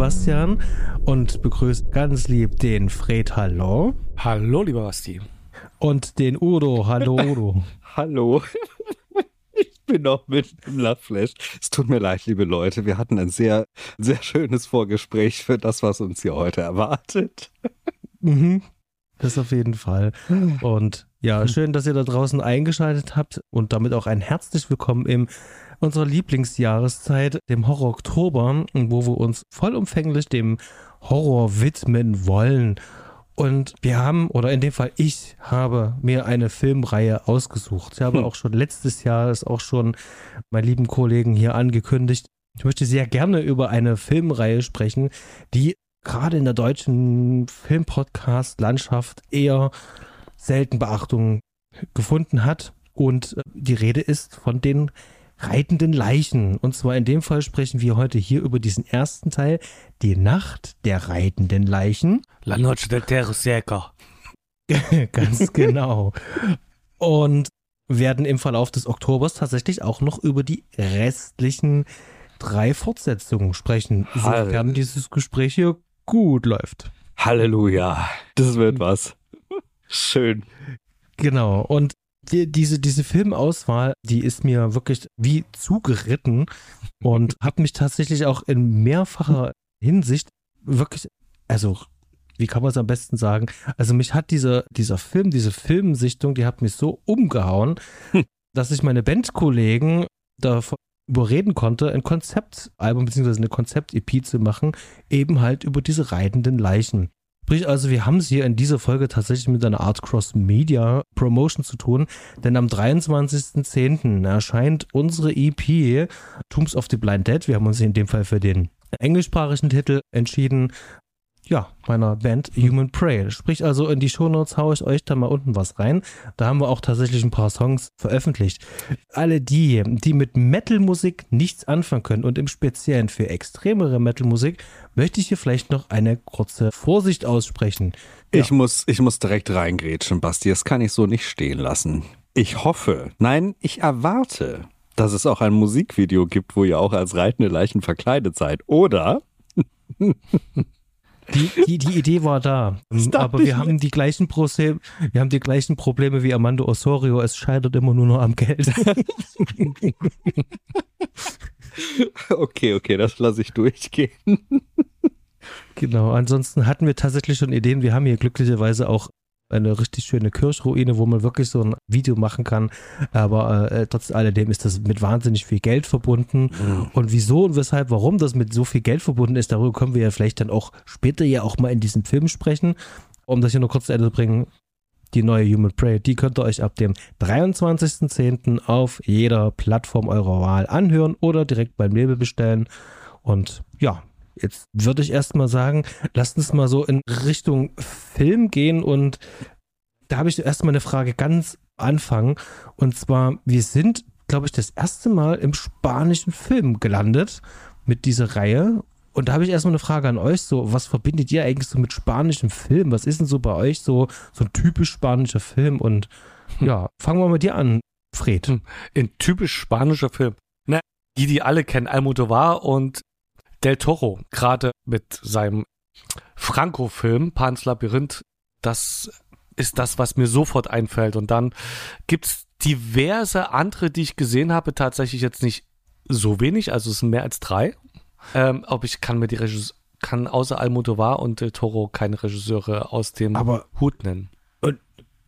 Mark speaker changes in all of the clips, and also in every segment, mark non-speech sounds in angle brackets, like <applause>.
Speaker 1: Sebastian und begrüße ganz lieb den Fred. Hallo.
Speaker 2: Hallo, lieber Basti.
Speaker 1: Und den Udo. Hallo, <laughs> Udo.
Speaker 3: Hallo. Ich bin noch mit im Lachflash. Es tut mir leid, liebe Leute. Wir hatten ein sehr, sehr schönes Vorgespräch für das, was uns hier heute erwartet.
Speaker 1: Mhm. Das auf jeden Fall. Und ja, <laughs> schön, dass ihr da draußen eingeschaltet habt und damit auch ein herzlich willkommen im unserer Lieblingsjahreszeit, dem Horror Oktober, wo wir uns vollumfänglich dem Horror widmen wollen. Und wir haben, oder in dem Fall ich, habe mir eine Filmreihe ausgesucht. Ich habe hm. auch schon letztes Jahr, das auch schon meinen lieben Kollegen hier angekündigt, ich möchte sehr gerne über eine Filmreihe sprechen, die gerade in der deutschen Filmpodcast-Landschaft eher selten Beachtung gefunden hat. Und die Rede ist von den reitenden Leichen. Und zwar in dem Fall sprechen wir heute hier über diesen ersten Teil, die Nacht der reitenden Leichen.
Speaker 2: La Noche del Terror <laughs>
Speaker 1: Ganz genau. Und werden im Verlauf des Oktobers tatsächlich auch noch über die restlichen drei Fortsetzungen sprechen, sofern dieses Gespräch hier gut läuft.
Speaker 3: Halleluja. Das wird was. Schön.
Speaker 1: Genau. Und die, diese, diese Filmauswahl, die ist mir wirklich wie zugeritten und <laughs> hat mich tatsächlich auch in mehrfacher Hinsicht wirklich, also wie kann man es am besten sagen? Also mich hat dieser, dieser Film, diese Filmsichtung, die hat mich so umgehauen, <laughs> dass ich meine Bandkollegen davon überreden konnte, ein Konzeptalbum bzw. eine Konzept-EP zu machen, eben halt über diese reitenden Leichen. Sprich also, wir haben es hier in dieser Folge tatsächlich mit einer Art Cross-Media-Promotion zu tun, denn am 23.10. erscheint unsere EP Tombs of the Blind Dead. Wir haben uns in dem Fall für den englischsprachigen Titel entschieden ja, meiner Band Human Prey. Sprich also, in die Shownotes haue ich euch da mal unten was rein. Da haben wir auch tatsächlich ein paar Songs veröffentlicht. Alle die, die mit Metal-Musik nichts anfangen können und im Speziellen für extremere Metal-Musik, möchte ich hier vielleicht noch eine kurze Vorsicht aussprechen.
Speaker 3: Ja. Ich, muss, ich muss direkt reingrätschen, Basti. Das kann ich so nicht stehen lassen. Ich hoffe, nein, ich erwarte, dass es auch ein Musikvideo gibt, wo ihr auch als reitende Leichen verkleidet seid. Oder <laughs>
Speaker 1: Die, die, die Idee war da. Aber wir haben die gleichen Probleme, wir haben die gleichen Probleme wie Armando Osorio. Es scheitert immer nur noch am Geld. <laughs>
Speaker 3: okay, okay, das lasse ich durchgehen.
Speaker 1: Genau, ansonsten hatten wir tatsächlich schon Ideen. Wir haben hier glücklicherweise auch eine richtig schöne Kirchruine, wo man wirklich so ein Video machen kann. Aber äh, trotz alledem ist das mit wahnsinnig viel Geld verbunden. Mhm. Und wieso und weshalb, warum das mit so viel Geld verbunden ist, darüber können wir ja vielleicht dann auch später ja auch mal in diesem Film sprechen. Um das hier nur kurz zu Ende zu bringen, die neue Human Prey, die könnt ihr euch ab dem 23.10. auf jeder Plattform eurer Wahl anhören oder direkt beim Label bestellen. Und ja, Jetzt würde ich erstmal sagen, lasst uns mal so in Richtung Film gehen und da habe ich erstmal eine Frage ganz anfangen. Und zwar, wir sind, glaube ich, das erste Mal im spanischen Film gelandet mit dieser Reihe. Und da habe ich erstmal eine Frage an euch: So, was verbindet ihr eigentlich so mit spanischem Film? Was ist denn so bei euch so, so ein typisch spanischer Film? Und ja, fangen wir mal dir an, Fred. Hm,
Speaker 2: ein typisch spanischer Film. Na, die, die alle kennen, Almodovar und Del Toro, gerade mit seinem Franco-Film Pans Labyrinth, das ist das, was mir sofort einfällt. Und dann gibt's diverse andere, die ich gesehen habe, tatsächlich jetzt nicht so wenig, also es sind mehr als drei. Ähm, ob ich kann mir die Regisseur, kann außer Almodovar und Del Toro keine Regisseure aus dem
Speaker 1: aber,
Speaker 2: Hut nennen.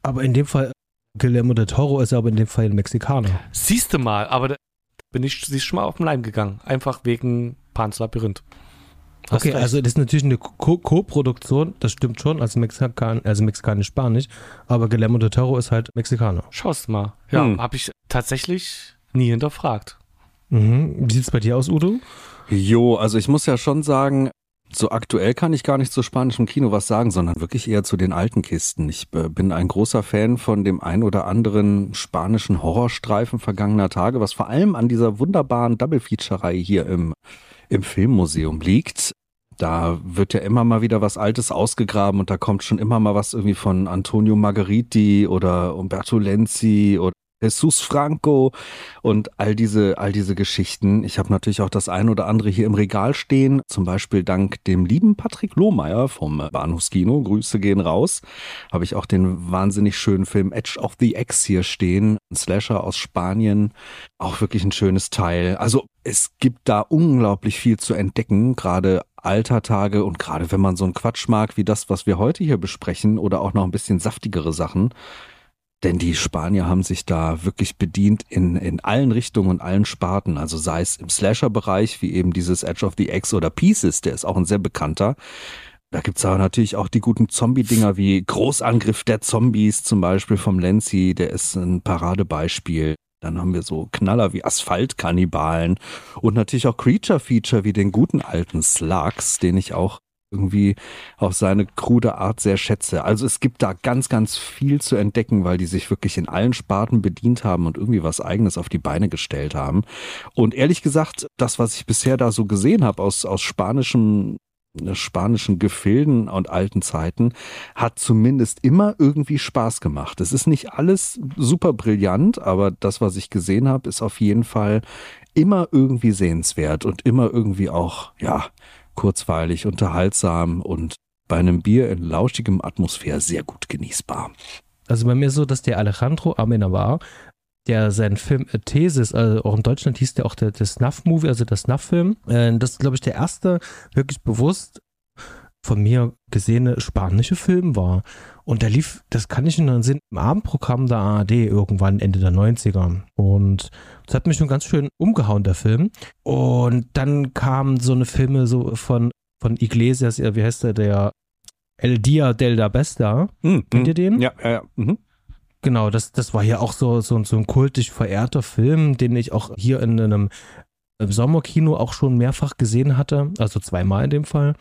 Speaker 1: aber in dem Fall, Guillermo del Toro ist aber in dem Fall ein Mexikaner.
Speaker 2: Siehste mal, aber da bin ich, ist schon mal auf den Leim gegangen. Einfach wegen Pans Labyrinth.
Speaker 1: Hast okay, recht. also das ist natürlich eine Co-Produktion, das stimmt schon, also, Mexikan, also mexikanisch-spanisch, aber Guillermo del Toro ist halt Mexikaner.
Speaker 2: Schaust mal. Ja, hm. habe ich tatsächlich nie hinterfragt.
Speaker 1: Mhm. Wie sieht es bei dir aus, Udo?
Speaker 3: Jo, also ich muss ja schon sagen, so aktuell kann ich gar nicht zu spanischem Kino was sagen, sondern wirklich eher zu den alten Kisten. Ich äh, bin ein großer Fan von dem ein oder anderen spanischen Horrorstreifen vergangener Tage, was vor allem an dieser wunderbaren Double-Featurei hier im im Filmmuseum liegt. Da wird ja immer mal wieder was Altes ausgegraben und da kommt schon immer mal was irgendwie von Antonio Margheriti oder Umberto Lenzi oder Jesus Franco und all diese, all diese Geschichten. Ich habe natürlich auch das ein oder andere hier im Regal stehen, zum Beispiel dank dem lieben Patrick Lohmeier vom Bahnhofskino. Grüße gehen raus. Habe ich auch den wahnsinnig schönen Film Edge of the X hier stehen. Ein Slasher aus Spanien. Auch wirklich ein schönes Teil. Also es gibt da unglaublich viel zu entdecken, gerade alter Tage und gerade wenn man so einen Quatsch mag wie das, was wir heute hier besprechen oder auch noch ein bisschen saftigere Sachen, denn die Spanier haben sich da wirklich bedient in, in allen Richtungen und allen Sparten. Also sei es im Slasher-Bereich, wie eben dieses Edge of the X oder Pieces, der ist auch ein sehr bekannter. Da gibt's aber natürlich auch die guten Zombie-Dinger wie Großangriff der Zombies zum Beispiel vom Lenzi, der ist ein Paradebeispiel. Dann haben wir so Knaller wie Asphaltkannibalen und natürlich auch Creature-Feature wie den guten alten Slugs, den ich auch irgendwie auf seine krude Art sehr schätze. Also es gibt da ganz, ganz viel zu entdecken, weil die sich wirklich in allen Sparten bedient haben und irgendwie was eigenes auf die Beine gestellt haben. Und ehrlich gesagt, das, was ich bisher da so gesehen habe aus, aus spanischem äh, spanischen Gefilden und alten Zeiten hat zumindest immer irgendwie Spaß gemacht. Es ist nicht alles super brillant, aber das, was ich gesehen habe, ist auf jeden Fall immer irgendwie sehenswert und immer irgendwie auch, ja, kurzweilig, unterhaltsam und bei einem Bier in lauschigem Atmosphäre sehr gut genießbar.
Speaker 1: Also bei mir so, dass der Alejandro Amenabar, der seinen Film Thesis, also auch in Deutschland hieß der auch der, der Snuff-Movie, also der Snuff-Film, äh, das ist, glaube ich, der erste wirklich bewusst von mir gesehene spanische Film war. Und der lief, das kann ich in den Sinn, im Abendprogramm der ARD irgendwann Ende der 90er. Und das hat mich schon ganz schön umgehauen, der Film. Und dann kamen so eine Filme so von, von Iglesias, wie heißt der, der El Dia del da Besta.
Speaker 3: Hm,
Speaker 1: Kennt ihr den?
Speaker 3: Ja, ja, ja. Mhm.
Speaker 1: Genau, das, das war ja auch so, so, so ein kultisch verehrter Film, den ich auch hier in einem Sommerkino auch schon mehrfach gesehen hatte, also zweimal in dem Fall.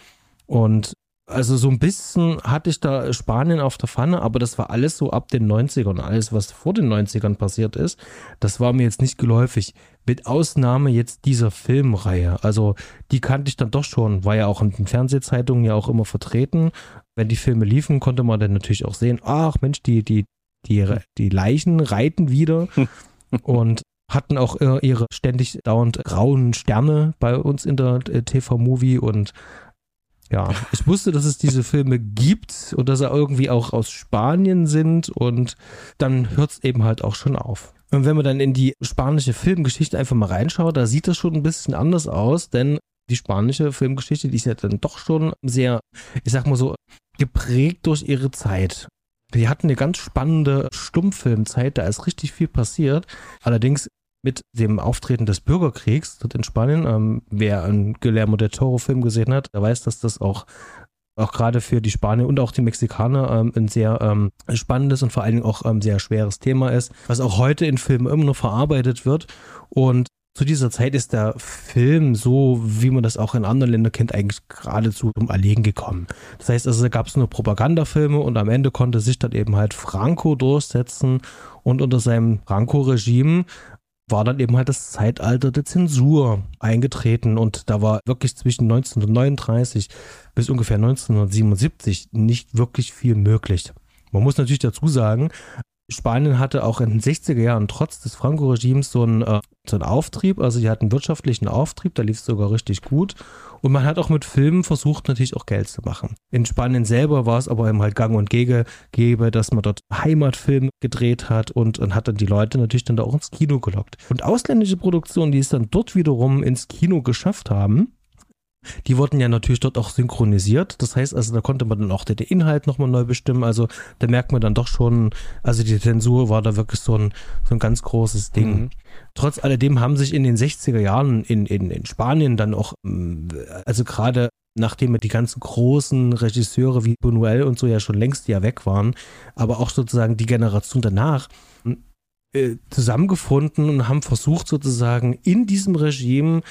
Speaker 1: Und also so ein bisschen hatte ich da Spanien auf der Pfanne, aber das war alles so ab den 90ern. Alles, was vor den 90ern passiert ist, das war mir jetzt nicht geläufig. Mit Ausnahme jetzt dieser Filmreihe. Also die kannte ich dann doch schon, war ja auch in den Fernsehzeitungen ja auch immer vertreten. Wenn die Filme liefen, konnte man dann natürlich auch sehen, ach Mensch, die, die, die, die Leichen reiten wieder. <laughs> Und hatten auch ihre ständig dauernd grauen Sterne bei uns in der äh, TV-Movie und ja, ich wusste, dass es diese Filme gibt und dass sie irgendwie auch aus Spanien sind und dann hört es eben halt auch schon auf. Und wenn man dann in die spanische Filmgeschichte einfach mal reinschaut, da sieht das schon ein bisschen anders aus, denn die spanische Filmgeschichte, die ist ja dann doch schon sehr, ich sag mal so, geprägt durch ihre Zeit. Die hatten eine ganz spannende Stummfilmzeit, da ist richtig viel passiert. Allerdings mit dem Auftreten des Bürgerkriegs dort in Spanien. Ähm, wer einen Guillermo del Toro-Film gesehen hat, der weiß, dass das auch auch gerade für die Spanier und auch die Mexikaner ähm, ein sehr ähm, spannendes und vor allen Dingen auch ähm, sehr schweres Thema ist, was auch heute in Filmen immer noch verarbeitet wird. Und zu dieser Zeit ist der Film so, wie man das auch in anderen Ländern kennt, eigentlich geradezu zum Erlegen gekommen. Das heißt, also da gab es nur Propagandafilme und am Ende konnte sich dann eben halt Franco durchsetzen und unter seinem Franco-Regime war dann eben halt das Zeitalter der Zensur eingetreten und da war wirklich zwischen 1939 bis ungefähr 1977 nicht wirklich viel möglich. Man muss natürlich dazu sagen, Spanien hatte auch in den 60er Jahren trotz des Franco-Regimes so einen, äh, so einen Auftrieb, also die hatten wirtschaftlichen Auftrieb, da lief es sogar richtig gut. Und man hat auch mit Filmen versucht, natürlich auch Geld zu machen. In Spanien selber war es aber eben halt gang und gäbe, dass man dort Heimatfilme gedreht hat und, und hat dann die Leute natürlich dann da auch ins Kino gelockt. Und ausländische Produktionen, die es dann dort wiederum ins Kino geschafft haben, die wurden ja natürlich dort auch synchronisiert. Das heißt, also da konnte man dann auch den Inhalt nochmal neu bestimmen. Also da merkt man dann doch schon, also die Zensur war da wirklich so ein, so ein ganz großes Ding. Mhm. Trotz alledem haben sich in den 60er Jahren in, in, in Spanien dann auch, mm, also gerade nachdem die ganzen großen Regisseure wie Buñuel und so ja schon längst ja weg waren, aber auch sozusagen die Generation danach, äh, zusammengefunden und haben versucht sozusagen in diesem Regime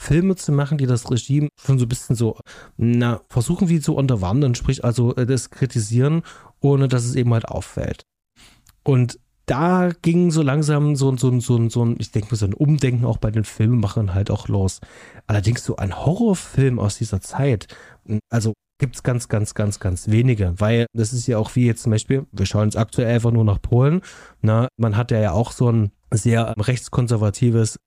Speaker 1: Filme zu machen, die das Regime schon so ein bisschen so, na, versuchen wie zu unterwandern, sprich also äh, das kritisieren, ohne dass es eben halt auffällt. Und da ging so langsam so, so, so, so ein, ich denke mal, so ein Umdenken auch bei den Filmemachern halt auch los. Allerdings so ein Horrorfilm aus dieser Zeit, also gibt es ganz, ganz, ganz, ganz wenige, weil das ist ja auch wie jetzt zum Beispiel, wir schauen jetzt aktuell einfach nur nach Polen, na, man hat ja auch so ein sehr rechtskonservatives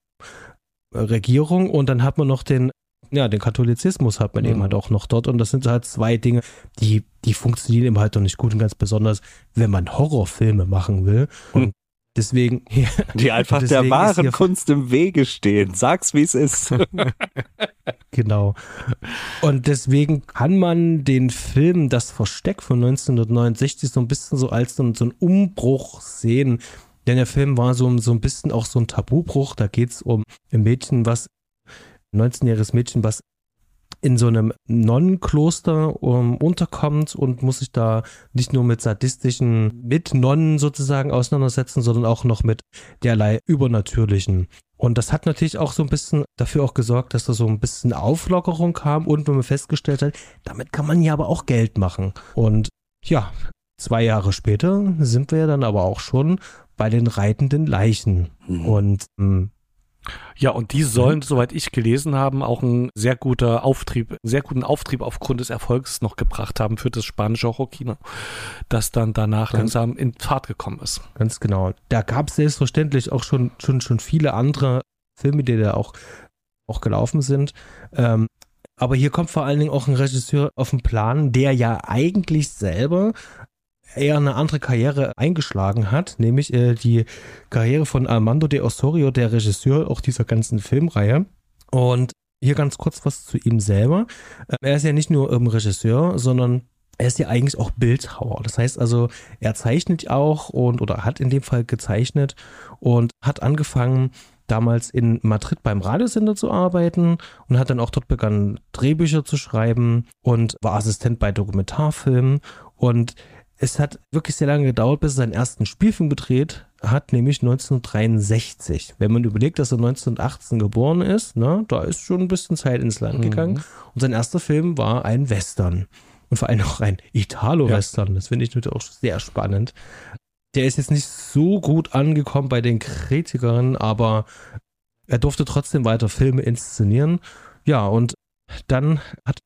Speaker 1: Regierung und dann hat man noch den ja, den Katholizismus hat man mhm. eben halt auch noch dort und das sind halt zwei Dinge, die, die funktionieren eben halt doch nicht gut und ganz besonders, wenn man Horrorfilme machen will und mhm. deswegen <laughs>
Speaker 3: die einfach deswegen der wahren Kunst im Wege stehen. Sag's wie es ist. <laughs>
Speaker 1: genau. Und deswegen kann man den Film Das Versteck von 1969 so ein bisschen so als so, so ein Umbruch sehen denn der Film war so, so ein bisschen auch so ein Tabubruch. Da geht es um ein Mädchen, was, 19-jähriges Mädchen, was in so einem Nonnenkloster um, unterkommt und muss sich da nicht nur mit sadistischen Mitnonnen sozusagen auseinandersetzen, sondern auch noch mit derlei Übernatürlichen. Und das hat natürlich auch so ein bisschen dafür auch gesorgt, dass da so ein bisschen Auflockerung kam und wenn man festgestellt hat, damit kann man ja aber auch Geld machen. Und ja, zwei Jahre später sind wir ja dann aber auch schon bei den reitenden Leichen. Mhm. Und ähm,
Speaker 2: ja, und die sollen, soweit ich gelesen haben, auch einen sehr guter Auftrieb, sehr guten Auftrieb aufgrund des Erfolgs noch gebracht haben für das spanische Horror-Kino, das dann danach ganz, langsam in Fahrt gekommen ist.
Speaker 1: Ganz genau. Da gab es selbstverständlich auch schon, schon, schon viele andere Filme, die da auch, auch gelaufen sind. Ähm, aber hier kommt vor allen Dingen auch ein Regisseur auf den Plan, der ja eigentlich selber eher eine andere Karriere eingeschlagen hat, nämlich äh, die Karriere von Armando de Osorio, der Regisseur auch dieser ganzen Filmreihe. Und hier ganz kurz was zu ihm selber. Ähm, er ist ja nicht nur ähm, Regisseur, sondern er ist ja eigentlich auch Bildhauer. Das heißt also, er zeichnet auch und oder hat in dem Fall gezeichnet und hat angefangen, damals in Madrid beim Radiosender zu arbeiten und hat dann auch dort begonnen, Drehbücher zu schreiben und war Assistent bei Dokumentarfilmen. Und es hat wirklich sehr lange gedauert, bis er seinen ersten Spielfilm gedreht hat, nämlich 1963. Wenn man überlegt, dass er 1918 geboren ist, ne, da ist schon ein bisschen Zeit ins Land mhm. gegangen. Und sein erster Film war ein Western. Und vor allem auch ein Italo-Western. Ja. Das finde ich natürlich auch sehr spannend. Der ist jetzt nicht so gut angekommen bei den Kritikern, aber er durfte trotzdem weiter Filme inszenieren. Ja, und dann hat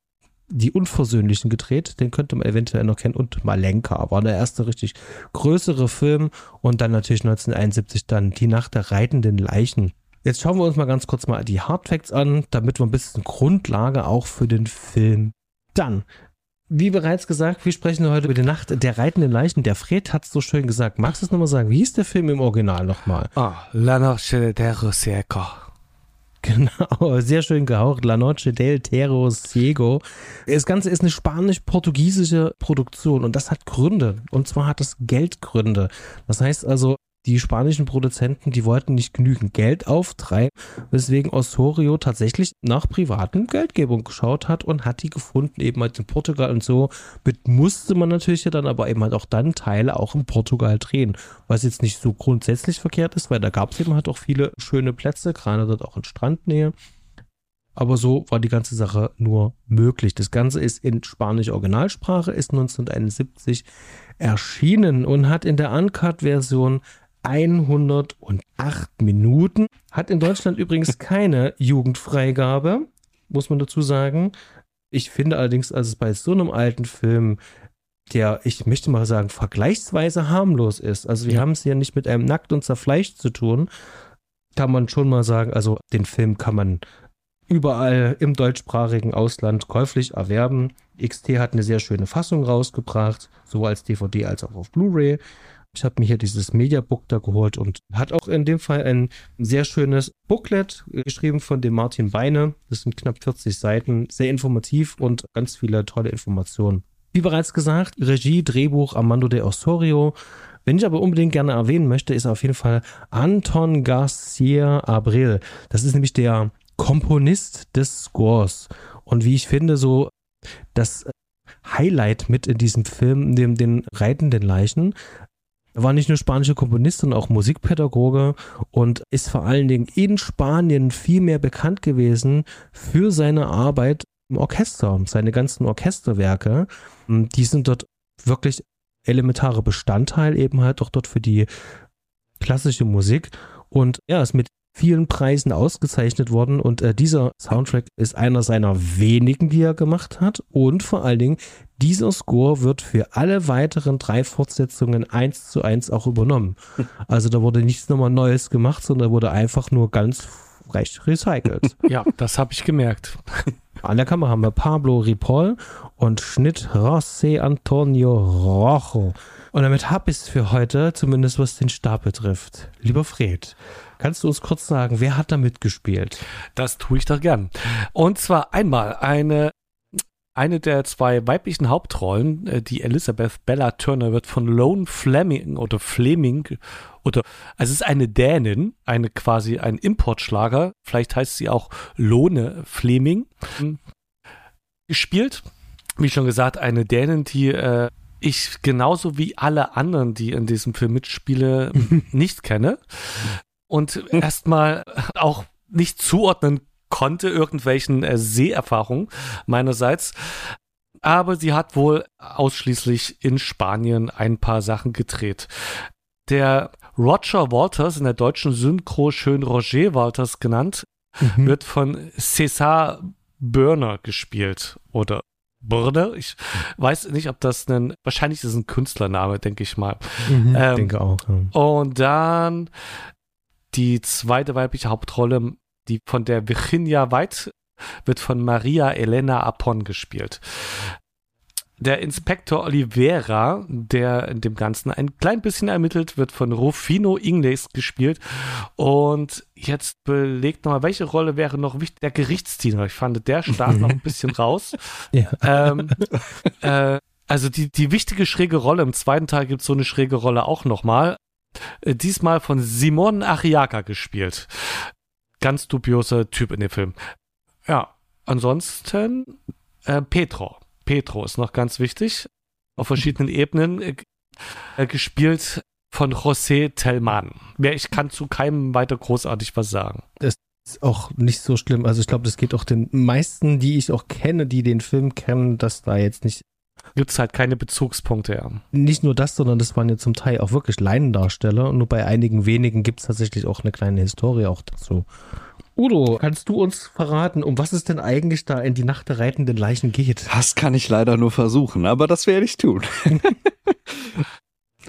Speaker 1: die Unversöhnlichen gedreht, den könnte man eventuell noch kennen, und Malenka war der erste richtig größere Film und dann natürlich 1971 dann Die Nacht der reitenden Leichen. Jetzt schauen wir uns mal ganz kurz mal die Hardfacts an, damit wir ein bisschen Grundlage auch für den Film. Dann, wie bereits gesagt, wir sprechen heute über die Nacht der reitenden Leichen. Der Fred hat es so schön gesagt. Magst du es nochmal sagen? Wie hieß der Film im Original nochmal?
Speaker 2: Ah, La Noche de Roseco. <laughs>
Speaker 1: Genau, sehr schön gehaucht. La Noche del Terro Ciego. Das Ganze ist eine spanisch-portugiesische Produktion und das hat Gründe. Und zwar hat es Geldgründe. Das heißt also, die spanischen Produzenten, die wollten nicht genügend Geld auftreiben, weswegen Osorio tatsächlich nach privaten Geldgebung geschaut hat und hat die gefunden, eben halt in Portugal und so. Mit musste man natürlich dann aber eben halt auch dann Teile auch in Portugal drehen, was jetzt nicht so grundsätzlich verkehrt ist, weil da gab es eben halt auch viele schöne Plätze, gerade dort auch in Strandnähe. Aber so war die ganze Sache nur möglich. Das Ganze ist in spanischer Originalsprache, ist 1971 erschienen und hat in der Uncut-Version 108 Minuten. Hat in Deutschland übrigens <laughs> keine Jugendfreigabe, muss man dazu sagen. Ich finde allerdings, als es bei so einem alten Film, der, ich möchte mal sagen, vergleichsweise harmlos ist, also wir ja. haben es ja nicht mit einem nackt und zerfleischt zu tun, kann man schon mal sagen, also den Film kann man überall im deutschsprachigen Ausland käuflich erwerben. XT hat eine sehr schöne Fassung rausgebracht, sowohl als DVD als auch auf Blu-ray. Ich habe mir hier dieses Mediabook da geholt und hat auch in dem Fall ein sehr schönes Booklet geschrieben von dem Martin Beine. Das sind knapp 40 Seiten, sehr informativ und ganz viele tolle Informationen. Wie bereits gesagt, Regie, Drehbuch Armando de Osorio. Wenn ich aber unbedingt gerne erwähnen möchte, ist auf jeden Fall Anton Garcia Abril. Das ist nämlich der Komponist des Scores. Und wie ich finde, so das Highlight mit in diesem Film, dem den reitenden Leichen, er war nicht nur spanischer Komponist, sondern auch Musikpädagoge und ist vor allen Dingen in Spanien viel mehr bekannt gewesen für seine Arbeit im Orchester, seine ganzen Orchesterwerke. Die sind dort wirklich elementare Bestandteil eben halt auch dort für die klassische Musik und ja, ist mit vielen Preisen ausgezeichnet worden und äh, dieser Soundtrack ist einer seiner wenigen, die er gemacht hat und vor allen Dingen dieser Score wird für alle weiteren drei Fortsetzungen eins zu eins auch übernommen. <laughs> Also da wurde nichts nochmal Neues gemacht, sondern wurde einfach nur ganz frech recycelt. <laughs>
Speaker 2: Ja, das habe ich gemerkt. <laughs>
Speaker 1: An der Kamera haben wir Pablo Ripoll und Schnitt José Antonio Rojo. Und damit hab ich es für heute, zumindest was den Stab betrifft. Lieber Fred, kannst du uns kurz sagen, wer hat da mitgespielt?
Speaker 2: Das tue ich doch gern. Und zwar einmal eine eine der zwei weiblichen Hauptrollen, äh, die Elizabeth Bella Turner, wird von Lone Fleming oder Fleming oder also es ist eine Dänin, eine quasi ein Importschlager, vielleicht heißt sie auch Lone Fleming, gespielt. Wie schon gesagt, eine Dänin, die äh, ich genauso wie alle anderen, die in diesem Film mitspiele, <laughs> nicht kenne und erstmal auch nicht zuordnen konnte, irgendwelchen äh, Seherfahrungen meinerseits. Aber sie hat wohl ausschließlich in Spanien ein paar Sachen gedreht. Der Roger Walters, in der deutschen Synchro schön Roger Walters genannt, mhm. wird von César Burner gespielt oder Burner. Ich weiß nicht, ob das ein, wahrscheinlich ist es ein Künstlername, denke ich mal.
Speaker 1: Mhm, ähm, denke auch.
Speaker 2: Ja. Und dann die zweite weibliche Hauptrolle die von der Virginia White wird von Maria Elena Apon gespielt. Der Inspektor Oliveira, der in dem Ganzen ein klein bisschen ermittelt, wird von Rufino Ingles gespielt. Und jetzt belegt nochmal, welche Rolle wäre noch wichtig? Der Gerichtsdiener. Ich fand, der stach noch ein <laughs> bisschen raus. Ja. Ähm, äh, also die, die wichtige schräge Rolle, im zweiten Teil gibt es so eine schräge Rolle auch nochmal. Äh, diesmal von Simon Ariaga gespielt ganz dubioser Typ in dem Film. Ja, ansonsten äh, Petro. Petro ist noch ganz wichtig. Auf verschiedenen Ebenen äh, äh, gespielt von José Tellman. Ich kann zu keinem weiter großartig was sagen.
Speaker 1: Das ist auch nicht so schlimm. Also ich glaube, das geht auch den meisten, die ich auch kenne, die den Film kennen, dass da jetzt nicht
Speaker 2: gibt es halt keine Bezugspunkte. Ja.
Speaker 1: Nicht nur das, sondern das waren ja zum Teil auch wirklich Leinendarsteller. Und nur bei einigen wenigen gibt es tatsächlich auch eine kleine Historie auch dazu. Udo, kannst du uns verraten, um was es denn eigentlich da in die Nacht der reitenden Leichen geht?
Speaker 3: Das kann ich leider nur versuchen, aber das werde ich tun. <laughs>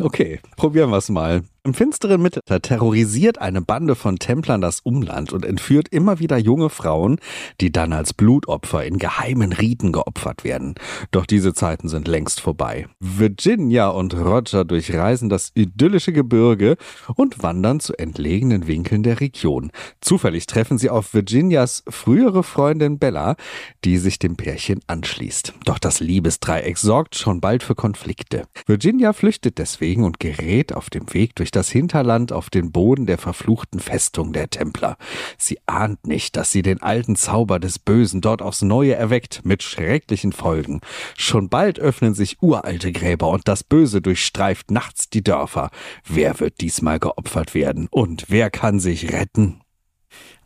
Speaker 3: okay, probieren wir es mal. Im finsteren Mittelalter terrorisiert eine Bande von Templern das Umland und entführt immer wieder junge Frauen, die dann als Blutopfer in geheimen Riten geopfert werden. Doch diese Zeiten sind längst vorbei. Virginia und Roger durchreisen das idyllische Gebirge und wandern zu entlegenen Winkeln der Region. Zufällig treffen sie auf Virginias frühere Freundin Bella, die sich dem Pärchen anschließt. Doch das Liebesdreieck sorgt schon bald für Konflikte. Virginia flüchtet deswegen und gerät auf dem Weg durch das Hinterland auf den Boden der verfluchten Festung der Templer. Sie ahnt nicht, dass sie den alten Zauber des Bösen dort aufs Neue erweckt, mit schrecklichen Folgen. Schon bald öffnen sich uralte Gräber und das Böse durchstreift nachts die Dörfer. Wer wird diesmal geopfert werden und wer kann sich retten?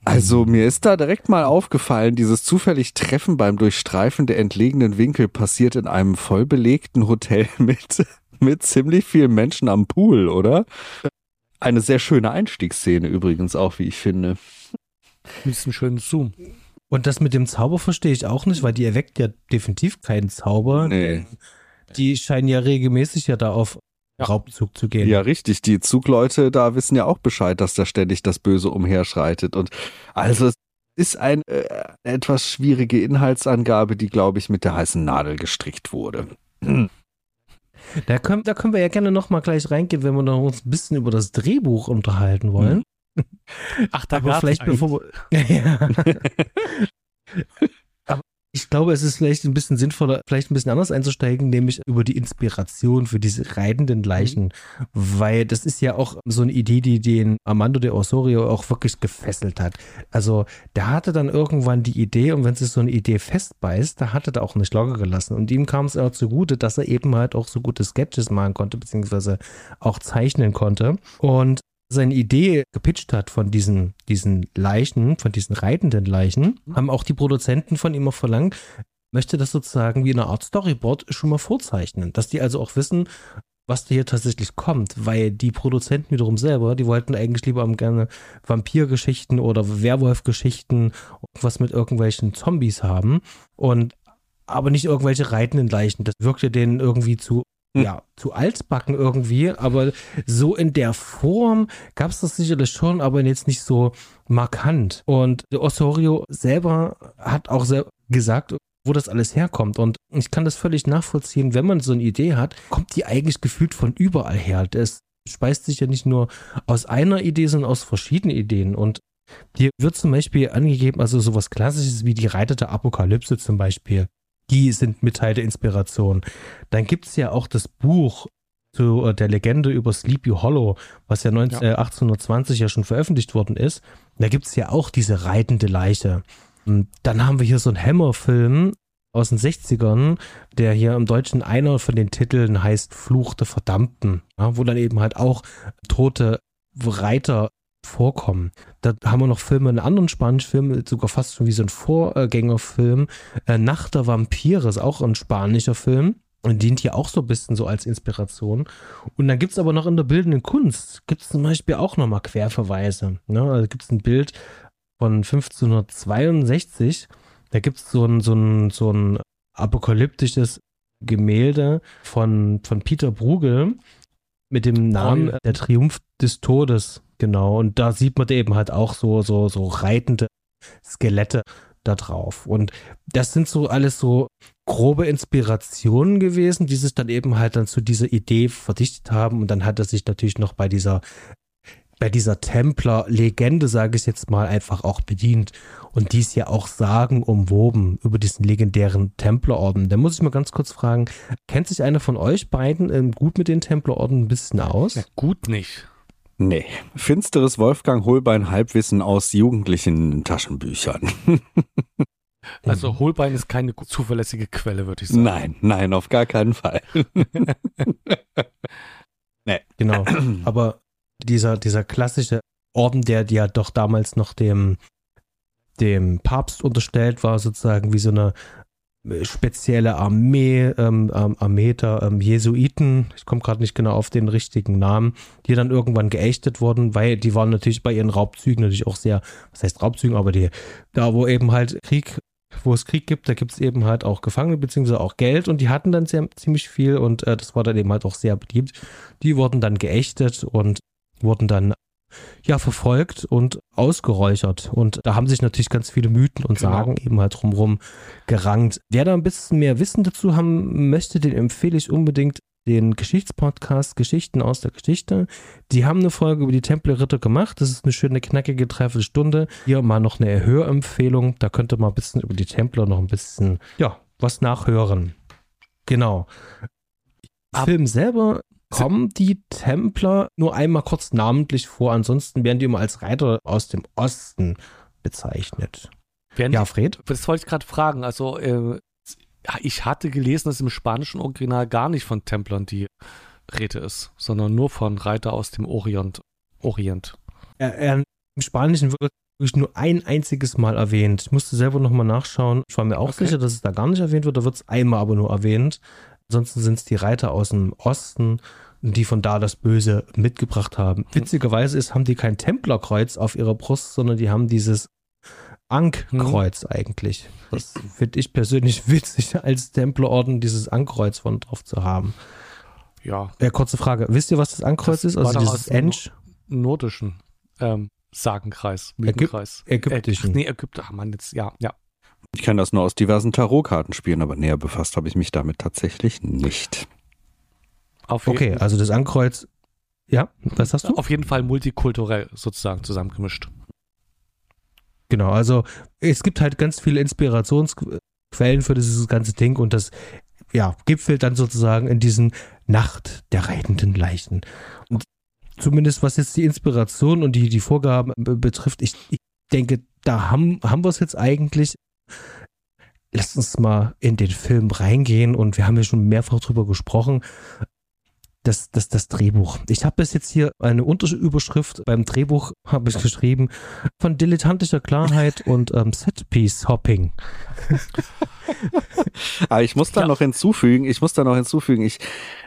Speaker 3: Also mir ist da direkt mal aufgefallen, dieses zufällig Treffen beim Durchstreifen der entlegenen Winkel passiert in einem vollbelegten Hotel <laughs> mit mit ziemlich vielen Menschen am Pool, oder? Eine sehr schöne Einstiegsszene übrigens auch, wie ich finde.
Speaker 2: Mit diesem schönen Zoom.
Speaker 1: Und das mit dem Zauber verstehe ich auch nicht, weil die erweckt ja definitiv keinen Zauber. Nee. Die scheinen ja regelmäßig ja da auf ja. Raubzug zu gehen.
Speaker 3: Ja, richtig. Die Zugleute da wissen ja auch Bescheid, dass da ständig das Böse umherschreitet. Und also es ist eine äh, etwas schwierige Inhaltsangabe, die, glaube ich, mit der heißen Nadel gestrickt wurde. <clears throat>
Speaker 1: Da können, da können wir ja gerne nochmal gleich reingehen, wenn wir noch uns ein bisschen über das Drehbuch unterhalten wollen.
Speaker 2: Ach, da Aber vielleicht bevor wir, <laughs> ja. <laughs>
Speaker 1: Ich glaube, es ist vielleicht ein bisschen sinnvoller, vielleicht ein bisschen anders einzusteigen, nämlich über die Inspiration für diese reitenden Leichen, mhm. weil das ist ja auch so eine Idee, die den Armando de Osorio auch wirklich gefesselt hat. Also der hatte dann irgendwann die Idee und wenn sich so eine Idee festbeißt, da hat er auch nicht locker gelassen und ihm kam es auch zugute, dass er eben halt auch so gute Sketches machen konnte, beziehungsweise auch zeichnen konnte und seine Idee gepitcht hat von diesen, diesen Leichen, von diesen reitenden Leichen, mhm. haben auch die Produzenten von ihm auch verlangt, möchte das sozusagen wie eine Art Storyboard schon mal vorzeichnen, dass die also auch wissen, was da hier tatsächlich kommt, weil die Produzenten wiederum selber, die wollten eigentlich lieber gerne Vampirgeschichten oder Werwolfgeschichten, was mit irgendwelchen Zombies haben und aber nicht irgendwelche reitenden Leichen. Das wirkte denen irgendwie zu. Ja, zu altbacken irgendwie, aber so in der Form gab es das sicherlich schon, aber jetzt nicht so markant. Und Osorio selber hat auch gesagt, wo das alles herkommt. Und ich kann das völlig nachvollziehen, wenn man so eine Idee hat, kommt die eigentlich gefühlt von überall her. Das speist sich ja nicht nur aus einer Idee, sondern aus verschiedenen Ideen. Und hier wird zum Beispiel angegeben, also sowas Klassisches wie die Reiter der Apokalypse zum Beispiel. Die sind mit Teil der Inspiration. Dann gibt es ja auch das Buch zu äh, der Legende über Sleepy Hollow, was ja, 19, ja. Äh, 1820 ja schon veröffentlicht worden ist. Da gibt es ja auch diese reitende Leiche. Dann haben wir hier so einen Hammer-Film aus den 60ern, der hier im Deutschen einer von den Titeln heißt Fluch der Verdammten, ja, wo dann eben halt auch tote Reiter vorkommen. Da haben wir noch Filme, einen anderen spanischen Film, sogar fast schon wie so ein Vorgängerfilm, äh, Nacht der Vampire, ist auch ein spanischer Film und dient hier auch so ein bisschen so als Inspiration. Und dann gibt es aber noch in der bildenden Kunst, gibt es zum Beispiel auch nochmal Querverweise. Ne? Also gibt es ein Bild von 1562. Da gibt es so ein, so, ein, so ein apokalyptisches Gemälde von, von Peter Bruegel mit dem Namen oh, Der Triumph des Todes. Genau. Und da sieht man eben halt auch so, so, so reitende Skelette da drauf. Und das sind so alles so grobe Inspirationen gewesen, die sich dann eben halt dann zu dieser Idee verdichtet haben. Und dann hat er sich natürlich noch bei dieser bei dieser Templer-Legende, sage ich jetzt mal, einfach auch bedient. Und dies ja auch sagen umwoben über diesen legendären Templerorden. Da muss ich mal ganz kurz fragen, kennt sich einer von euch beiden ähm, gut mit den Templerorden ein bisschen aus? Ja,
Speaker 2: gut nicht.
Speaker 3: Nee, finsteres Wolfgang Holbein Halbwissen aus jugendlichen Taschenbüchern. <laughs>
Speaker 2: Also Holbein ist keine zuverlässige Quelle, würde ich sagen.
Speaker 3: Nein, nein, auf gar keinen Fall. <laughs>
Speaker 1: nee. Genau. Aber dieser, dieser klassische Orden, der ja doch damals noch dem, dem Papst unterstellt war, sozusagen wie so eine spezielle Armee, ähm, ähm, Armee der ähm, Jesuiten, ich komme gerade nicht genau auf den richtigen Namen, die dann irgendwann geächtet wurden, weil die waren natürlich bei ihren Raubzügen natürlich auch sehr, was heißt Raubzügen, aber die, da wo eben halt Krieg, wo es Krieg gibt, da gibt es eben halt auch Gefangene beziehungsweise auch Geld und die hatten dann sehr, ziemlich viel und äh, das war dann eben halt auch sehr beliebt. Die wurden dann geächtet und wurden dann ja verfolgt und ausgeräuchert. Und da haben sich natürlich ganz viele Mythen und genau. Sagen eben halt drumherum gerankt. Wer da ein bisschen mehr Wissen dazu haben möchte, den empfehle ich unbedingt den Geschichtspodcast Geschichten aus der Geschichte. Die haben eine Folge über die Tempelritter gemacht. Das ist eine schöne, knackige Dreiviertelstunde. Hier mal noch eine Hörempfehlung. Da könnt ihr mal ein bisschen über die Templer noch ein bisschen, ja, was nachhören. Genau. Ab Film selber kommen die Templer nur einmal kurz namentlich vor. Ansonsten werden die immer als Reiter aus dem Osten bezeichnet.
Speaker 2: Werden ja, Fred? Das wollte ich gerade fragen. Also, äh, ich hatte gelesen, dass im spanischen Original gar nicht von Templern die Rede ist, sondern nur von Reiter aus dem Orient. Orient.
Speaker 1: Ja, Im Spanischen wird wirklich nur ein einziges Mal erwähnt. Ich musste selber nochmal nachschauen. Ich war mir auch okay. sicher, dass es da gar nicht erwähnt wird. Da wird es einmal aber nur erwähnt. Ansonsten sind es die Reiter aus dem Osten, die von da das Böse mitgebracht haben. Hm. Witzigerweise ist, haben die kein Templerkreuz auf ihrer Brust, sondern die haben dieses Ankkreuz hm. eigentlich. Das finde ich persönlich <laughs> witzig, als Templerorden dieses Ankkreuz von drauf zu haben. Ja. ja. Kurze Frage. Wisst ihr, was das Ankkreuz das ist? Also dieses Ensch?
Speaker 2: Nordischen ähm, Sagenkreis, Mythenkreis.
Speaker 1: Ägyp Ägyptischen.
Speaker 2: Äh, nee, Ägypter haben wir jetzt, ja, ja.
Speaker 3: Ich kann das nur aus diversen Tarotkarten spielen, aber näher befasst habe ich mich damit tatsächlich nicht.
Speaker 1: okay, also das Ankreuz. Ja, was hast du?
Speaker 2: Auf jeden Fall multikulturell sozusagen zusammengemischt.
Speaker 1: Genau, also es gibt halt ganz viele Inspirationsquellen für dieses ganze Ding und das ja, gipfelt dann sozusagen in diesen Nacht der reitenden Leichen. Und zumindest was jetzt die Inspiration und die, die Vorgaben betrifft, ich, ich denke, da haben, haben wir es jetzt eigentlich Lass uns mal in den Film reingehen und wir haben ja schon mehrfach drüber gesprochen. das, das, das Drehbuch. Ich habe bis jetzt hier eine Unterüberschrift beim Drehbuch habe ich geschrieben von dilettantischer Klarheit <laughs> und ähm, Setpiece-Hopping. <laughs>
Speaker 3: Aber ich muss da noch hinzufügen, ich muss da noch hinzufügen, ich,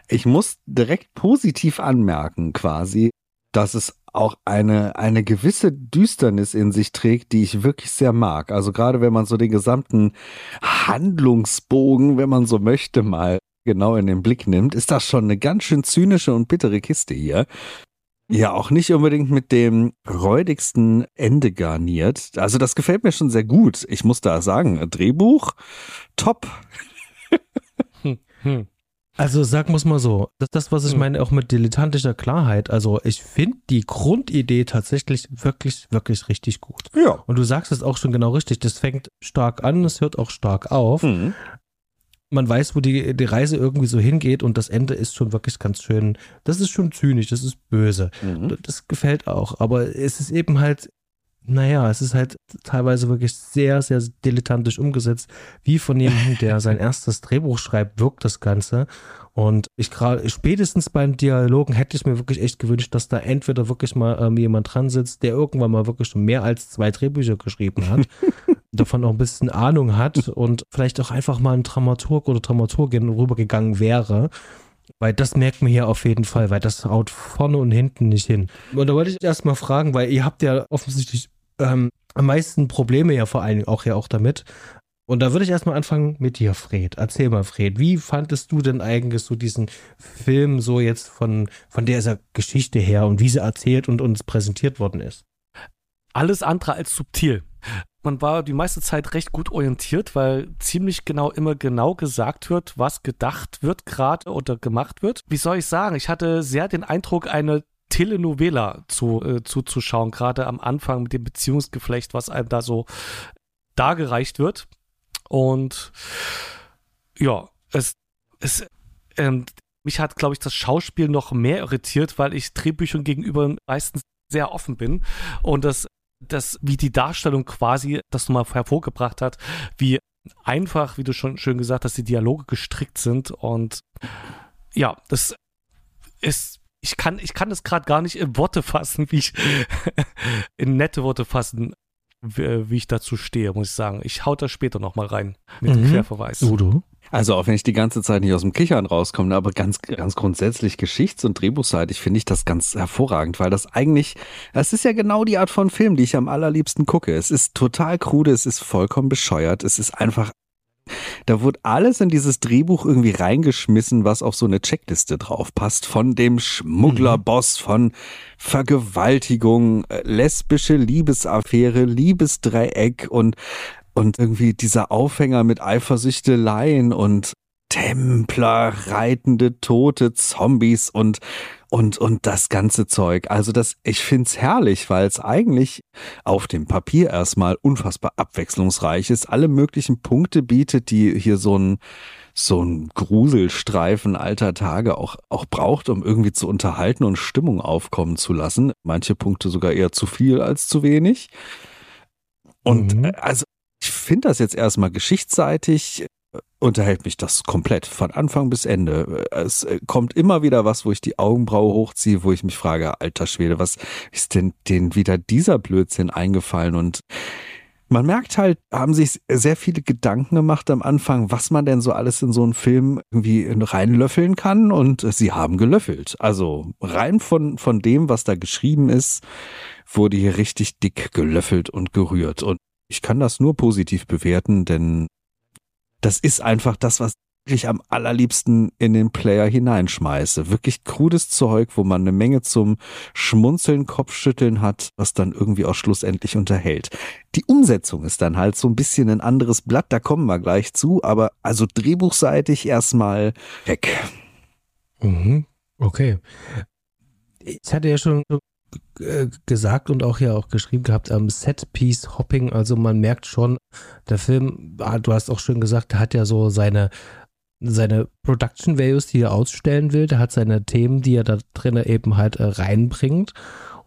Speaker 3: ich muss direkt positiv anmerken quasi, dass es auch eine, eine gewisse Düsternis in sich trägt, die ich wirklich sehr mag. Also gerade wenn man so den gesamten Handlungsbogen, wenn man so möchte, mal genau in den Blick nimmt, ist das schon eine ganz schön zynische und bittere Kiste hier. Ja, auch nicht unbedingt mit dem räudigsten Ende garniert. Also das gefällt mir schon sehr gut. Ich muss da sagen, Drehbuch, top.
Speaker 1: hm, hm. Also sag muss mal so, das ist das, was ich hm. meine, auch mit dilettantischer Klarheit. Also ich finde die Grundidee tatsächlich wirklich, wirklich richtig gut.
Speaker 3: Ja.
Speaker 1: Und du sagst es auch schon genau richtig. Das fängt stark an, es hört auch stark auf. Mhm man weiß, wo die, die Reise irgendwie so hingeht und das Ende ist schon wirklich ganz schön. Das ist schon zynisch, das ist böse. Mhm. Das gefällt auch. Aber es ist eben halt, naja, es ist halt teilweise wirklich sehr, sehr dilettantisch umgesetzt. Wie von jemandem, der sein <laughs> erstes Drehbuch schreibt, wirkt das Ganze. Und ich gerade, spätestens beim Dialogen hätte ich mir wirklich echt gewünscht, dass da entweder wirklich mal ähm, jemand dran sitzt, der irgendwann mal wirklich schon mehr als zwei Drehbücher geschrieben hat <laughs> davon auch ein bisschen Ahnung hat und vielleicht auch einfach mal ein Dramaturg oder Dramaturgin rübergegangen wäre. Weil das merkt man hier auf jeden Fall, weil das haut vorne und hinten nicht hin. Und da wollte ich erstmal fragen, weil ihr habt ja offensichtlich ähm, am meisten Probleme ja vor allen Dingen auch ja auch damit. Und da würde ich erstmal anfangen mit dir, Fred. Erzähl mal, Fred, wie fandest du denn eigentlich so diesen Film so jetzt von, von dieser Geschichte her und wie sie erzählt und uns präsentiert worden ist?
Speaker 2: Alles andere als subtil man war die meiste Zeit recht gut orientiert, weil ziemlich genau immer genau gesagt wird, was gedacht wird gerade oder gemacht wird. Wie soll ich sagen? Ich hatte sehr den Eindruck, eine Telenovela zu, äh, zuzuschauen, gerade am Anfang mit dem Beziehungsgeflecht, was einem da so dargereicht wird. Und ja, es, es, ähm, mich hat, glaube ich, das Schauspiel noch mehr irritiert, weil ich Drehbüchern gegenüber meistens sehr offen bin und das das, wie die Darstellung quasi das nochmal hervorgebracht hat, wie einfach, wie du schon schön gesagt hast, die Dialoge gestrickt sind und ja, das ist ich kann, ich kann das gerade gar nicht in Worte fassen, wie ich <laughs> in nette Worte fassen, wie, ich dazu stehe, muss ich sagen. Ich hau da später nochmal rein mit mhm. dem Querverweis.
Speaker 3: Udo? Also auch wenn ich die ganze Zeit nicht aus dem Kichern rauskomme, aber ganz, ganz grundsätzlich geschichts- und drehbuchseitig finde ich das ganz hervorragend, weil das eigentlich, es ist ja genau die Art von Film, die ich am allerliebsten gucke. Es ist total krude, es ist vollkommen bescheuert, es ist einfach da wurde alles in dieses Drehbuch irgendwie reingeschmissen, was auf so eine Checkliste drauf passt. Von dem Schmugglerboss, von Vergewaltigung, äh, lesbische Liebesaffäre, Liebesdreieck und und irgendwie dieser Aufhänger mit Eifersüchteleien und Templer, reitende Tote, Zombies und und und das ganze Zeug. Also das, ich find's herrlich, weil es eigentlich auf dem Papier erstmal unfassbar abwechslungsreich ist, alle möglichen Punkte bietet, die hier so ein so ein Gruselstreifen alter Tage auch auch braucht, um irgendwie zu unterhalten und Stimmung aufkommen zu lassen. Manche Punkte sogar eher zu viel als zu wenig. Und mhm. Äh, also finde das jetzt erstmal geschichtsseitig unterhält mich das komplett von Anfang bis Ende. Es äh, kommt immer wieder was, wo ich die Augenbraue hochziehe, wo ich mich frage, alter Schwede, was ist denn denen wieder dieser Blödsinn eingefallen? Und man merkt halt, haben sich sehr viele Gedanken gemacht am Anfang, was man denn so alles in so einen Film irgendwie reinlöffeln kann und sie haben gelöffelt. Also rein von, von dem, was da geschrieben ist, wurde hier richtig dick gelöffelt und gerührt. Und ich kann das nur positiv bewerten, denn das ist einfach das, was ich am allerliebsten in den Player hineinschmeiße. Wirklich krudes Zeug, wo man eine Menge zum Schmunzeln, Kopfschütteln hat, was dann irgendwie auch schlussendlich unterhält. Die Umsetzung ist dann halt so ein bisschen ein anderes Blatt, da kommen wir gleich zu, aber also drehbuchseitig erstmal weg.
Speaker 1: Mhm. Okay. Ich hatte ja schon gesagt und auch ja auch geschrieben gehabt, ähm, Set-Piece Hopping. Also man merkt schon, der Film, ah, du hast auch schön gesagt, der hat ja so seine, seine Production Values, die er ausstellen will. Der hat seine Themen, die er da drin eben halt äh, reinbringt.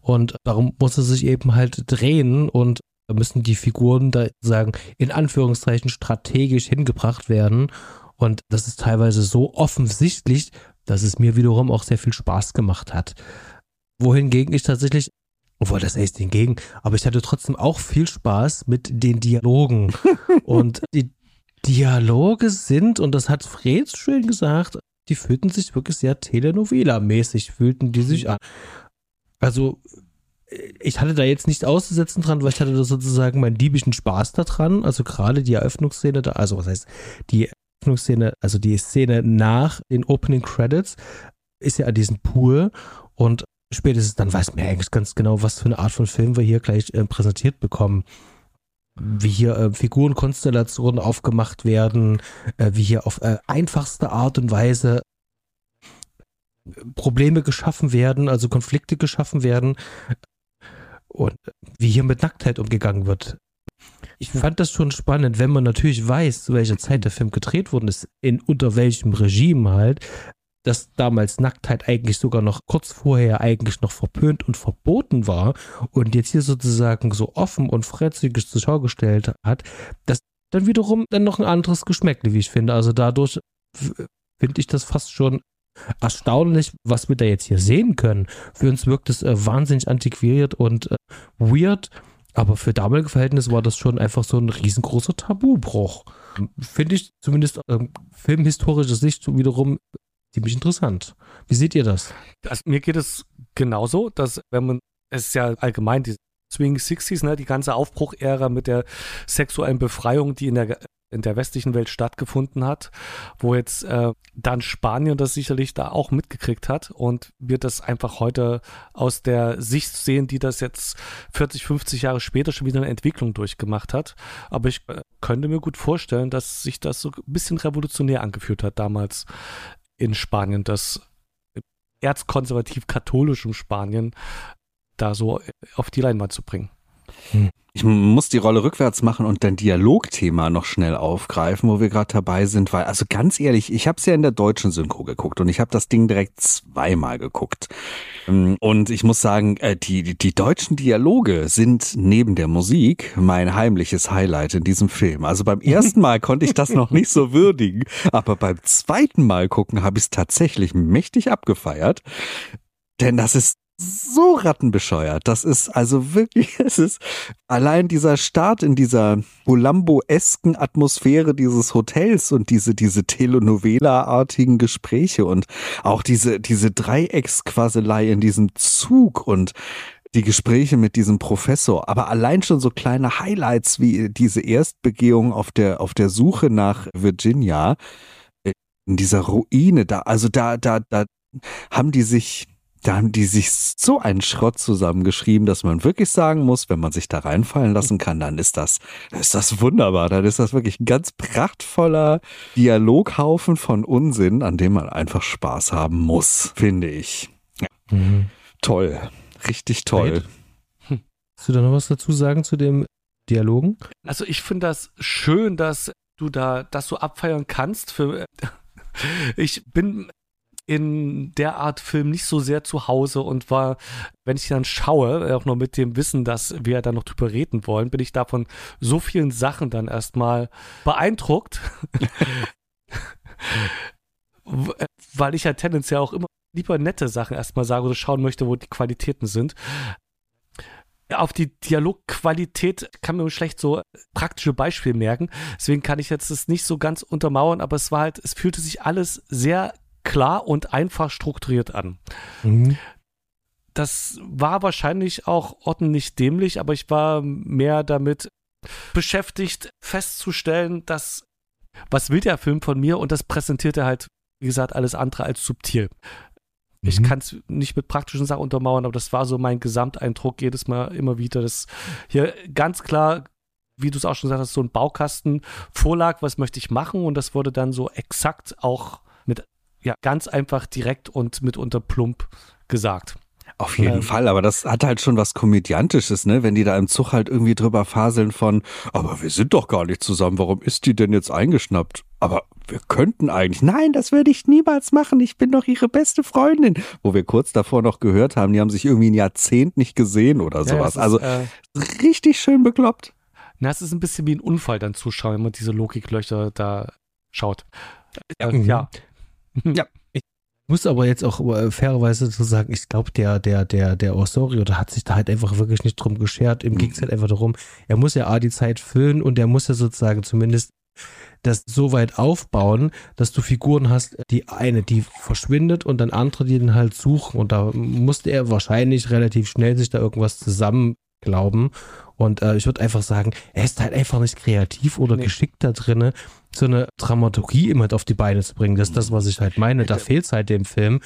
Speaker 1: Und darum muss er sich eben halt drehen und da müssen die Figuren da sagen, in Anführungszeichen strategisch hingebracht werden. Und das ist teilweise so offensichtlich, dass es mir wiederum auch sehr viel Spaß gemacht hat. Wohingegen ich tatsächlich, obwohl das heißt hingegen, aber ich hatte trotzdem auch viel Spaß mit den Dialogen. <laughs> und die Dialoge sind, und das hat Fred schön gesagt, die fühlten sich wirklich sehr Telenovela-mäßig, fühlten die sich an. Also, ich hatte da jetzt nicht auszusetzen dran, weil ich hatte da sozusagen meinen liebischen Spaß daran. Also gerade die Eröffnungsszene da, also was heißt, die Eröffnungsszene, also die Szene nach den Opening Credits ist ja an diesem Pool und spätestens dann weiß man eigentlich ganz genau, was für eine Art von Film wir hier gleich äh, präsentiert bekommen wie hier äh, Figurenkonstellationen aufgemacht werden, äh, wie hier auf äh, einfachste Art und Weise Probleme geschaffen werden, also Konflikte geschaffen werden und wie hier mit Nacktheit umgegangen wird. Ich fand das schon spannend, wenn man natürlich weiß, zu welcher Zeit der Film gedreht worden ist, in unter welchem Regime halt, dass damals Nacktheit eigentlich sogar noch kurz vorher eigentlich noch verpönt und verboten war und jetzt hier sozusagen so offen und freizügig zur Schau gestellt hat, das dann wiederum dann noch ein anderes Geschmäckle, wie ich finde. Also dadurch finde ich das fast schon erstaunlich, was wir da jetzt hier sehen können. Für uns wirkt es äh, wahnsinnig antiquiert und äh, weird, aber für damalige Verhältnisse war das schon einfach so ein riesengroßer Tabubruch. Finde ich zumindest äh, filmhistorischer Sicht wiederum ziemlich interessant. Wie seht ihr das?
Speaker 2: Also, mir geht es genauso, dass wenn man, es ist ja allgemein die Swing 60s, ne, die ganze Aufbruchära mit der sexuellen Befreiung, die in der in der westlichen Welt stattgefunden hat, wo jetzt äh, dann Spanien das sicherlich da auch mitgekriegt hat und wir das einfach heute aus der Sicht sehen, die das jetzt 40, 50 Jahre später schon wieder eine Entwicklung durchgemacht hat. Aber ich äh, könnte mir gut vorstellen, dass sich das so ein bisschen revolutionär angefühlt hat damals in Spanien, das erzkonservativ-katholischem Spanien da so auf die Leinwand zu bringen.
Speaker 3: Hm. Ich muss die Rolle rückwärts machen und dein Dialogthema noch schnell aufgreifen, wo wir gerade dabei sind, weil, also ganz ehrlich, ich habe es ja in der deutschen Synchro geguckt und ich habe das Ding direkt zweimal geguckt. Ähm, und ich muss sagen, äh, die, die, die deutschen Dialoge sind neben der Musik mein heimliches Highlight in diesem Film. Also beim <laughs> ersten Mal konnte ich das noch nicht so würdigen, aber beim zweiten Mal gucken habe ich es tatsächlich mächtig abgefeiert. Denn das ist so rattenbescheuert. Das ist also wirklich, <laughs> es ist allein dieser Start in dieser Columbo-esken Atmosphäre dieses Hotels und diese, diese Telenovela-artigen Gespräche und auch diese, diese Dreiecksquaselei in diesem Zug und die Gespräche mit diesem Professor, aber allein schon so kleine Highlights wie diese Erstbegehung auf der, auf der Suche nach Virginia, äh, in dieser Ruine, da, also da, da, da haben die sich da haben die sich so einen Schrott zusammengeschrieben, dass man wirklich sagen muss, wenn man sich da reinfallen lassen kann, dann ist das, ist das wunderbar. Dann ist das wirklich ein ganz prachtvoller Dialoghaufen von Unsinn, an dem man einfach Spaß haben muss, finde ich. Mhm. Toll. Richtig toll.
Speaker 1: Hm. Hast du da noch was dazu sagen zu dem Dialogen?
Speaker 2: Also ich finde das schön, dass du da das so abfeiern kannst. Für, <laughs> ich bin in der Art Film nicht so sehr zu Hause und war, wenn ich dann schaue, auch nur mit dem Wissen, dass wir da noch drüber reden wollen, bin ich davon so vielen Sachen dann erstmal beeindruckt. <laughs> Weil ich ja tendenziell auch immer lieber nette Sachen erstmal sage oder schauen möchte, wo die Qualitäten sind. Auf die Dialogqualität kann man schlecht so praktische Beispiele merken. Deswegen kann ich jetzt das nicht so ganz untermauern, aber es war halt, es fühlte sich alles sehr klar und einfach strukturiert an. Mhm. Das war wahrscheinlich auch ordentlich dämlich, aber ich war mehr damit beschäftigt, festzustellen, dass was will der Film von mir und das präsentiert er halt, wie gesagt, alles andere als subtil. Mhm. Ich kann es nicht mit praktischen Sachen untermauern, aber das war so mein Gesamteindruck jedes Mal immer wieder, dass hier ganz klar, wie du es auch schon gesagt hast, so ein Baukasten vorlag, was möchte ich machen und das wurde dann so exakt auch mit ja, ganz einfach direkt und mitunter plump gesagt.
Speaker 3: Auf jeden ähm, Fall, aber das hat halt schon was Komödiantisches, ne? Wenn die da im Zug halt irgendwie drüber faseln von, aber wir sind doch gar nicht zusammen, warum ist die denn jetzt eingeschnappt? Aber wir könnten eigentlich, nein, das würde ich niemals machen, ich bin doch ihre beste Freundin. Wo wir kurz davor noch gehört haben, die haben sich irgendwie ein Jahrzehnt nicht gesehen oder sowas. Ja, ist, also äh, richtig schön bekloppt.
Speaker 2: Na, es ist ein bisschen wie ein Unfall dann zuschauen, wenn man diese Logiklöcher da schaut. Äh, ja, ja.
Speaker 1: Ja, ich, muss aber jetzt auch äh, fairerweise zu sagen, ich glaube, der, der, der, der Osorio, der hat sich da halt einfach wirklich nicht drum geschert. Ihm ging es halt einfach darum, er muss ja A, die Zeit füllen und er muss ja sozusagen zumindest das so weit aufbauen, dass du Figuren hast, die eine, die verschwindet und dann andere, die den halt suchen. Und da musste er wahrscheinlich relativ schnell sich da irgendwas zusammen glauben. Und äh, ich würde einfach sagen, er ist halt einfach nicht kreativ oder nee. geschickt da drinne, so eine Dramaturgie immer auf die Beine zu bringen. Das ist das, was ich halt meine. Da fehlt es halt dem Film.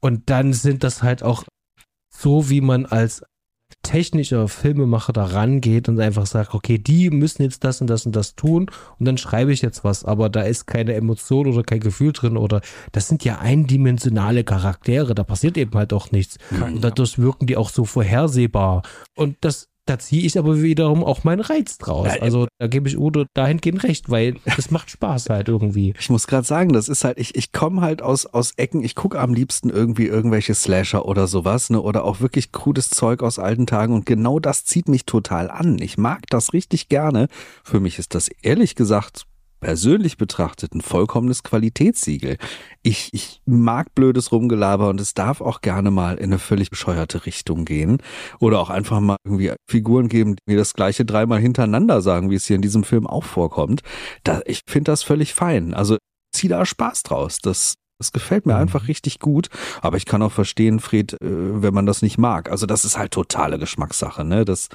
Speaker 1: Und dann sind das halt auch so, wie man als technischer Filmemacher da rangeht und einfach sagt, okay, die müssen jetzt das und das und das tun und dann schreibe ich jetzt was, aber da ist keine Emotion oder kein Gefühl drin oder das sind ja eindimensionale Charaktere, da passiert eben halt auch nichts. und dadurch wirken die auch so vorhersehbar. Und das da ziehe ich aber wiederum auch meinen Reiz draus. Also da gebe ich Udo dahingehend recht, weil es macht Spaß halt irgendwie.
Speaker 3: Ich muss gerade sagen, das ist halt, ich, ich komme halt aus, aus Ecken, ich gucke am liebsten irgendwie irgendwelche Slasher oder sowas, ne? Oder auch wirklich krudes Zeug aus alten Tagen und genau das zieht mich total an. Ich mag das richtig gerne. Für mich ist das ehrlich gesagt persönlich betrachtet ein vollkommenes Qualitätssiegel. Ich, ich mag blödes Rumgelaber und es darf auch gerne mal in eine völlig bescheuerte Richtung gehen. Oder auch einfach mal irgendwie Figuren geben, die mir das gleiche dreimal hintereinander sagen, wie es hier in diesem Film auch vorkommt. Da, ich finde das völlig fein. Also zieh da Spaß draus. Das, das gefällt mir mhm. einfach richtig gut. Aber ich kann auch verstehen, Fred, äh, wenn man das nicht mag. Also das ist halt totale Geschmackssache, ne? Das,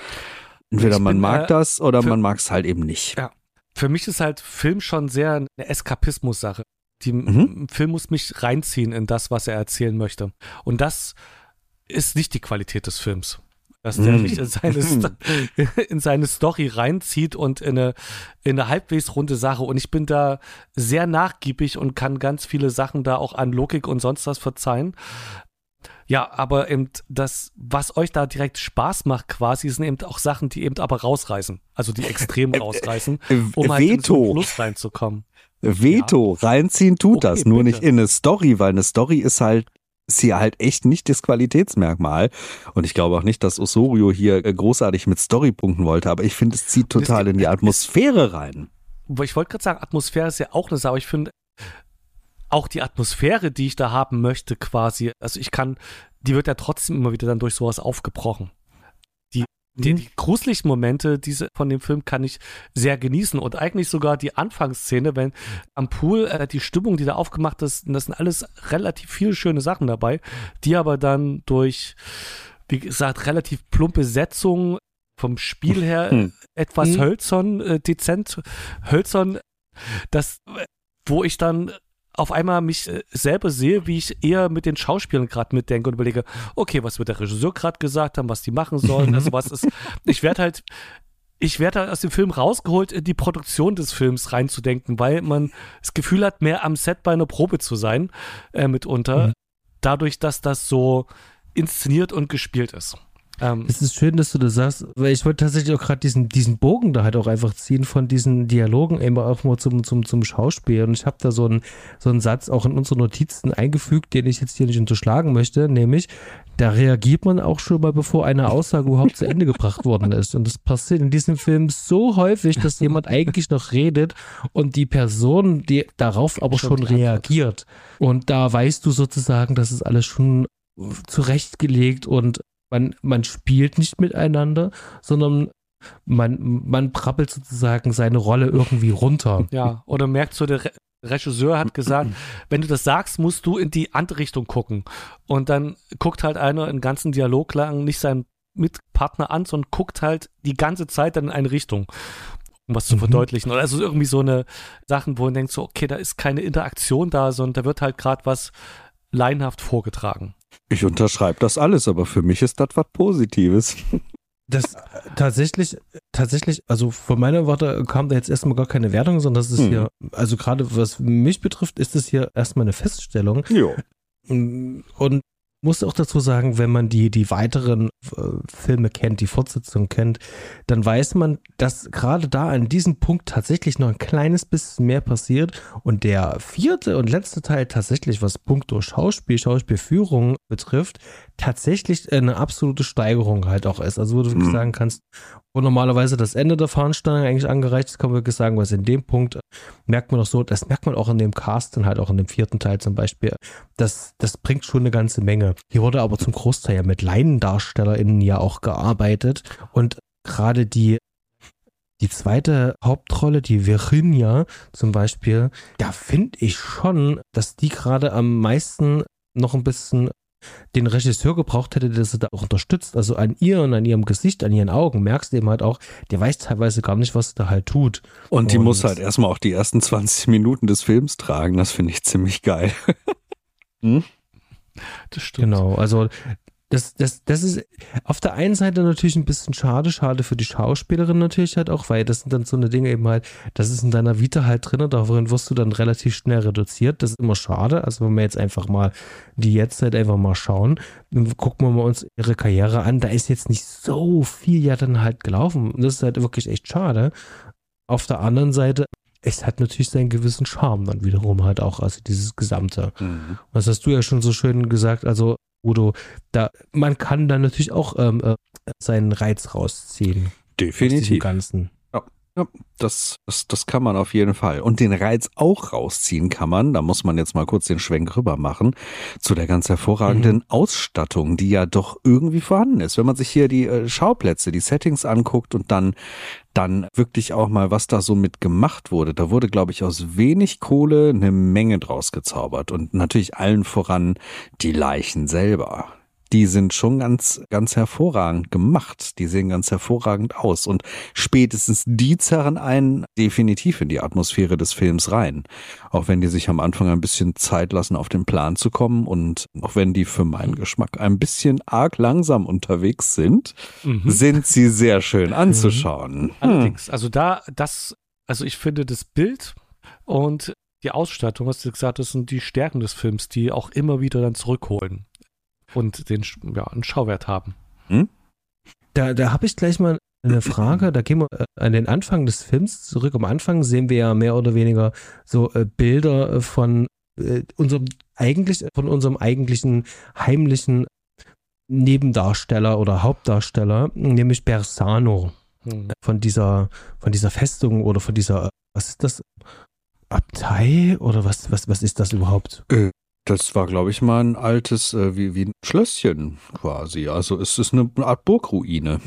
Speaker 3: entweder bin, man mag äh, das oder man mag es halt eben nicht.
Speaker 2: Ja für mich ist halt Film schon sehr eine Eskapismus-Sache. Die mhm. Film muss mich reinziehen in das, was er erzählen möchte. Und das ist nicht die Qualität des Films. Dass der mhm. mich in seine, <laughs> <laughs> in seine Story reinzieht und in eine, in eine halbwegs runde Sache. Und ich bin da sehr nachgiebig und kann ganz viele Sachen da auch an Logik und sonst was verzeihen. Ja, aber eben das, was euch da direkt Spaß macht quasi, sind eben auch Sachen, die eben aber rausreißen. Also die extrem <laughs> äh, äh, rausreißen,
Speaker 3: äh, um halt in so
Speaker 2: Fluss reinzukommen.
Speaker 3: Veto, ja. reinziehen tut okay, das, nur bitte. nicht in eine Story, weil eine Story ist halt ist hier halt echt nicht das Qualitätsmerkmal. Und ich glaube auch nicht, dass Osorio hier großartig mit Story punkten wollte, aber ich finde, es zieht total in die Atmosphäre rein.
Speaker 2: Ich wollte gerade sagen, Atmosphäre ist ja auch eine Sache, aber ich finde, auch die Atmosphäre, die ich da haben möchte, quasi, also ich kann, die wird ja trotzdem immer wieder dann durch sowas aufgebrochen. Die, die, mhm. die gruseligen Momente diese, von dem Film kann ich sehr genießen und eigentlich sogar die Anfangsszene, wenn am Pool äh, die Stimmung, die da aufgemacht ist, das sind alles relativ viele schöne Sachen dabei, die aber dann durch, wie gesagt, relativ plumpe Setzungen vom Spiel her hm. etwas mhm. hölzern, äh, dezent hölzern, das, wo ich dann auf einmal mich äh, selber sehe, wie ich eher mit den Schauspielern gerade mitdenke und überlege, okay, was wird der Regisseur gerade gesagt haben, was die machen sollen, also was ist, <laughs> ich werde halt, ich werde halt aus dem Film rausgeholt, in die Produktion des Films reinzudenken, weil man das Gefühl hat, mehr am Set bei einer Probe zu sein, äh, mitunter, mhm. dadurch, dass das so inszeniert und gespielt ist.
Speaker 1: Ähm, es ist schön, dass du das sagst, weil ich wollte tatsächlich auch gerade diesen, diesen Bogen da halt auch einfach ziehen von diesen Dialogen immer auch mal zum, zum, zum Schauspiel. Und ich habe da so einen, so einen Satz auch in unsere Notizen eingefügt, den ich jetzt hier nicht unterschlagen möchte, nämlich, da reagiert man auch schon mal, bevor eine Aussage überhaupt zu Ende gebracht worden ist. Und das passiert in diesem Film so häufig, dass jemand eigentlich noch redet und die Person, die darauf aber schon, schon reagiert. Und da weißt du sozusagen, dass es alles schon zurechtgelegt und man, man spielt nicht miteinander, sondern man, man prappelt sozusagen seine Rolle irgendwie runter.
Speaker 2: Ja, oder merkt so, der Re Regisseur hat gesagt, <clears throat> wenn du das sagst, musst du in die andere Richtung gucken. Und dann guckt halt einer einen ganzen Dialog lang nicht seinen Mitpartner an, sondern guckt halt die ganze Zeit dann in eine Richtung um was zu mhm. verdeutlichen. Oder also irgendwie so eine Sachen, wo man denkt so, okay, da ist keine Interaktion da, sondern da wird halt gerade was laienhaft vorgetragen.
Speaker 3: Ich unterschreibe das alles, aber für mich ist das was Positives. <laughs>
Speaker 1: Das tatsächlich, tatsächlich, also von meiner Warte kam da jetzt erstmal gar keine Wertung, sondern das ist hm. hier, also gerade was mich betrifft, ist es hier erstmal eine Feststellung.
Speaker 3: Jo.
Speaker 1: Und muss auch dazu sagen, wenn man die, die weiteren äh, Filme kennt, die Fortsetzung kennt, dann weiß man, dass gerade da an diesem Punkt tatsächlich noch ein kleines bisschen mehr passiert und der vierte und letzte Teil tatsächlich, was Punkt durch Schauspiel, Schauspielführung betrifft, tatsächlich eine absolute Steigerung halt auch ist. Also wo du wirklich
Speaker 3: Mhm.
Speaker 1: sagen kannst, wo normalerweise das Ende der Fahnenstange eigentlich angereicht ist, kann man wirklich sagen, was in dem Punkt merkt man doch so, das merkt man auch in dem Cast und halt auch in dem vierten Teil zum Beispiel, das, das bringt schon eine ganze Menge. Hier wurde aber zum Großteil ja mit LaiendarstellerInnen ja auch gearbeitet und gerade die die zweite Hauptrolle, die Virginia zum Beispiel, da finde ich schon, dass die gerade am meisten noch ein bisschen den Regisseur gebraucht hätte, der sie da auch unterstützt. Also an ihr und an ihrem Gesicht, an ihren Augen merkst du eben halt auch, der weiß teilweise gar nicht, was sie da halt tut.
Speaker 3: Und die
Speaker 1: Und-
Speaker 3: muss halt erstmal auch die ersten 20 Minuten des Films tragen. Das finde ich ziemlich geil. <laughs>
Speaker 2: Das stimmt.
Speaker 1: Genau, also das, das, das ist auf der einen Seite natürlich ein bisschen schade, schade für die Schauspielerin natürlich halt auch, weil das sind dann so eine Dinge eben halt, das ist in deiner Vita halt drin, darin wirst du dann relativ schnell reduziert. Das ist immer schade. Also wenn wir jetzt einfach mal die Jetztzeit einfach mal schauen, gucken wir mal uns ihre Karriere an, da ist jetzt nicht so viel ja dann halt gelaufen. Das ist halt wirklich echt schade. Auf der anderen Seite, es hat natürlich seinen gewissen Charme dann wiederum halt auch, also dieses Gesamte.
Speaker 3: Mhm.
Speaker 1: Das hast du ja schon so schön gesagt, also Udo, da man kann da natürlich auch ähm, äh, seinen Reiz rausziehen. Aus diesem
Speaker 3: Definitiv.
Speaker 1: Ganzen.
Speaker 3: Ja, das, das, das kann man auf jeden Fall. Und den Reiz auch rausziehen kann man, da muss man jetzt mal kurz den Schwenk rüber machen, zu der ganz hervorragenden Ausstattung, die ja doch irgendwie vorhanden ist. Wenn man sich hier die äh, Schauplätze, die Settings anguckt und dann, dann wirklich auch mal, was da so mit gemacht wurde, da wurde, glaube ich, aus wenig Kohle eine Menge draus gezaubert. Und natürlich allen voran die Leichen selber. Die sind schon ganz, ganz hervorragend gemacht. Die sehen ganz hervorragend aus. Und spätestens die zerren einen definitiv in die Atmosphäre des Films rein. Auch wenn die sich am Anfang ein bisschen Zeit lassen, auf den Plan zu kommen und auch wenn die für meinen Geschmack ein bisschen arg langsam unterwegs sind,
Speaker 2: Mhm.
Speaker 3: sind sie sehr schön anzuschauen. Hm.
Speaker 2: Allerdings, also da, das, also ich finde das Bild und die Ausstattung, was du gesagt hast, sind die Stärken des Films, die auch immer wieder dann zurückholen und den, ja, einen Schauwert haben.
Speaker 1: Da, da habe ich gleich mal eine Frage. Da gehen wir äh, an den Anfang des Films zurück. Am Anfang sehen wir ja mehr oder weniger so äh, Bilder äh, von äh, unserem eigentlich von unserem eigentlichen heimlichen Nebendarsteller oder Hauptdarsteller, nämlich Bersano.
Speaker 2: Hm.
Speaker 1: von dieser, von dieser Festung oder von dieser, was ist das? Abtei oder was, was, was ist das überhaupt?
Speaker 3: Das war, glaube ich, mal ein altes, äh, wie, wie ein Schlösschen quasi. Also es ist eine Art Burgruine.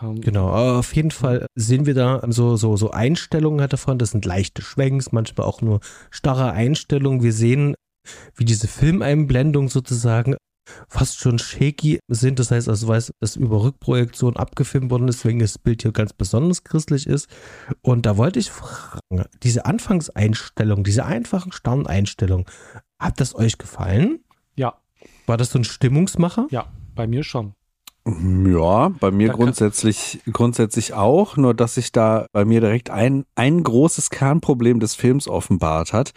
Speaker 2: Ähm,
Speaker 1: Genau, aber auf jeden Fall sehen wir da so, so, so Einstellungen halt davon. Das sind leichte Schwenks, manchmal auch nur starre Einstellungen. Wir sehen, wie diese Filmeinblendungen sozusagen fast schon shaky sind. Das heißt also, weiß, dass über Rückprojektion abgefilmt worden ist, weswegen das Bild hier ganz besonders christlich ist. Und da wollte ich fragen, diese Anfangseinstellung, diese einfachen Starneinstellungen, hat das euch gefallen?
Speaker 2: Ja,
Speaker 1: War das so ein Stimmungsmacher?
Speaker 2: ja, bei mir schon.
Speaker 3: Ja, bei mir
Speaker 2: Da
Speaker 3: grundsätzlich, grundsätzlich auch, nur dass sich da bei mir direkt ein, ein großes Kernproblem des Films offenbart hat,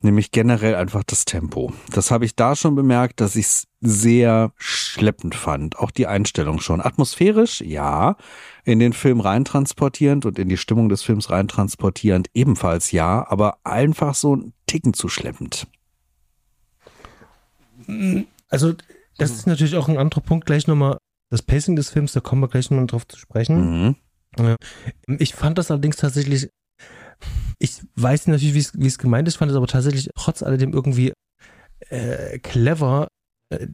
Speaker 3: nämlich generell einfach das Tempo. Das habe ich da schon bemerkt, dass ich es sehr schleppend fand. Auch die Einstellung schon. Atmosphärisch, ja. In den Film reintransportierend und in die Stimmung des Films reintransportierend ebenfalls ja, aber einfach so ein Ticken zu schleppend.
Speaker 1: Also, das ist natürlich auch ein anderer Punkt. Gleich nochmal das Pacing des Films, da kommen wir gleich nochmal drauf zu sprechen.
Speaker 3: Mhm.
Speaker 1: Ich fand das allerdings tatsächlich, ich weiß natürlich, wie es- gemeint ist, fand es aber tatsächlich trotz alledem irgendwie äh, clever, äh,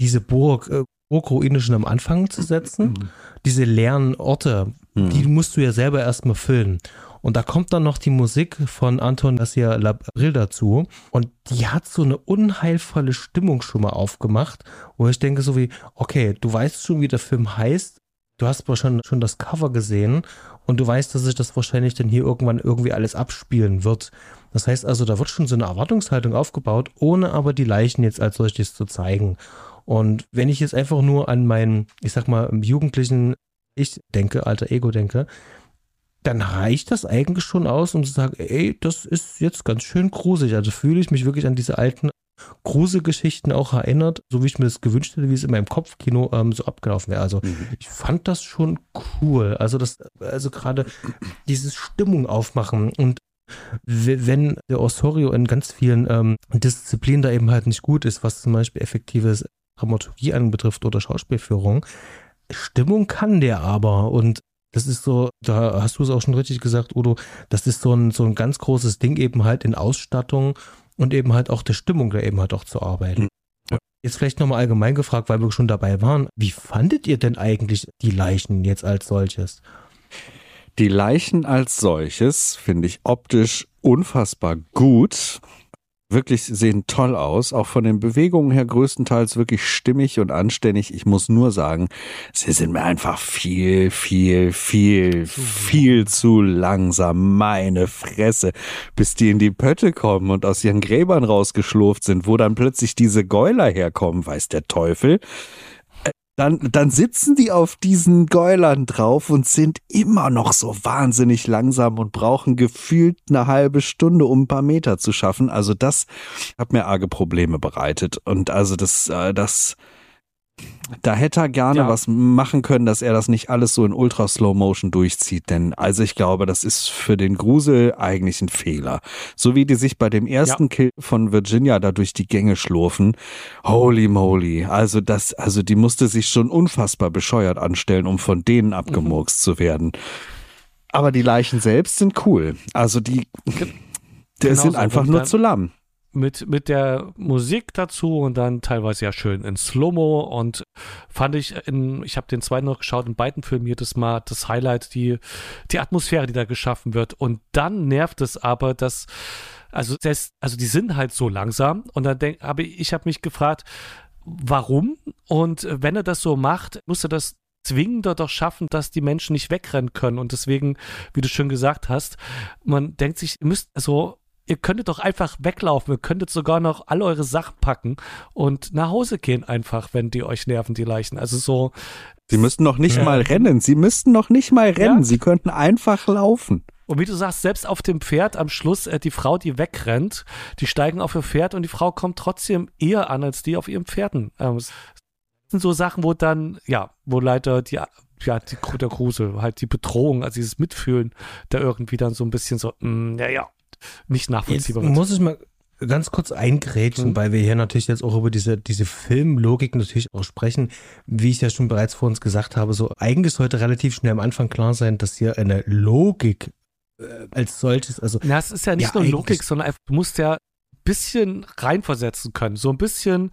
Speaker 1: diese Burg, äh, Burgruine schon am Anfang zu setzen. Diese leeren Orte,
Speaker 3: Mhm.
Speaker 1: die musst du ja selber erstmal füllen. Und da kommt dann noch die Musik von Anton Garcia Labril dazu. Und die hat so eine unheilvolle Stimmung schon mal aufgemacht, wo ich denke so wie, okay, du weißt schon, wie der Film heißt. Du hast aber schon, schon das Cover gesehen und du weißt, dass sich das wahrscheinlich dann hier irgendwann irgendwie alles abspielen wird. Das heißt also, da wird schon so eine Erwartungshaltung aufgebaut, ohne aber die Leichen jetzt als solches zu zeigen. Und wenn ich jetzt einfach nur an meinen, ich sag mal, jugendlichen Ich denke, alter Ego denke, dann reicht das eigentlich schon aus, um zu sagen, ey, das ist jetzt ganz schön gruselig. Also fühle ich mich wirklich an diese alten Gruselgeschichten auch erinnert, so wie ich mir das gewünscht hätte, wie es in meinem Kopfkino ähm, so abgelaufen wäre. Also
Speaker 3: Mhm.
Speaker 1: ich fand das schon cool. Also das, also gerade dieses Stimmung aufmachen und wenn der Osorio in ganz vielen ähm, Disziplinen da eben halt nicht gut ist, was zum Beispiel effektives Dramaturgie anbetrifft oder Schauspielführung. Stimmung kann der aber und das ist so, da hast du es auch schon richtig gesagt, Udo, das ist so ein, so ein ganz großes Ding eben halt in Ausstattung und eben halt auch der Stimmung da eben halt auch zu arbeiten.
Speaker 3: Ja.
Speaker 1: Jetzt vielleicht nochmal allgemein gefragt, weil wir schon dabei waren. Wie fandet ihr denn eigentlich die Leichen jetzt als solches?
Speaker 3: Die Leichen als solches finde ich optisch unfassbar gut wirklich sehen toll aus, auch von den Bewegungen her größtenteils wirklich stimmig und anständig. Ich muss nur sagen, sie sind mir einfach viel, viel, viel, viel zu langsam. Meine Fresse, bis die in die Pötte kommen und aus ihren Gräbern rausgeschlurft sind, wo dann plötzlich diese Geuler herkommen, weiß der Teufel dann, dann sitzen die auf diesen Gäulern drauf und sind immer noch so wahnsinnig langsam und brauchen gefühlt eine halbe Stunde, um ein paar Meter zu schaffen. Also das hat mir arge Probleme bereitet. Und also das, äh, das, da hätte er gerne ja. was machen können, dass er das nicht alles so in ultra slow motion durchzieht, denn also ich glaube, das ist für den Grusel eigentlich ein Fehler. So wie die sich bei dem ersten ja. Kill von Virginia da durch die Gänge schlurfen. Holy moly. Also das, also die musste sich schon unfassbar bescheuert anstellen, um von denen abgemurkst mhm. zu werden. Aber die Leichen selbst sind cool. Also die, die genau sind einfach nur zu lamm
Speaker 2: mit, mit der Musik dazu und dann teilweise ja schön in Slow-Mo und fand ich in, ich habe den zweiten noch geschaut, in beiden Filmen jedes Mal das Highlight, die, die Atmosphäre, die da geschaffen wird. Und dann nervt es aber, dass, also, das, also die sind halt so langsam und dann denk, habe ich, habe mich gefragt, warum? Und wenn er das so macht, muss er das zwingender doch schaffen, dass die Menschen nicht wegrennen können. Und deswegen, wie du schon gesagt hast, man denkt sich, ihr müsst, also ihr könntet doch einfach weglaufen, ihr könntet sogar noch all eure Sachen packen und nach Hause gehen einfach, wenn die euch nerven, die Leichen. Also so.
Speaker 3: Sie müssten noch nicht ja. mal rennen. Sie müssten noch nicht mal rennen. Ja. Sie könnten einfach laufen.
Speaker 2: Und wie du sagst, selbst auf dem Pferd am Schluss, äh, die Frau, die wegrennt, die steigen auf ihr Pferd und die Frau kommt trotzdem eher an als die auf ihren Pferden. Ähm, das sind so Sachen, wo dann, ja, wo leider die, ja, die, der Grusel, halt die Bedrohung, also dieses Mitfühlen, da irgendwie dann so ein bisschen so, mh, mm, ja, ja, nicht nachvollziehbar
Speaker 1: jetzt Muss ich mal ganz kurz eingrätschen, mhm. weil wir hier natürlich jetzt auch über diese, diese Filmlogik natürlich auch sprechen. Wie ich ja schon bereits vor uns gesagt habe, so eigentlich sollte relativ schnell am Anfang klar sein, dass hier eine Logik äh, als solches, also.
Speaker 2: Na, es ist ja nicht ja, nur Logik, sondern einfach, du musst ja ein bisschen reinversetzen können. So ein bisschen,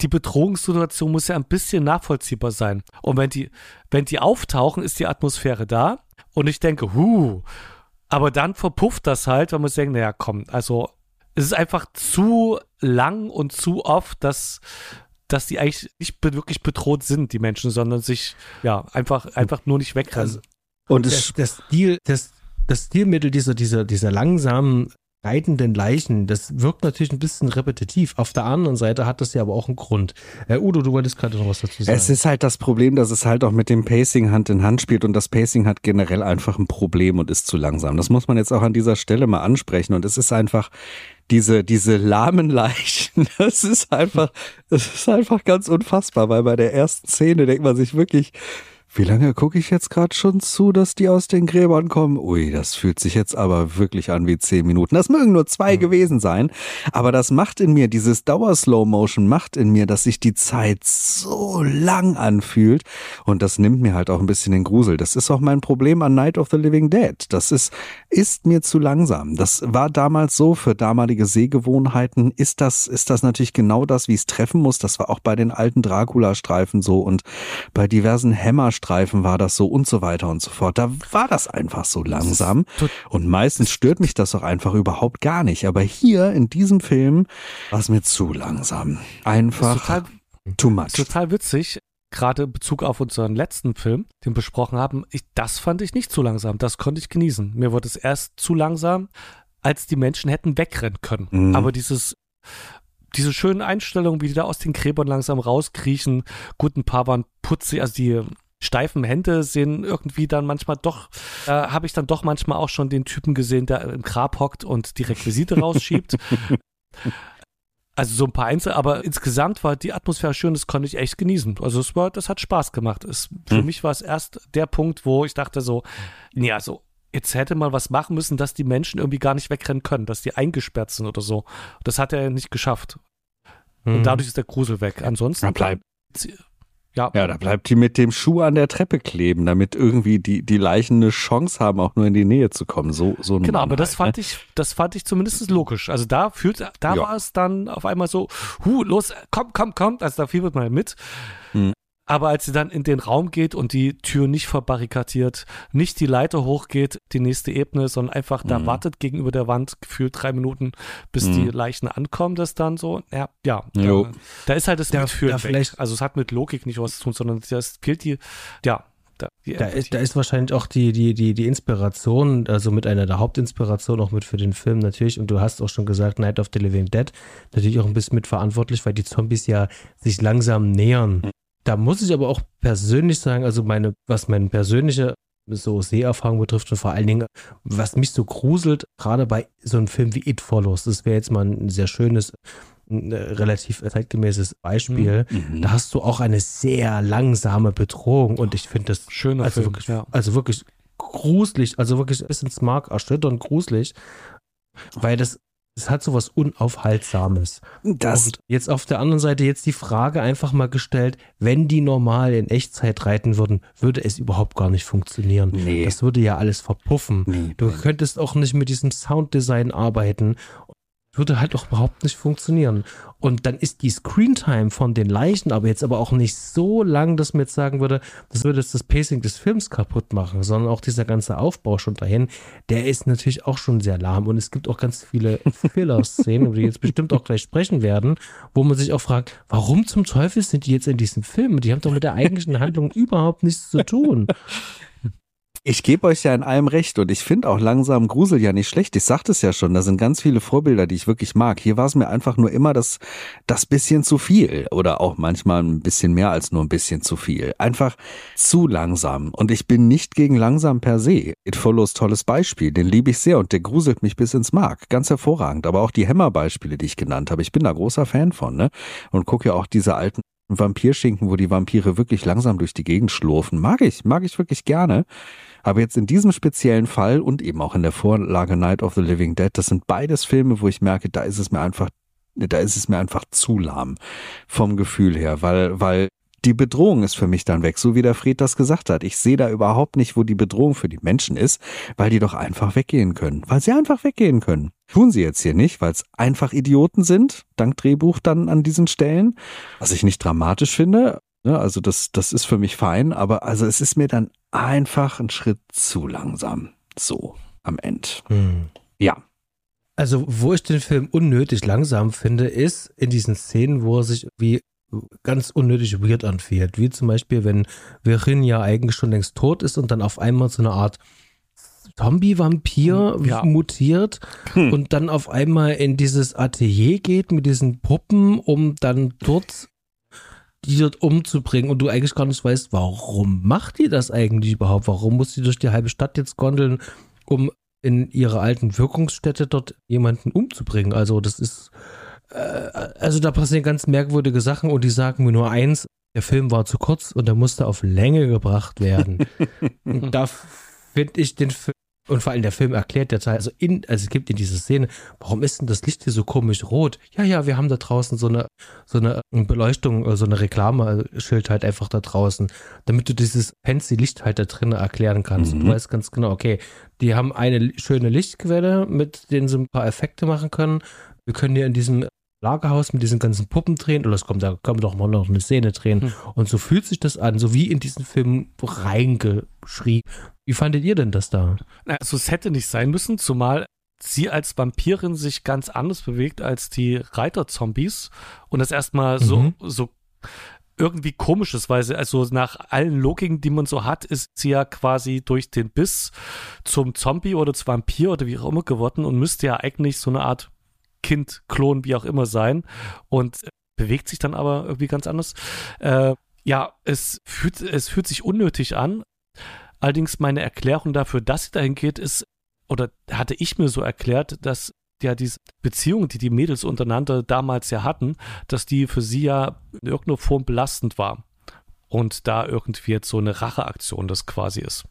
Speaker 2: die Bedrohungssituation muss ja ein bisschen nachvollziehbar sein. Und wenn die, wenn die auftauchen, ist die Atmosphäre da. Und ich denke, huh, aber dann verpufft das halt, wenn man denkt, naja, komm, also es ist einfach zu lang und zu oft, dass, dass die eigentlich nicht wirklich bedroht sind, die Menschen, sondern sich ja einfach, einfach nur nicht wegrennen. Also,
Speaker 1: und das, das, Stil, das, das Stilmittel dieser, dieser, dieser langsamen reitenden Leichen, das wirkt natürlich ein bisschen repetitiv. Auf der anderen Seite hat das ja aber auch einen Grund. Äh, Udo, du wolltest gerade noch was dazu sagen.
Speaker 3: Es ist halt das Problem, dass es halt auch mit dem Pacing Hand in Hand spielt und das Pacing hat generell einfach ein Problem und ist zu langsam. Das muss man jetzt auch an dieser Stelle mal ansprechen und es ist einfach diese, diese lahmen Leichen, <laughs> das ist einfach, das ist einfach ganz unfassbar, weil bei der ersten Szene denkt man sich wirklich, wie lange gucke ich jetzt gerade schon zu, dass die aus den Gräbern kommen? Ui, das fühlt sich jetzt aber wirklich an wie zehn Minuten. Das mögen nur zwei mhm. gewesen sein, aber das macht in mir, dieses Dauer-Slow-Motion macht in mir, dass sich die Zeit so lang anfühlt und das nimmt mir halt auch ein bisschen den Grusel. Das ist auch mein Problem an Night of the Living Dead. Das ist, ist mir zu langsam. Das war damals so für damalige Sehgewohnheiten. Ist das, ist das natürlich genau das, wie es treffen muss. Das war auch bei den alten Dracula-Streifen so und bei diversen Hammer Streifen war das so und so weiter und so fort. Da war das einfach so langsam. Und meistens stört mich das auch einfach überhaupt gar nicht. Aber hier in diesem Film war es mir zu langsam. Einfach total, too much.
Speaker 2: Total witzig. Gerade in Bezug auf unseren letzten Film, den wir besprochen haben, ich, das fand ich nicht zu langsam. Das konnte ich genießen. Mir wurde es erst zu langsam, als die Menschen hätten wegrennen können. Mhm. Aber dieses diese schönen Einstellungen, wie die da aus den Gräbern langsam rauskriechen. Gut, ein paar waren putzig, also die steifen Hände sehen irgendwie dann manchmal doch, äh, habe ich dann doch manchmal auch schon den Typen gesehen, der im Grab hockt und die Requisite rausschiebt. <laughs> Also so ein paar Einzel, aber insgesamt war die Atmosphäre schön, das konnte ich echt genießen. Also es war, das hat Spaß gemacht. Es, für hm. mich war es erst der Punkt, wo ich dachte so, nee, also jetzt hätte man was machen müssen, dass die Menschen irgendwie gar nicht wegrennen können, dass die eingesperrt sind oder so. Das hat er nicht geschafft. Und hm. dadurch ist der Grusel weg. Ansonsten.
Speaker 3: Ja, bleib,
Speaker 2: ja.
Speaker 3: Ja, da bleibt die mit dem Schuh an der Treppe kleben, damit irgendwie die, die Leichen eine Chance haben, auch nur in die Nähe zu kommen. So, so ein
Speaker 2: Genau,
Speaker 3: Mann
Speaker 2: aber das
Speaker 3: halt,
Speaker 2: fand
Speaker 3: ne?
Speaker 2: ich, das fand ich zumindest logisch. Also da fühlt, da
Speaker 3: Ja.
Speaker 2: war es dann auf einmal so, hu, los, komm, komm, komm, also da fiebert man mit.
Speaker 3: Hm.
Speaker 2: Aber als sie dann in den Raum geht und die Tür nicht verbarrikadiert, nicht die Leiter hochgeht, die nächste Ebene, sondern einfach da
Speaker 3: Mhm.
Speaker 2: wartet gegenüber der Wand, gefühlt drei Minuten, bis
Speaker 3: Mhm.
Speaker 2: die Leichen ankommen, das dann so, ja, ja.
Speaker 3: Jo.
Speaker 2: Da, da ist halt das
Speaker 1: Da-
Speaker 2: Mitfühlen
Speaker 1: da
Speaker 2: weg.
Speaker 1: vielleicht-
Speaker 2: Also es hat mit Logik nicht was zu tun, sondern das fehlt die, ja, da,
Speaker 1: ist, da ist wahrscheinlich auch die, die, die, die Inspiration, also mit einer der Hauptinspirationen auch mit für den Film natürlich. Und du hast auch schon gesagt, Night of the Living Dead, natürlich auch ein bisschen mitverantwortlich, weil die Zombies ja sich langsam nähern. Da muss ich aber auch persönlich sagen, also meine, was meine persönliche so Seherfahrung betrifft und vor allen Dingen, was mich so gruselt, gerade bei so einem Film wie It Follows, das wäre jetzt mal ein sehr schönes, ein, äh, relativ zeitgemäßes Beispiel.
Speaker 3: Mhm.
Speaker 1: Da hast du auch eine sehr langsame Bedrohung und ich finde das
Speaker 2: Schöner
Speaker 1: also
Speaker 2: Film,
Speaker 1: wirklich,
Speaker 2: ja.
Speaker 1: also wirklich gruselig, also wirklich bis ins Mark erschütternd gruselig, weil das, es hat so was Unaufhaltsames.
Speaker 3: Das,
Speaker 1: Und jetzt auf der anderen Seite jetzt die Frage einfach mal gestellt, wenn die normal in Echtzeit reiten würden, würde es überhaupt gar nicht funktionieren.
Speaker 3: Nee.
Speaker 1: Das würde ja alles verpuffen.
Speaker 3: nee,
Speaker 1: Du könntest auch nicht mit diesem Sounddesign arbeiten. Würde halt auch überhaupt nicht funktionieren. Und dann ist die Screentime von den Leichen aber jetzt aber auch nicht so lang, dass man jetzt sagen würde, das würde jetzt das Pacing des Films kaputt machen, sondern auch dieser ganze Aufbau schon dahin, der ist natürlich auch schon sehr lahm. Und es gibt auch ganz viele <laughs> Filler-Szenen, über die jetzt bestimmt auch gleich sprechen werden, wo man sich auch fragt, warum zum Teufel sind die jetzt in diesem Film? Die haben doch mit der eigentlichen Handlung <laughs> überhaupt nichts zu tun.
Speaker 3: Ich gebe euch ja in allem recht und ich finde auch langsam Grusel ja nicht schlecht. Ich sagte es ja schon, da sind ganz viele Vorbilder, die ich wirklich mag. Hier war es mir einfach nur immer das, das bisschen zu viel oder auch manchmal ein bisschen mehr als nur ein bisschen zu viel. Einfach zu langsam und ich bin nicht gegen langsam per se. It Follows tolles Beispiel, den liebe ich sehr und der gruselt mich bis ins Mark. Ganz hervorragend, aber auch die Hämmerbeispiele, die ich genannt habe, ich bin da großer Fan von ne? und gucke ja auch diese alten Vampirschinken, wo die Vampire wirklich langsam durch die Gegend schlurfen. Mag ich, mag ich wirklich gerne. Aber jetzt in diesem speziellen Fall und eben auch in der Vorlage Night of the Living Dead, das sind beides Filme, wo ich merke, da ist es mir einfach, da ist es mir einfach zu lahm vom Gefühl her, weil, weil die Bedrohung ist für mich dann weg, so wie der Fred das gesagt hat. Ich sehe da überhaupt nicht, wo die Bedrohung für die Menschen ist, weil die doch einfach weggehen können. Weil sie einfach weggehen können. Tun sie jetzt hier nicht, weil es einfach Idioten sind, dank Drehbuch dann an diesen Stellen, was ich nicht dramatisch finde. Also das, das ist für mich fein, aber also es ist mir dann einfach ein Schritt zu langsam. So, am Ende.
Speaker 1: Hm.
Speaker 3: Ja.
Speaker 1: Also, wo ich den Film unnötig langsam finde, ist in diesen Szenen, wo er sich wie ganz unnötig weird anfühlt. Wie zum Beispiel, wenn Virin ja eigentlich schon längst tot ist und dann auf einmal so eine Art Zombie-Vampir
Speaker 2: Ja.
Speaker 1: mutiert
Speaker 3: Hm.
Speaker 1: und dann auf einmal in dieses Atelier geht mit diesen Puppen, um dann dort die dort umzubringen und du eigentlich gar nicht weißt, warum macht die das eigentlich überhaupt? Warum muss die durch die halbe Stadt jetzt gondeln, um in ihrer alten Wirkungsstätte dort jemanden umzubringen? Also das ist, äh, also da passieren ganz merkwürdige Sachen und die sagen mir nur eins, der Film war zu kurz und er musste auf Länge gebracht werden. <laughs> da finde ich den Film, und vor allem der Film erklärt der Teil, also, in, also es gibt in dieser Szene, warum ist denn das Licht hier so komisch rot? Ja, ja, wir haben da draußen so eine, so eine Beleuchtung, äh, so eine Reklameschild halt einfach da draußen, damit du dieses fancy Licht halt da drinnen erklären kannst.
Speaker 3: Mhm.
Speaker 1: du weißt ganz genau, okay, die haben eine schöne Lichtquelle, mit denen sie ein paar Effekte machen können. Wir können hier in diesem Lagerhaus mit diesen ganzen Puppen drehen, oder es kommt, da können wir doch mal noch eine Szene drehen.
Speaker 2: Hm.
Speaker 1: Und so fühlt sich das an, so wie in diesen Film reingeschrieben. Wie fandet ihr denn das da?
Speaker 2: Also es hätte nicht sein müssen, zumal sie als Vampirin sich ganz anders bewegt als die Reiterzombies und das erstmal so,
Speaker 1: Mhm.
Speaker 2: so irgendwie komisch ist, weil sie, also nach allen Logiken, die man so hat, ist sie ja quasi durch den Biss zum Zombie oder zum Vampir oder wie auch immer geworden und müsste ja eigentlich so eine Art Kind, Klon, wie auch immer sein und bewegt sich dann aber irgendwie ganz anders. Äh, ja, es fühlt, es fühlt sich unnötig an. Allerdings meine Erklärung dafür, dass sie dahin geht, ist, oder hatte ich mir so erklärt, dass ja diese Beziehung, die die Mädels untereinander damals ja hatten, dass die für sie ja in irgendeiner Form belastend war. Und da irgendwie jetzt so eine Racheaktion das quasi ist.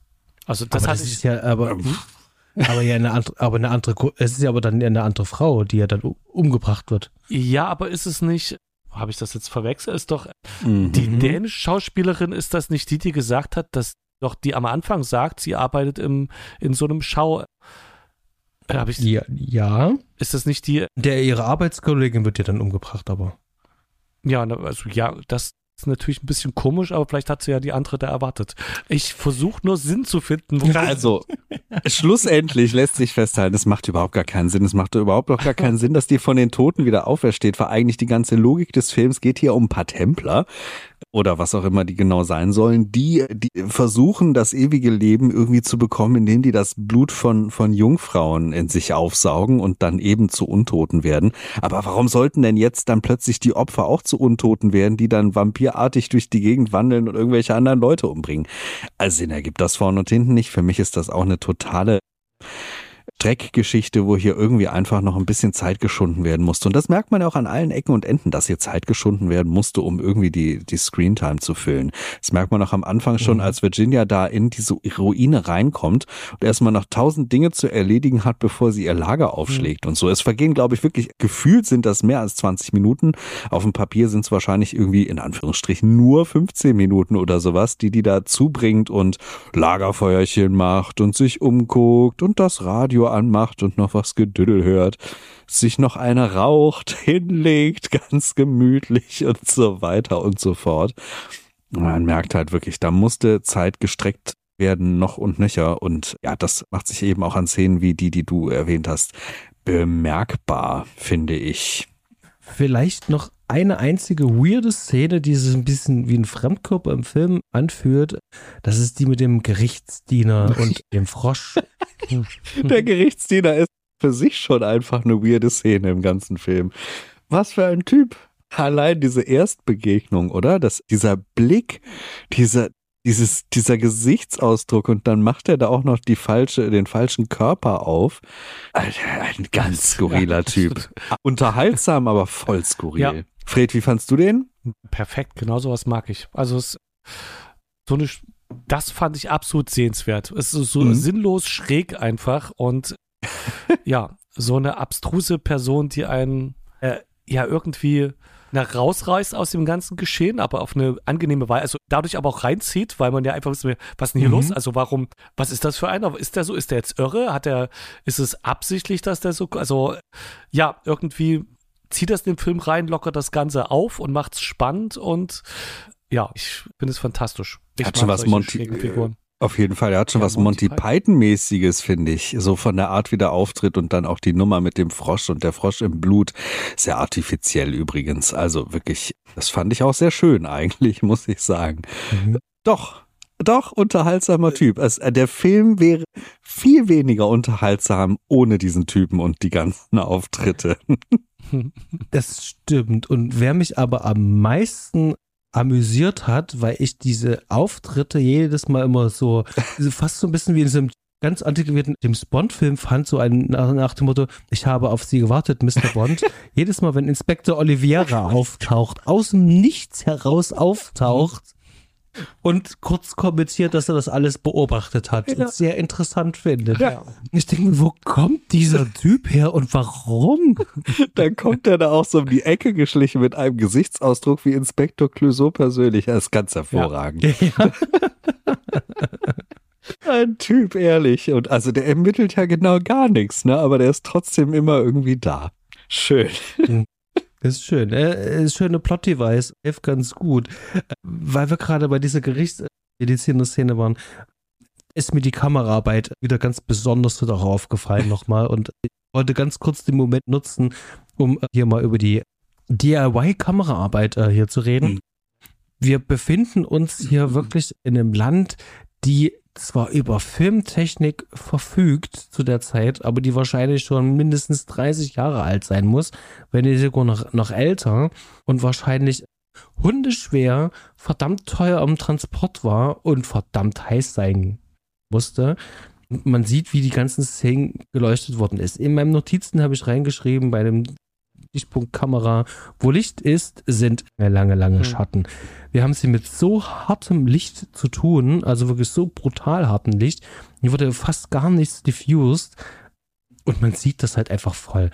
Speaker 2: Also das
Speaker 1: aber das
Speaker 2: ich.
Speaker 1: ist ja, aber, aber ja eine andere, aber eine andere, es ist ja aber dann eine andere Frau, die ja dann umgebracht wird.
Speaker 2: Ja, aber ist es nicht. Habe ich das jetzt verwechselt? Ist doch
Speaker 3: Mhm.
Speaker 2: die dänische Schauspielerin, ist das nicht die, die gesagt hat, dass doch die am Anfang sagt, sie arbeitet im, in so einem Schau. Äh, hab ich,
Speaker 1: Ja, ja.
Speaker 2: ist das nicht die?
Speaker 1: Der, ihre Arbeitskollegin wird ja dann umgebracht, aber.
Speaker 2: Ja, also ja, das ist natürlich ein bisschen komisch, aber vielleicht hat sie ja die da erwartet. Ich versuche nur Sinn zu finden.
Speaker 3: Also, schlussendlich lässt sich festhalten, es macht überhaupt gar keinen Sinn. Es macht überhaupt auch gar keinen Sinn, dass die von den Toten wieder aufersteht, weil eigentlich die ganze Logik des Films geht hier um ein paar Templer oder was auch immer die genau sein sollen, die, die versuchen, das ewige Leben irgendwie zu bekommen, indem die das Blut von, von Jungfrauen in sich aufsaugen und dann eben zu Untoten werden. Aber warum sollten denn jetzt dann plötzlich die Opfer auch zu Untoten werden, die dann vampirartig durch die Gegend wandeln und irgendwelche anderen Leute umbringen? Also Sinn ergibt das vorne und hinten nicht. Für mich ist das auch eine totale Dreckgeschichte, wo hier irgendwie einfach noch ein bisschen Zeit geschunden werden musste. Und das merkt man ja auch an allen Ecken und Enden, dass hier Zeit geschunden werden musste, um irgendwie die, die Screentime zu füllen. Das merkt man auch am Anfang schon,
Speaker 1: Mhm.
Speaker 3: als Virginia da in diese Ruine reinkommt und erstmal noch tausend Dinge zu erledigen hat, bevor sie ihr Lager aufschlägt und so. Es vergehen, glaube ich, wirklich, gefühlt sind das mehr als 20 Minuten. Auf dem Papier sind es wahrscheinlich irgendwie in Anführungsstrichen nur 15 Minuten oder sowas, die die da zubringt und Lagerfeuerchen macht und sich umguckt und das Radio anmacht und noch was Gedüdel hört, sich noch eine raucht, <laughs> hinlegt, ganz gemütlich und so weiter und so fort. Man merkt halt wirklich, da musste Zeit gestreckt werden, noch und nöcher. Und ja, das macht sich eben auch an Szenen wie die, die du erwähnt hast, bemerkbar, finde ich.
Speaker 1: Vielleicht noch eine einzige weirde Szene, die sich ein bisschen wie ein Fremdkörper im Film anfühlt. Das ist die mit dem Gerichtsdiener <laughs> und dem Frosch.
Speaker 3: Der Gerichtsdiener ist für sich schon einfach eine weirde Szene im ganzen Film. Was für ein Typ. Allein diese Erstbegegnung, oder? Das, dieser Blick, dieser, dieses, dieser Gesichtsausdruck und dann macht er da auch noch die falsche, den falschen Körper auf. Alter, ein ganz skurriler Typ. Unterhaltsam, aber voll skurril.
Speaker 2: Ja.
Speaker 3: Fred, wie fandst du den?
Speaker 2: Perfekt, genau sowas mag ich. Also es so eine das fand ich absolut sehenswert. Es ist so
Speaker 3: Mhm.
Speaker 2: sinnlos schräg einfach und <laughs> ja, so eine abstruse Person, die einen äh, ja irgendwie na, rausreißt aus dem ganzen Geschehen, aber auf eine angenehme Weise, also dadurch aber auch reinzieht, weil man ja einfach wissen will, was ist denn hier
Speaker 1: Mhm.
Speaker 2: los? Also warum, was ist das für einer? Ist der so, ist der jetzt irre? Hat er, ist es absichtlich, dass der so, also ja, irgendwie zieht das den Film rein, lockert das Ganze auf und macht es spannend und ja, ich finde es fantastisch. Ich
Speaker 3: Hat schon was Monty-. Auf jeden Fall, er hat schon
Speaker 2: Ja,
Speaker 3: was Monty
Speaker 2: Monty
Speaker 3: Python-mäßiges, finde ich. So von der Art, wie der auftritt und dann auch die Nummer mit dem Frosch und der Frosch im Blut. Sehr artifiziell übrigens. Also wirklich, das fand ich auch sehr schön eigentlich, <laughs> muss ich sagen.
Speaker 1: Mhm.
Speaker 3: Doch, doch, unterhaltsamer Typ. Es, äh, der Film wäre viel weniger unterhaltsam ohne diesen Typen und die ganzen Auftritte. <laughs>
Speaker 1: Das stimmt. Und wer mich aber am meisten amüsiert hat, weil ich diese Auftritte jedes Mal immer so, fast so ein bisschen wie in so einem ganz antiquierten James Bond-Film fand, so ein nach, nach dem Motto, ich habe auf Sie gewartet, Mr. Bond. <laughs> jedes Mal, wenn Inspektor Oliveira auftaucht, aus dem Nichts heraus auftaucht und kurz kommentiert, dass er das alles beobachtet hat
Speaker 3: Ja.
Speaker 1: und sehr interessant findet.
Speaker 3: Ja.
Speaker 1: Ich denke mir, wo kommt dieser Typ her und warum? <laughs>
Speaker 3: Dann kommt er da auch so um die Ecke geschlichen mit einem Gesichtsausdruck wie Inspektor Clouseau persönlich. Das ist ganz hervorragend.
Speaker 1: Ja. <laughs>
Speaker 3: Ein Typ, ehrlich. Und also der ermittelt ja genau gar nichts, ne? Aber der ist trotzdem immer irgendwie da. Schön.
Speaker 1: Das ist schön. Äh, ist schöne Plot-Device. Hilft ganz gut. Äh, Weil wir gerade bei dieser Gerichtsmediziner-Szene waren, ist mir die Kameraarbeit wieder ganz besonders darauf aufgefallen nochmal. Und ich wollte ganz kurz den Moment nutzen, um hier mal über die DIY-Kameraarbeit äh, hier zu reden.
Speaker 3: Mhm.
Speaker 1: Wir befinden uns hier wirklich in einem Land, die zwar über Filmtechnik verfügt zu der Zeit, aber die wahrscheinlich schon mindestens 30 Jahre alt sein muss, wenn nicht sogar noch, noch älter und wahrscheinlich hundeschwer, verdammt teuer am Transport war und verdammt heiß sein musste. Man sieht, wie die ganzen Szenen geleuchtet worden ist. In meinem Notizen habe ich reingeschrieben, bei dem Lichtpunktkamera, wo Licht ist, sind lange, lange
Speaker 2: Hm.
Speaker 1: Schatten. Wir haben sie mit so hartem Licht zu tun, also wirklich so brutal hartem Licht. Hier wurde fast gar nichts diffused und man sieht das halt einfach voll.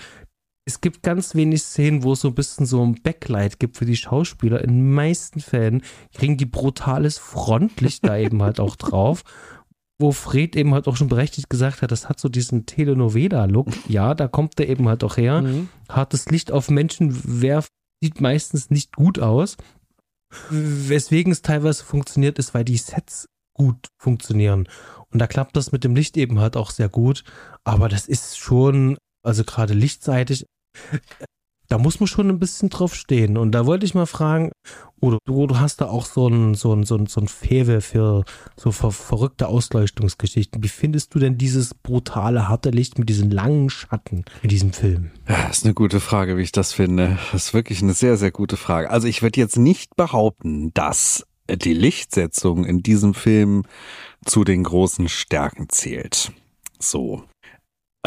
Speaker 1: es gibt ganz wenig Szenen, wo es so ein bisschen so ein Backlight gibt für die Schauspieler. In den meisten Fällen kriegen die brutales Frontlicht da eben halt auch <laughs> drauf. Wo Fred eben halt auch schon berechtigt gesagt hat, das hat so diesen Telenovela-Look. Ja, da kommt der eben halt auch her. Mhm. Hartes Licht auf Menschen werft, sieht meistens nicht gut aus. Weswegen es teilweise funktioniert, ist, weil die Sets gut funktionieren. Und da klappt das mit dem Licht eben halt auch sehr gut. Aber das ist schon, also gerade lichtseitig, da muss man schon ein bisschen drauf stehen. Und da wollte ich mal fragen, oder du, du hast da auch so ein, so ein, so ein, so ein Fewe für so ver verrückte Ausleuchtungsgeschichten. Wie findest du denn dieses brutale, harte Licht mit diesen langen Schatten in diesem Film?
Speaker 3: Ja, das ist eine gute Frage, wie ich das finde. Das ist wirklich eine sehr, sehr gute Frage. Also ich würde jetzt nicht behaupten, dass die Lichtsetzung in diesem Film zu den großen Stärken zählt. So.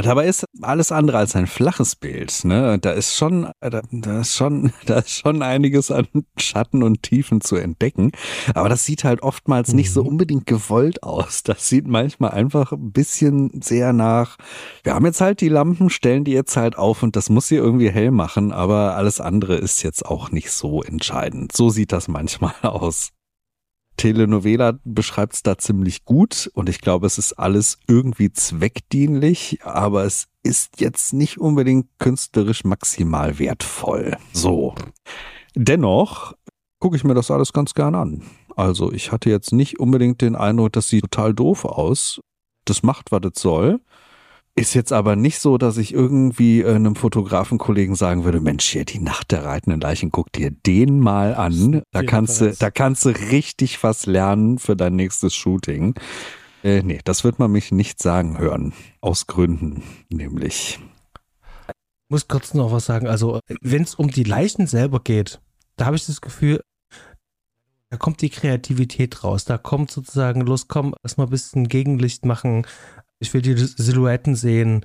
Speaker 3: Dabei ist alles andere als ein flaches Bild. Ne? Da ist schon, da, da, ist schon, <laughs> da ist schon einiges an Schatten und Tiefen zu entdecken. Aber das sieht halt oftmals nicht so mhm. unbedingt gewollt aus. Das sieht manchmal einfach ein bisschen sehr nach. Wir haben jetzt halt die Lampen, stellen die jetzt halt auf und das muss sie irgendwie hell machen. Aber alles andere ist jetzt auch nicht so entscheidend. So sieht das manchmal <laughs> aus. Telenovela beschreibt es da ziemlich gut und ich glaube, es ist alles irgendwie zweckdienlich, aber es ist jetzt nicht unbedingt künstlerisch maximal wertvoll. So. Dennoch gucke ich mir das alles ganz gern an. Also ich hatte jetzt nicht unbedingt den Eindruck, das sieht total doof aus. Das macht, was es soll. Ist jetzt aber nicht so, dass ich irgendwie äh, einem Fotografenkollegen sagen würde, Mensch, hier die Nacht der reitenden Leichen, guck dir den mal an. Da kannst du, da kannst du richtig was lernen für dein nächstes Shooting. Äh, nee, das wird man mich nicht sagen hören. Aus Gründen, nämlich.
Speaker 1: Ich muss kurz noch was sagen. Also, wenn es um die Leichen selber geht, da habe ich das Gefühl, da kommt die Kreativität raus. Da kommt sozusagen, los, komm, erstmal ein bisschen Gegenlicht machen, ich will die Silhouetten sehen.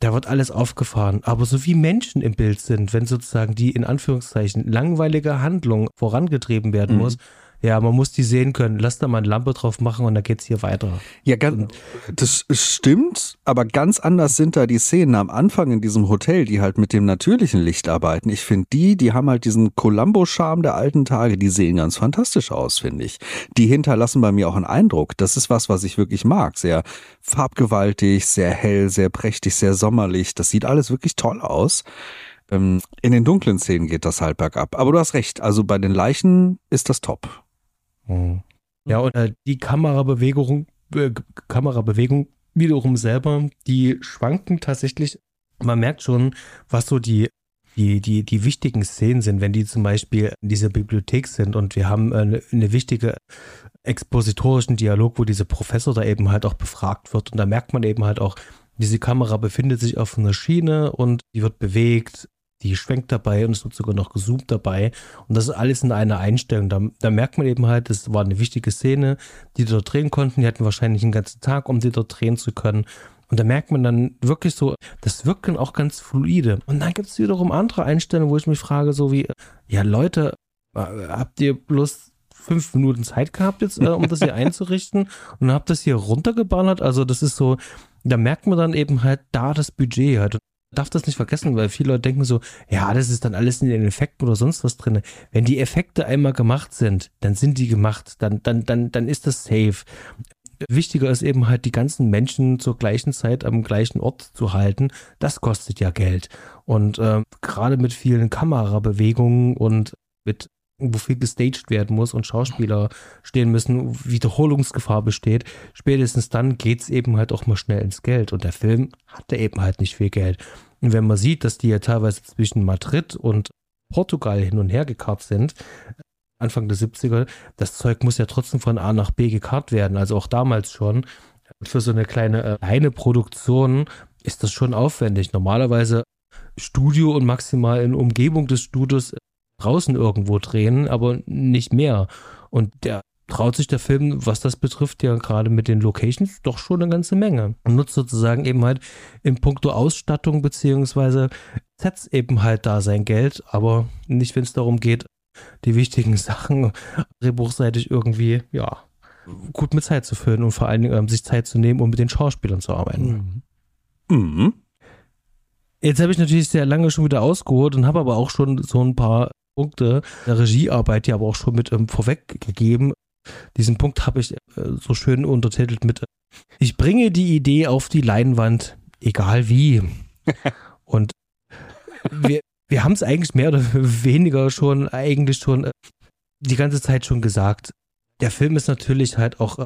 Speaker 1: Da wird alles aufgefahren. Aber so wie Menschen im Bild sind, wenn sozusagen die in Anführungszeichen langweilige Handlung vorangetrieben werden mhm. muss, ja, man muss die sehen können. Lass da mal eine Lampe drauf machen und dann geht's hier weiter.
Speaker 3: Ja, ganz, das stimmt, aber ganz anders sind da die Szenen am Anfang in diesem Hotel, die halt mit dem natürlichen Licht arbeiten. Ich finde die, die haben halt diesen Columbo-Charme der alten Tage, die sehen ganz fantastisch aus, finde ich. Die hinterlassen bei mir auch einen Eindruck. Das ist was, was ich wirklich mag. Sehr farbgewaltig, sehr hell, sehr prächtig, sehr sommerlich. Das sieht alles wirklich toll aus. Ähm, in den dunklen Szenen geht das halt bergab. Aber du hast recht. Also bei den Leichen ist das top.
Speaker 1: Mhm. Ja, und äh, die Kamerabewegung, äh, Kamerabewegung wiederum selber, die schwanken tatsächlich. Man merkt schon, was so die, die, die, die wichtigen Szenen sind, wenn die zum Beispiel in dieser Bibliothek sind und wir haben eine, eine wichtige expositorischen Dialog, wo dieser Professor da eben halt auch befragt wird. Und da merkt man eben halt auch, diese Kamera befindet sich auf einer Schiene und die wird bewegt die schwenkt dabei und es wird sogar noch gezoomt dabei. Und das ist alles in einer Einstellung. Da, da merkt man eben halt, es war eine wichtige Szene, die die dort drehen konnten. Die hatten wahrscheinlich einen ganzen Tag, um die dort drehen zu können. Und da merkt man dann wirklich so, das wirkt dann auch ganz fluide. Und dann gibt es wiederum andere Einstellungen, wo ich mich frage, so wie, ja Leute, äh, habt ihr bloß fünf Minuten Zeit gehabt jetzt, äh, um das hier <laughs> einzurichten und habt das hier runtergeballert? Also das ist so, da merkt man dann eben halt da das Budget halt darf das nicht vergessen, weil viele Leute denken so, ja, das ist dann alles in den Effekten oder sonst was drin. Wenn die Effekte einmal gemacht sind, dann sind die gemacht, dann, dann, dann, dann ist das safe. Wichtiger ist eben halt, die ganzen Menschen zur gleichen Zeit am gleichen Ort zu halten. Das kostet ja Geld. Und äh, gerade mit vielen Kamerabewegungen und mit wo viel gestaged werden muss und Schauspieler stehen müssen, Wiederholungsgefahr besteht, spätestens dann geht es eben halt auch mal schnell ins Geld. Und der Film hatte eben halt nicht viel Geld. Und wenn man sieht, dass die ja teilweise zwischen Madrid und Portugal hin und her gekarrt sind, Anfang der 70er, das Zeug muss ja trotzdem von A nach B gekarrt werden. Also auch damals schon. Für so eine kleine äh, Produktion ist das schon aufwendig. Normalerweise Studio und maximal in Umgebung des Studios draußen irgendwo drehen, aber nicht mehr. Und der traut sich der Film, was das betrifft, ja gerade mit den Locations doch schon eine ganze Menge. Und nutzt sozusagen eben halt in puncto Ausstattung beziehungsweise Sets eben halt da sein Geld, aber nicht, wenn es darum geht, die wichtigen <laughs> Sachen drehbuchseitig irgendwie, ja, gut mit Zeit zu füllen und vor allen Dingen ähm, sich Zeit zu nehmen, um mit den Schauspielern zu arbeiten.
Speaker 3: Mhm. Mhm.
Speaker 1: Jetzt habe ich natürlich sehr lange schon wieder ausgeholt und habe aber auch schon so ein paar Punkte der Regiearbeit, ja aber auch schon mit ähm, vorweggegeben. Diesen Punkt habe ich äh, so schön untertitelt mit Ich bringe die Idee auf die Leinwand, egal wie. <laughs> und wir, wir haben es eigentlich mehr oder <laughs> weniger schon, eigentlich schon äh, die ganze Zeit schon gesagt. Der Film ist natürlich halt auch äh,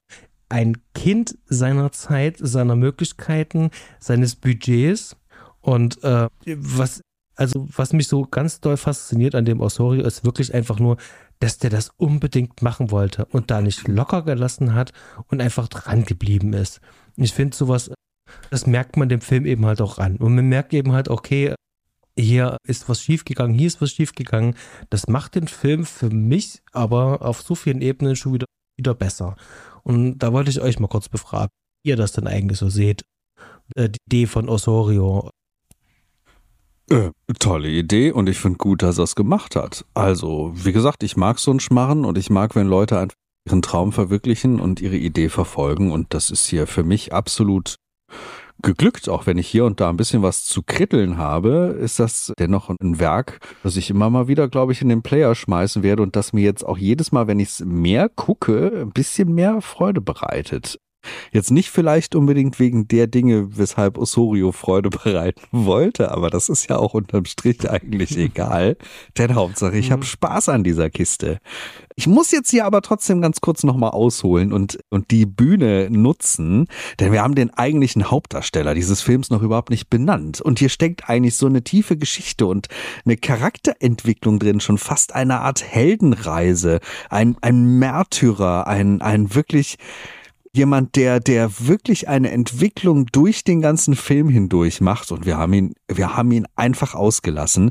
Speaker 1: ein Kind seiner Zeit, seiner Möglichkeiten, seines Budgets. Und äh, was, also was mich so ganz doll fasziniert an dem Osorio ist wirklich einfach nur, dass der das unbedingt machen wollte und da nicht locker gelassen hat und einfach dran geblieben ist. Ich finde sowas, das merkt man dem Film eben halt auch an. Und man merkt eben halt, okay, hier ist was schiefgegangen, hier ist was schiefgegangen. Das macht den Film für mich aber auf so vielen Ebenen schon wieder, wieder besser. Und da wollte ich euch mal kurz befragen, wie ihr das denn eigentlich so seht. Äh, die Idee von Osorio.
Speaker 3: Äh, tolle Idee und ich finde gut, dass er es gemacht hat. Also, wie gesagt, ich mag so einen Schmarren und ich mag, wenn Leute einfach ihren Traum verwirklichen und ihre Idee verfolgen und das ist hier für mich absolut geglückt, auch wenn ich hier und da ein bisschen was zu kritteln habe, ist das dennoch ein Werk, das ich immer mal wieder, glaube ich, in den Player schmeißen werde und das mir jetzt auch jedes Mal, wenn ich es mehr gucke, ein bisschen mehr Freude bereitet. Jetzt nicht vielleicht unbedingt wegen der Dinge, weshalb Osorio Freude bereiten wollte, aber das ist ja auch unterm Strich eigentlich <laughs> egal. Denn Hauptsache, ich habe mhm. Spaß an dieser Kiste. Ich muss jetzt hier aber trotzdem ganz kurz nochmal ausholen und, und die Bühne nutzen, denn wir haben den eigentlichen Hauptdarsteller dieses Films noch überhaupt nicht benannt. Und hier steckt eigentlich so eine tiefe Geschichte und eine Charakterentwicklung drin, schon fast eine Art Heldenreise, ein, ein Märtyrer, ein, ein wirklich jemand, der, der wirklich eine Entwicklung durch den ganzen Film hindurch macht und wir haben ihn, wir haben ihn einfach ausgelassen.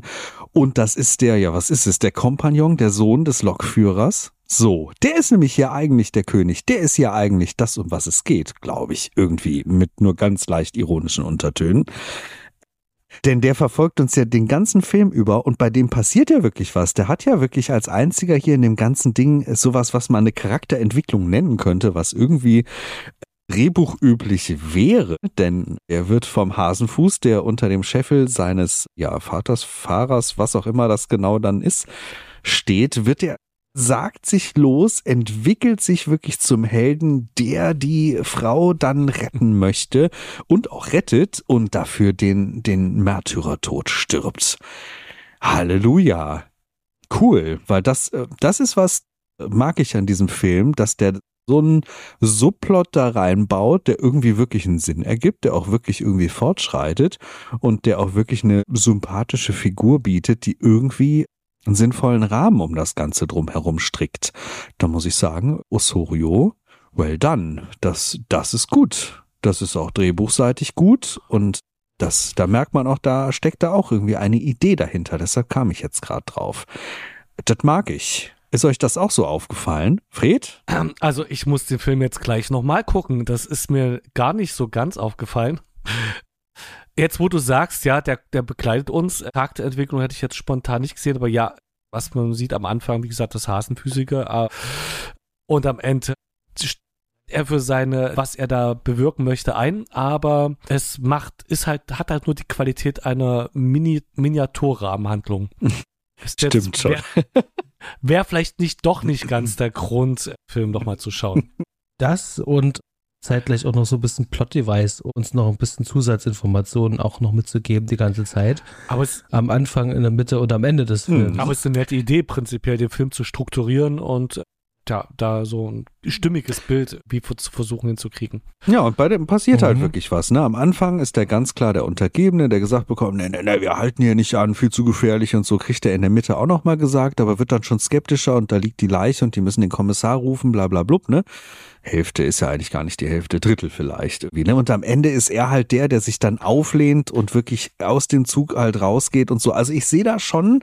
Speaker 3: Und das ist der, ja, was ist es? Der Kompagnon, der Sohn des Lokführers. So, der ist nämlich hier eigentlich der König. Der ist hier eigentlich das, um was es geht, glaube ich, irgendwie mit nur ganz leicht ironischen Untertönen. Denn der verfolgt uns ja den ganzen Film über und bei dem passiert ja wirklich was. Der hat ja wirklich als einziger hier in dem ganzen Ding sowas, was man eine Charakterentwicklung nennen könnte, was irgendwie drehbuchüblich wäre, denn er wird vom Hasenfuß, der unter dem Scheffel seines ja, Vaters, Fahrers, was auch immer das genau dann ist, steht, wird er sagt sich los, entwickelt sich wirklich zum Helden, der die Frau dann retten möchte und auch rettet und dafür den, den Märtyrertod stirbt. Halleluja. Cool, weil das, äh, das ist was, äh, mag ich an diesem Film, dass der so einen Subplot da reinbaut, der irgendwie wirklich einen Sinn ergibt, der auch wirklich irgendwie fortschreitet und der auch wirklich eine sympathische Figur bietet, die irgendwie einen sinnvollen Rahmen um das Ganze drumherum strickt. Da muss ich sagen, Osorio, well done. Das, das ist gut. Das ist auch drehbuchseitig gut und das, da merkt man auch, da steckt da auch irgendwie eine Idee dahinter. Deshalb kam ich jetzt gerade drauf. Das mag ich. Ist euch das auch so aufgefallen? Fred?
Speaker 2: Ähm, also ich muss den Film jetzt gleich nochmal gucken. Das ist mir gar nicht so ganz aufgefallen. Jetzt, wo du sagst, ja, der, der begleitet uns, Charakterentwicklung hätte ich jetzt spontan nicht gesehen, aber ja, was man sieht am Anfang, wie gesagt, das Hasenphysiker äh, und am Ende er für seine, was er da bewirken möchte, ein, aber es macht, ist halt, hat halt nur die Qualität einer Mini Miniaturrahmenhandlung. <laughs>
Speaker 3: Stimmt schon.
Speaker 2: Wäre wär vielleicht nicht doch nicht ganz der Grund, Film nochmal zu schauen.
Speaker 1: Das und zeitgleich auch noch so ein bisschen Plot-Device, uns noch ein bisschen Zusatzinformationen auch noch mitzugeben die ganze Zeit. Aber es, am Anfang, in der Mitte und am Ende des hm. Films.
Speaker 2: Aber es ist eine nette Idee, prinzipiell den Film zu strukturieren und ja, da so ein stimmiges Bild wie zu versuchen hinzukriegen.
Speaker 3: Ja, und bei dem passiert halt mhm. halt wirklich was. Ne? Am Anfang ist der ganz klar der Untergebene, der gesagt bekommt, nee, nee, nee, wir halten hier nicht an, viel zu gefährlich und so, kriegt er in der Mitte auch nochmal gesagt, aber wird dann schon skeptischer und da liegt die Leiche und die müssen den Kommissar rufen, bla bla blub, ne? Hälfte ist ja eigentlich gar nicht die Hälfte, Drittel vielleicht irgendwie. Ne? Und am Ende ist er halt der, der sich dann auflehnt und wirklich aus dem Zug halt rausgeht und so. Also ich sehe da schon,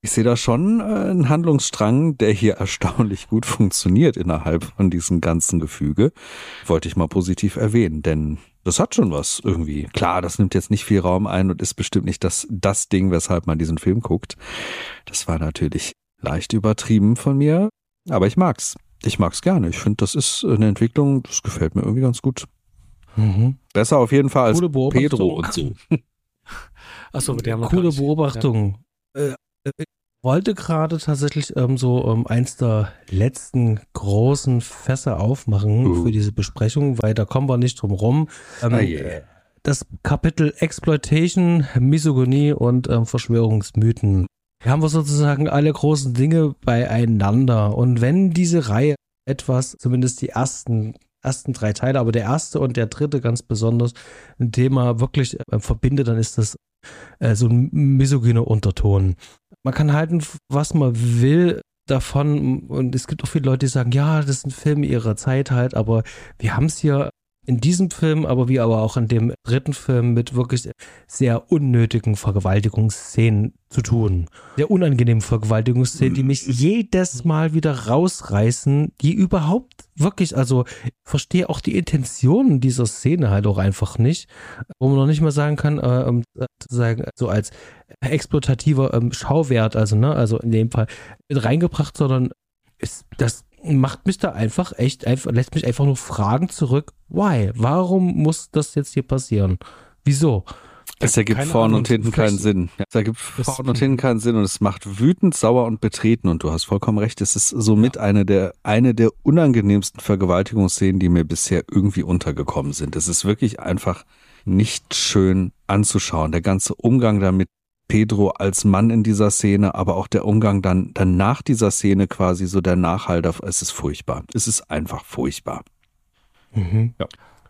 Speaker 3: ich sehe da schon äh, einen Handlungsstrang, der hier <laughs> erstaunlich gut funktioniert innerhalb von diesem ganzen Gefüge. Wollte ich mal positiv erwähnen, denn das hat schon was irgendwie. Klar, das nimmt jetzt nicht viel Raum ein und ist bestimmt nicht das, das Ding, weshalb man diesen Film guckt. Das war natürlich leicht übertrieben von mir, aber ich mag's ich mag es gerne. Ich finde, das ist eine Entwicklung, das gefällt mir irgendwie ganz gut. Mhm. Besser auf jeden Fall als Pedro und so. <laughs>
Speaker 2: Achso, mit der haben wir
Speaker 1: Coole Beobachtung. Äh, äh, wollte gerade tatsächlich ähm, so ähm, eins der letzten großen Fässer aufmachen
Speaker 3: Uh.
Speaker 1: für diese Besprechung, weil da kommen wir nicht drum rum. Ähm,
Speaker 3: Ah, yeah.
Speaker 1: Das Kapitel Exploitation, Misogynie und ähm, Verschwörungsmythen. Hier haben wir sozusagen alle großen Dinge beieinander. Und wenn diese Reihe etwas, zumindest die ersten, ersten drei Teile, aber der erste und der dritte ganz besonders, ein Thema wirklich äh, verbindet, dann ist das äh, so ein misogyner Unterton. Man kann halten, was man will davon. Und es gibt auch viele Leute, die sagen, ja, das ist ein Film ihrer Zeit halt, aber wir haben es hier in diesem Film, aber wie aber auch in dem dritten Film mit wirklich sehr unnötigen Vergewaltigungsszenen zu tun. Sehr unangenehmen Vergewaltigungsszenen, die mich jedes Mal wieder rausreißen, die überhaupt wirklich, also ich verstehe auch die Intentionen dieser Szene halt auch einfach nicht, wo man noch nicht mal sagen kann, äh, ähm, sagen, so als exploitativer ähm, Schauwert, also ne, also in dem Fall mit reingebracht, sondern ist, das macht mich da einfach echt, einfach, lässt mich einfach nur Fragen zurück. Why? Warum muss das jetzt hier passieren? Wieso?
Speaker 3: Es ergibt
Speaker 2: Keine
Speaker 3: vorne und hinten keinen Sinn. Ja, es ergibt vorne und hinten keinen Sinn und es macht wütend, sauer und betreten und du hast vollkommen recht. Es ist somit eine der, eine der unangenehmsten Vergewaltigungsszenen, die mir bisher irgendwie untergekommen sind. Es ist wirklich einfach nicht schön anzuschauen. Der ganze Umgang damit, Pedro als Mann in dieser Szene, aber auch der Umgang dann, dann nach dieser Szene quasi so der Nachhalter. Es ist furchtbar. Es ist einfach furchtbar.
Speaker 1: Mhm.
Speaker 3: Ja.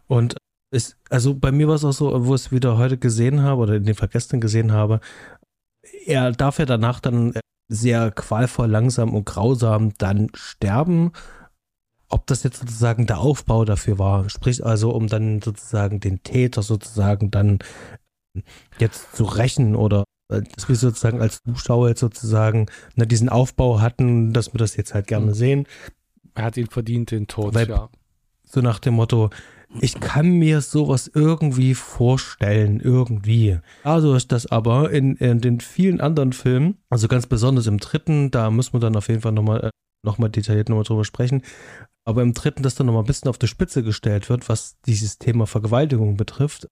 Speaker 1: Und es, also bei mir war es auch so, wo ich es wieder heute gesehen habe oder in dem Fall gestern gesehen habe, er darf ja danach dann sehr qualvoll, langsam und grausam dann sterben. Ob das jetzt sozusagen der Aufbau dafür war, sprich also, um dann sozusagen den Täter sozusagen dann jetzt zu rächen oder dass wir sozusagen als Zuschauer jetzt sozusagen ne, diesen Aufbau hatten, dass wir das jetzt halt gerne
Speaker 2: Mhm.
Speaker 1: sehen.
Speaker 2: Er hat ihn verdient, den Tod,
Speaker 1: Weil-
Speaker 2: ja.
Speaker 1: So nach dem Motto, ich kann mir sowas irgendwie vorstellen, irgendwie. Also ist das aber in, in den vielen anderen Filmen, also ganz besonders im dritten, da müssen wir dann auf jeden Fall nochmal äh, noch mal detailliert nochmal drüber sprechen. Aber im dritten, dass dann nochmal ein bisschen auf die Spitze gestellt wird, was dieses Thema Vergewaltigung betrifft,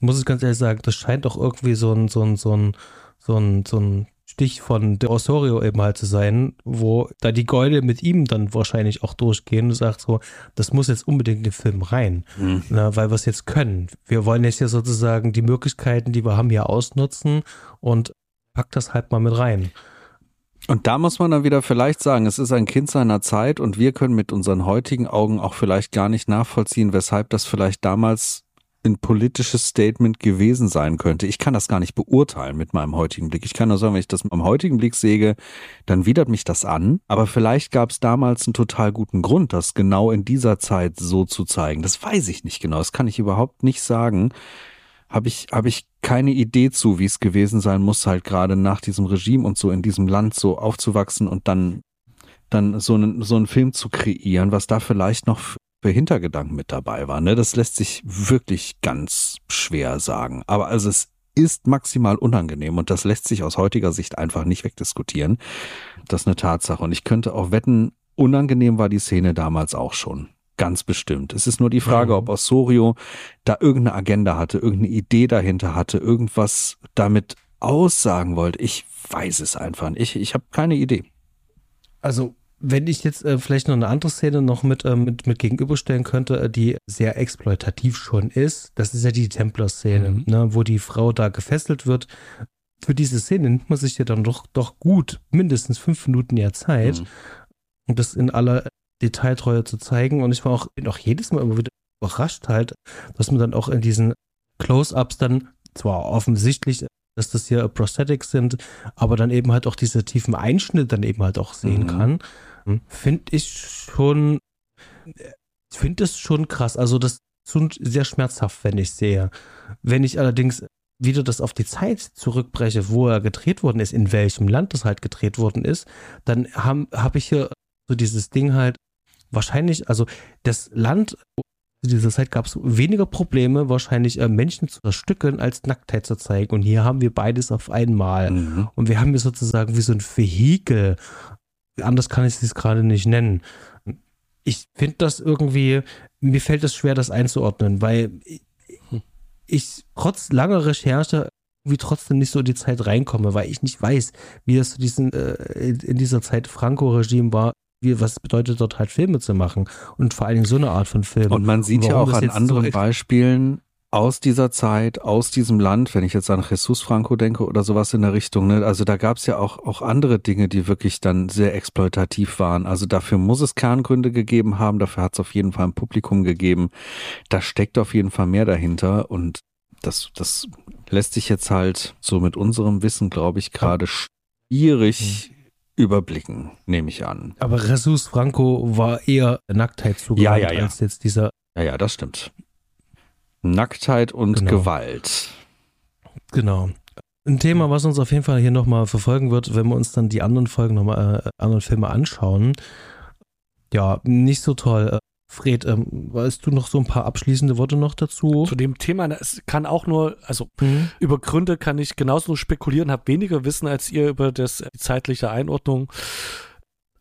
Speaker 1: muss ich ganz ehrlich sagen, das scheint doch irgendwie so ein, so ein, so ein, so ein, so ein Stich von De Osorio eben halt zu sein, wo da die Gäule mit ihm dann wahrscheinlich auch durchgehen und sagt so, das muss jetzt unbedingt in den Film rein, na, weil wir es jetzt können. Wir wollen jetzt ja sozusagen die Möglichkeiten, die wir haben, hier ausnutzen und packt das halt mal mit rein.
Speaker 3: Und da muss man dann wieder vielleicht sagen, es ist ein Kind seiner Zeit und wir können mit unseren heutigen Augen auch vielleicht gar nicht nachvollziehen, weshalb das vielleicht damals ein politisches Statement gewesen sein könnte. Ich kann das gar nicht beurteilen mit meinem heutigen Blick. Ich kann nur sagen, wenn ich das mit meinem heutigen Blick sehe, dann widert mich das an. Aber vielleicht gab es damals einen total guten Grund, das genau in dieser Zeit so zu zeigen. Das weiß ich nicht genau. Das kann ich überhaupt nicht sagen. Habe ich, habe ich keine Idee zu, wie es gewesen sein muss, halt gerade nach diesem Regime und so in diesem Land so aufzuwachsen und dann, dann so einen, so einen Film zu kreieren, was da vielleicht noch Hintergedanken mit dabei war. Ne? Das lässt sich wirklich ganz schwer sagen. Aber also es ist maximal unangenehm und das lässt sich aus heutiger Sicht einfach nicht wegdiskutieren. Das ist eine Tatsache. Und ich könnte auch wetten, unangenehm war die Szene damals auch schon. Ganz bestimmt. Es ist nur die Frage,
Speaker 1: Mhm.
Speaker 3: ob Osorio da irgendeine Agenda hatte, irgendeine Idee dahinter hatte, irgendwas damit aussagen wollte. Ich weiß es einfach nicht. Ich, ich habe keine Idee.
Speaker 1: Also, wenn ich jetzt äh, vielleicht noch eine andere Szene noch mit, äh, mit, mit gegenüberstellen könnte, äh, die sehr exploitativ schon ist, das ist ja die Templer-Szene,
Speaker 2: Mhm.
Speaker 1: ne, wo die Frau da gefesselt wird. Für diese Szene nimmt man sich ja dann doch, doch gut mindestens fünf Minuten ja Zeit,
Speaker 3: Mhm.
Speaker 1: um das in aller Detailtreue zu zeigen. Und ich war auch, bin auch jedes Mal immer wieder überrascht halt, dass man dann auch in diesen Close-Ups dann zwar offensichtlich, dass das hier Prosthetics sind, aber dann eben halt auch diese tiefen Einschnitte dann eben halt auch sehen
Speaker 3: Mhm.
Speaker 1: kann. Finde ich schon, finde das schon krass. Also das ist schon sehr schmerzhaft, wenn ich sehe. Wenn ich allerdings wieder das auf die Zeit zurückbreche, wo er gedreht worden ist, in welchem Land das halt gedreht worden ist, dann habe hab ich hier so dieses Ding halt wahrscheinlich, also das Land, zu dieser Zeit gab es weniger Probleme, wahrscheinlich äh, Menschen zu zerstückeln, als Nacktheit zu zeigen. Und hier haben wir beides auf einmal.
Speaker 3: Mhm.
Speaker 1: Und wir haben hier sozusagen wie so ein Vehikel. Anders kann ich es gerade nicht nennen. Ich finde das irgendwie, mir fällt es schwer, das einzuordnen, weil ich, trotz langer Recherche wie trotzdem nicht so in die Zeit reinkomme, weil ich nicht weiß, wie das zu diesen, äh, in dieser Zeit Franco-Regime war, wie, was bedeutet dort halt Filme zu machen und vor allen Dingen so eine Art von Film.
Speaker 3: Und man sieht
Speaker 1: Und
Speaker 3: ja
Speaker 1: warum
Speaker 3: auch an anderen
Speaker 1: so-
Speaker 3: Beispielen aus dieser Zeit, aus diesem Land, wenn ich jetzt an Jesus Franco denke oder sowas in der Richtung, ne? also da gab es ja auch, auch andere Dinge, die wirklich dann sehr exploitativ waren. Also dafür muss es Kerngründe gegeben haben, dafür hat es auf jeden Fall ein Publikum gegeben. Da steckt auf jeden Fall mehr dahinter und das, das lässt sich jetzt halt so mit unserem Wissen, glaube ich, gerade schwierig überblicken, nehme ich an.
Speaker 1: Aber Jesus Franco war eher Nacktheit zugewandt
Speaker 3: Ja, ja, ja.
Speaker 1: als jetzt dieser,
Speaker 3: Ja, ja, das stimmt. Nacktheit und
Speaker 1: Genau.
Speaker 3: Gewalt.
Speaker 1: genau. Ein Thema, was uns auf jeden Fall hier nochmal verfolgen wird, wenn wir uns dann die anderen Folgen nochmal, äh, anderen Filme anschauen. Ja, nicht so toll. Äh, Fred, ähm, weißt du noch so ein paar abschließende Worte noch dazu?
Speaker 2: Zu dem Thema, es kann auch nur, also
Speaker 1: Mhm.
Speaker 2: über Gründe kann ich genauso spekulieren, habe weniger Wissen als ihr über das, die zeitliche Einordnung.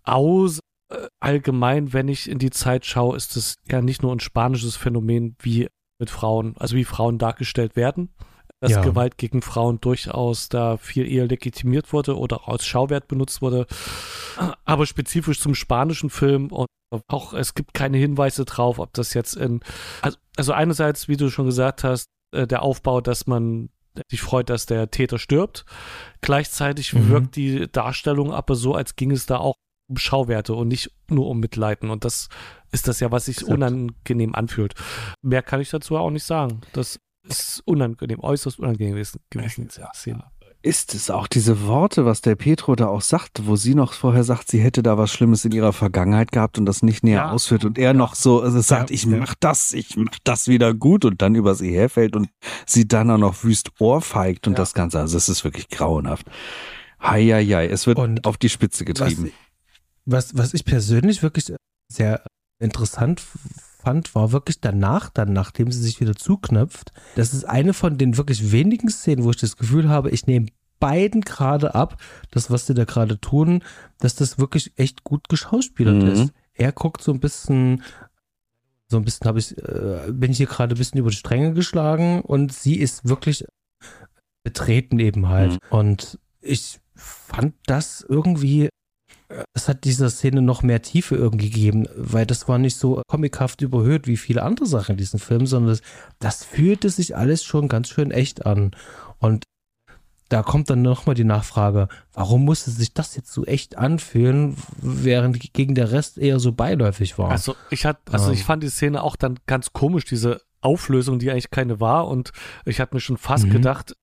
Speaker 2: Aus äh, allgemein, wenn ich in die Zeit schaue, ist es ja nicht nur ein spanisches Phänomen, wie mit Frauen, also wie Frauen dargestellt werden, dass
Speaker 1: Ja.
Speaker 2: Gewalt gegen Frauen durchaus da viel eher legitimiert wurde oder auch als Schauwert benutzt wurde. Aber spezifisch zum spanischen Film und auch es gibt keine Hinweise drauf, ob das jetzt in also, also einerseits, wie du schon gesagt hast, äh, der Aufbau, dass man sich freut, dass der Täter stirbt. Gleichzeitig
Speaker 1: Mhm.
Speaker 2: wirkt die Darstellung aber so, als ging es da auch um Schauwerte und nicht nur um Mitleiden. Und das ist das ja, was sich unangenehm anfühlt. Mehr kann ich dazu auch nicht sagen. Das ist unangenehm, äußerst unangenehm gewesen. gewesen Szene.
Speaker 3: Ist es auch diese Worte, was der Petro da auch sagt, wo sie noch vorher sagt, sie hätte da was Schlimmes in ihrer Vergangenheit gehabt und das nicht näher
Speaker 2: Ja.
Speaker 3: ausführt und er noch so also sagt,
Speaker 1: Ja,
Speaker 3: ich
Speaker 1: ja.
Speaker 3: mach das, ich mach das wieder gut und dann über sie herfällt und sie dann auch noch wüst ohrfeigt und
Speaker 2: Ja.
Speaker 3: das Ganze, also es ist wirklich grauenhaft. Heieiei, es wird
Speaker 1: Und
Speaker 3: auf die Spitze getrieben.
Speaker 1: Was, was ich persönlich wirklich sehr interessant fand, war wirklich danach, dann, nachdem sie sich wieder zuknöpft. Das ist eine von den wirklich wenigen Szenen, wo ich das Gefühl habe, ich nehme beiden gerade ab, das, was sie da gerade tun, dass das wirklich echt gut geschauspielert
Speaker 3: Mhm.
Speaker 1: ist. Er guckt so ein bisschen, so ein bisschen habe ich, äh, bin ich hier gerade ein bisschen über die Stränge geschlagen und sie ist wirklich betreten eben halt.
Speaker 3: Mhm.
Speaker 1: Und ich fand das irgendwie es hat dieser Szene noch mehr Tiefe irgendwie gegeben, weil das war nicht so comichaft überhöht wie viele andere Sachen in diesem Film, sondern das, das fühlte sich alles schon ganz schön echt an. Und da kommt dann nochmal die Nachfrage, warum musste sich das jetzt so echt anfühlen, während gegen der Rest eher so beiläufig war?
Speaker 2: Also ich hatte, also ich fand die Szene auch dann ganz komisch, diese Auflösung, die eigentlich keine war. Und ich hatte mir schon fast
Speaker 1: Mhm.
Speaker 2: gedacht,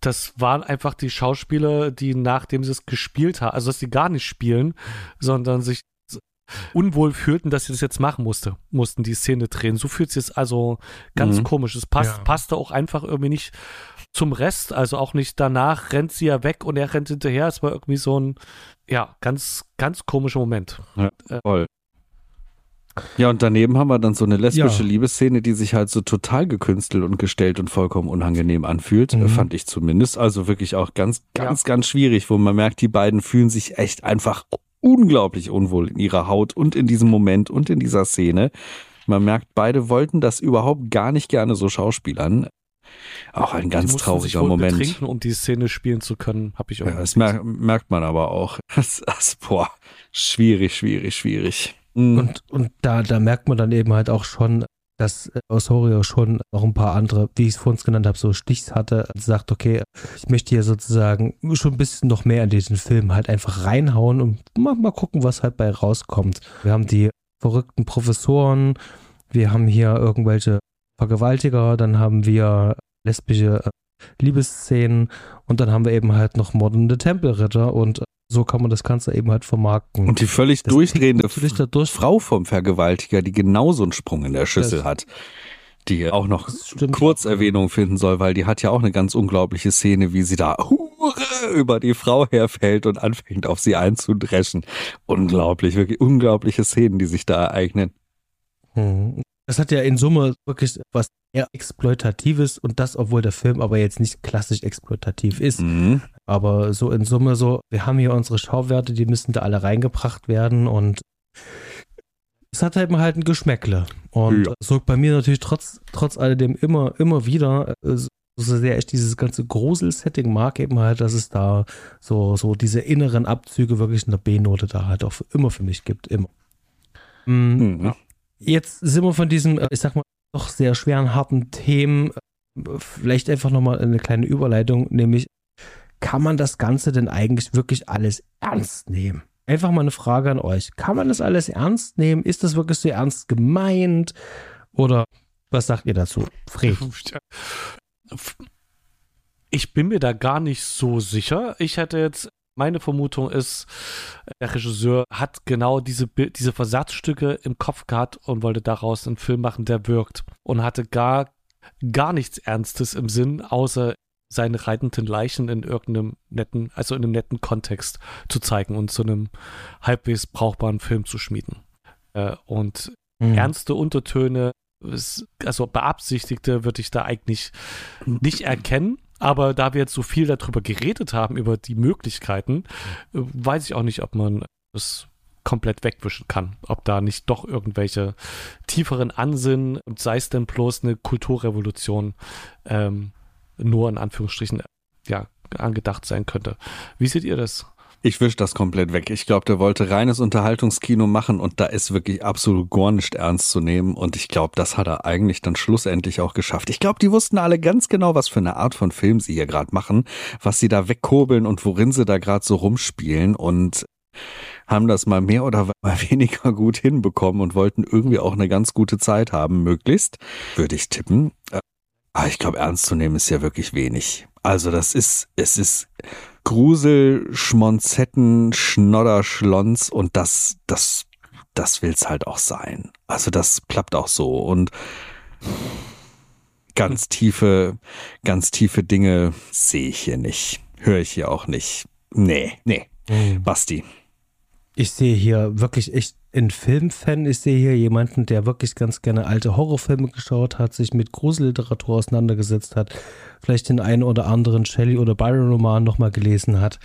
Speaker 2: das waren einfach die Schauspieler, die nachdem sie es gespielt haben, also dass sie gar nicht spielen, sondern sich unwohl fühlten, dass sie das jetzt machen musste, mussten die Szene drehen. So fühlt es jetzt also ganz
Speaker 3: Mhm.
Speaker 2: komisch. Es passt,
Speaker 1: Ja.
Speaker 2: passte auch einfach irgendwie nicht zum Rest, also auch nicht danach rennt sie ja weg und er rennt hinterher. Es war irgendwie so ein, ja, ganz, ganz komischer Moment.
Speaker 3: Voll. Ja, und daneben haben wir dann so eine lesbische
Speaker 1: Ja.
Speaker 3: Liebesszene, die sich halt so total gekünstelt und gestellt und vollkommen unangenehm anfühlt.
Speaker 1: Mhm.
Speaker 3: Fand ich zumindest. Also wirklich auch ganz, ganz, ganz schwierig, wo man merkt, die beiden fühlen sich echt einfach unglaublich unwohl in ihrer Haut und in diesem Moment und in dieser Szene. Man merkt, beide wollten das überhaupt gar nicht gerne so schauspielern. Auch ein ganz
Speaker 2: mussten sich
Speaker 3: trauriger
Speaker 2: wohl
Speaker 3: Moment.
Speaker 2: betrinken, um die Szene spielen zu können, habe ich
Speaker 3: Ja,
Speaker 2: irgendwie
Speaker 3: das mer merkt man aber auch. <laughs> Das, das, boah, schwierig, schwierig, schwierig. Mhm.
Speaker 1: Und, und da, da merkt man dann eben halt auch schon, dass äh, Osorio schon noch ein paar andere, wie ich es vorhin genannt habe, so Stichs hatte, sagt, okay, ich möchte hier sozusagen schon ein bisschen noch mehr in diesen Film halt einfach reinhauen und mal, mal gucken, was halt bei rauskommt. Wir haben die verrückten Professoren, wir haben hier irgendwelche Vergewaltiger, dann haben wir lesbische äh, Liebesszenen und dann haben wir eben halt noch mordende Tempelritter und so kann man das Ganze eben halt vermarkten.
Speaker 3: Und die völlig
Speaker 1: Das
Speaker 3: durchdrehende
Speaker 1: dadurch
Speaker 3: Frau vom Vergewaltiger, die genauso einen Sprung in der Schüssel
Speaker 1: Das-
Speaker 3: hat, die auch noch. Kurzerwähnung finden soll, weil die hat ja auch eine ganz unglaubliche Szene, wie sie da Hure über die Frau herfällt und anfängt auf sie einzudreschen. Unglaublich, wirklich unglaubliche Szenen, die sich da ereignen.
Speaker 1: Mhm. Das hat ja in Summe wirklich was eher Exploitatives und das, obwohl der Film aber jetzt nicht klassisch exploitativ ist.
Speaker 3: Mhm.
Speaker 1: Aber so in Summe so, wir haben hier unsere Schauwerte, die müssen da alle reingebracht werden und es hat halt halt ein Geschmäckle. Und
Speaker 3: Ja.
Speaker 1: sorgt bei mir natürlich trotz, trotz alledem immer, immer wieder äh, so sehr ich dieses ganze Grusel-Setting mag, eben halt, dass es da so, so diese inneren Abzüge wirklich in der B-Note da halt auch für immer für mich gibt. Immer. Mhm. Mhm. Jetzt sind wir von diesem, äh, ich sag mal, doch sehr schweren, harten Themen. Äh, vielleicht einfach nochmal eine kleine Überleitung, nämlich, kann man das Ganze denn eigentlich wirklich alles ernst nehmen? Einfach mal eine Frage an euch. Kann man das alles ernst nehmen? Ist das wirklich so ernst gemeint? Oder was sagt ihr dazu? Fred. <laughs>
Speaker 2: Ich bin mir da gar nicht so sicher. Ich hätte jetzt, meine Vermutung ist, der Regisseur hat genau diese, diese Versatzstücke im Kopf gehabt und wollte daraus einen Film machen, der wirkt. Und hatte gar, gar nichts Ernstes im Sinn, außer seine reitenden Leichen in irgendeinem netten, also in einem netten Kontext zu zeigen und zu einem halbwegs brauchbaren Film zu schmieden. Äh, und mhm. ernste Untertöne, also beabsichtigte, würde ich da eigentlich nicht erkennen. Aber da wir jetzt so viel darüber geredet haben, über die Möglichkeiten, äh, weiß ich auch nicht, ob man das komplett wegwischen kann. Ob da nicht doch irgendwelche tieferen Ansinnen, sei es denn bloß eine Kulturrevolution, ähm, nur in Anführungsstrichen ja, angedacht sein könnte. Wie seht ihr das?
Speaker 3: Ich wisch das komplett weg. Ich glaube, der wollte reines Unterhaltungskino machen und da ist wirklich absolut gar nicht ernst zu nehmen. Und ich glaube, das hat er eigentlich dann schlussendlich auch geschafft. Ich glaube, die wussten alle ganz genau, was für eine Art von Film sie hier gerade machen, was sie da wegkurbeln und worin sie da gerade so rumspielen und haben das mal mehr oder <laughs> mal weniger gut hinbekommen und wollten irgendwie auch eine ganz gute Zeit haben, möglichst, würde ich tippen. Aber ah, ich glaube, ernst zu nehmen ist ja wirklich wenig. Also das ist, es ist Grusel, Schmonzetten, Schnodder, Schlons und das, das, das will's halt auch sein. Also das klappt auch so und ganz tiefe, ganz tiefe Dinge sehe ich hier nicht. Höre ich hier auch nicht. Nee, nee. Mhm. Basti.
Speaker 1: Ich sehe hier wirklich echt einen Filmfan. Ich sehe hier jemanden, der wirklich ganz gerne alte Horrorfilme geschaut hat, sich mit Gruselliteratur auseinandergesetzt hat, vielleicht den einen oder anderen Shelley- oder Byron-Roman nochmal gelesen hat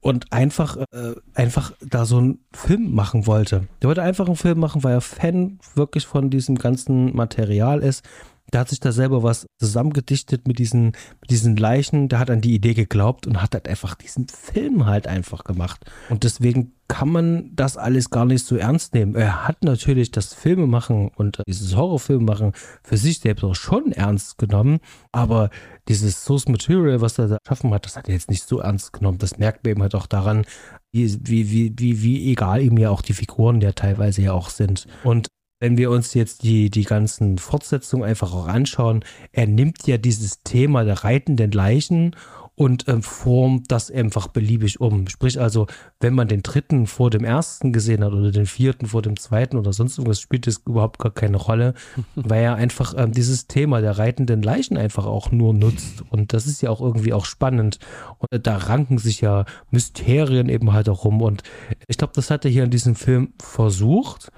Speaker 1: und einfach, äh, einfach da so einen Film machen wollte. Der wollte einfach einen Film machen, weil er Fan wirklich von diesem ganzen Material ist der hat sich da selber was zusammengedichtet mit diesen, mit diesen Leichen. Der hat an die Idee geglaubt und hat halt einfach diesen Film halt einfach gemacht. Und deswegen kann man das alles gar nicht so ernst nehmen. Er hat natürlich das Filmemachen und dieses Horrorfilmemachen für sich selbst auch schon ernst genommen, aber dieses Source Material, was er da geschaffen hat, das hat er jetzt nicht so ernst genommen. Das merkt man eben halt auch daran, wie, wie, wie, wie egal ihm ja auch die Figuren ja teilweise ja auch sind. Und wenn wir uns jetzt die, die ganzen Fortsetzungen einfach auch anschauen, er nimmt ja dieses Thema der reitenden Leichen und ähm, formt das einfach beliebig um. Sprich also, wenn man den dritten vor dem ersten gesehen hat oder den vierten vor dem zweiten oder sonst irgendwas, spielt das überhaupt gar keine Rolle, <laughs> weil er einfach ähm, dieses Thema der reitenden Leichen einfach auch nur nutzt. Und das ist ja auch irgendwie auch spannend. Und äh, da ranken sich ja Mysterien eben halt auch rum. Und ich glaube, das hat er hier in diesem Film versucht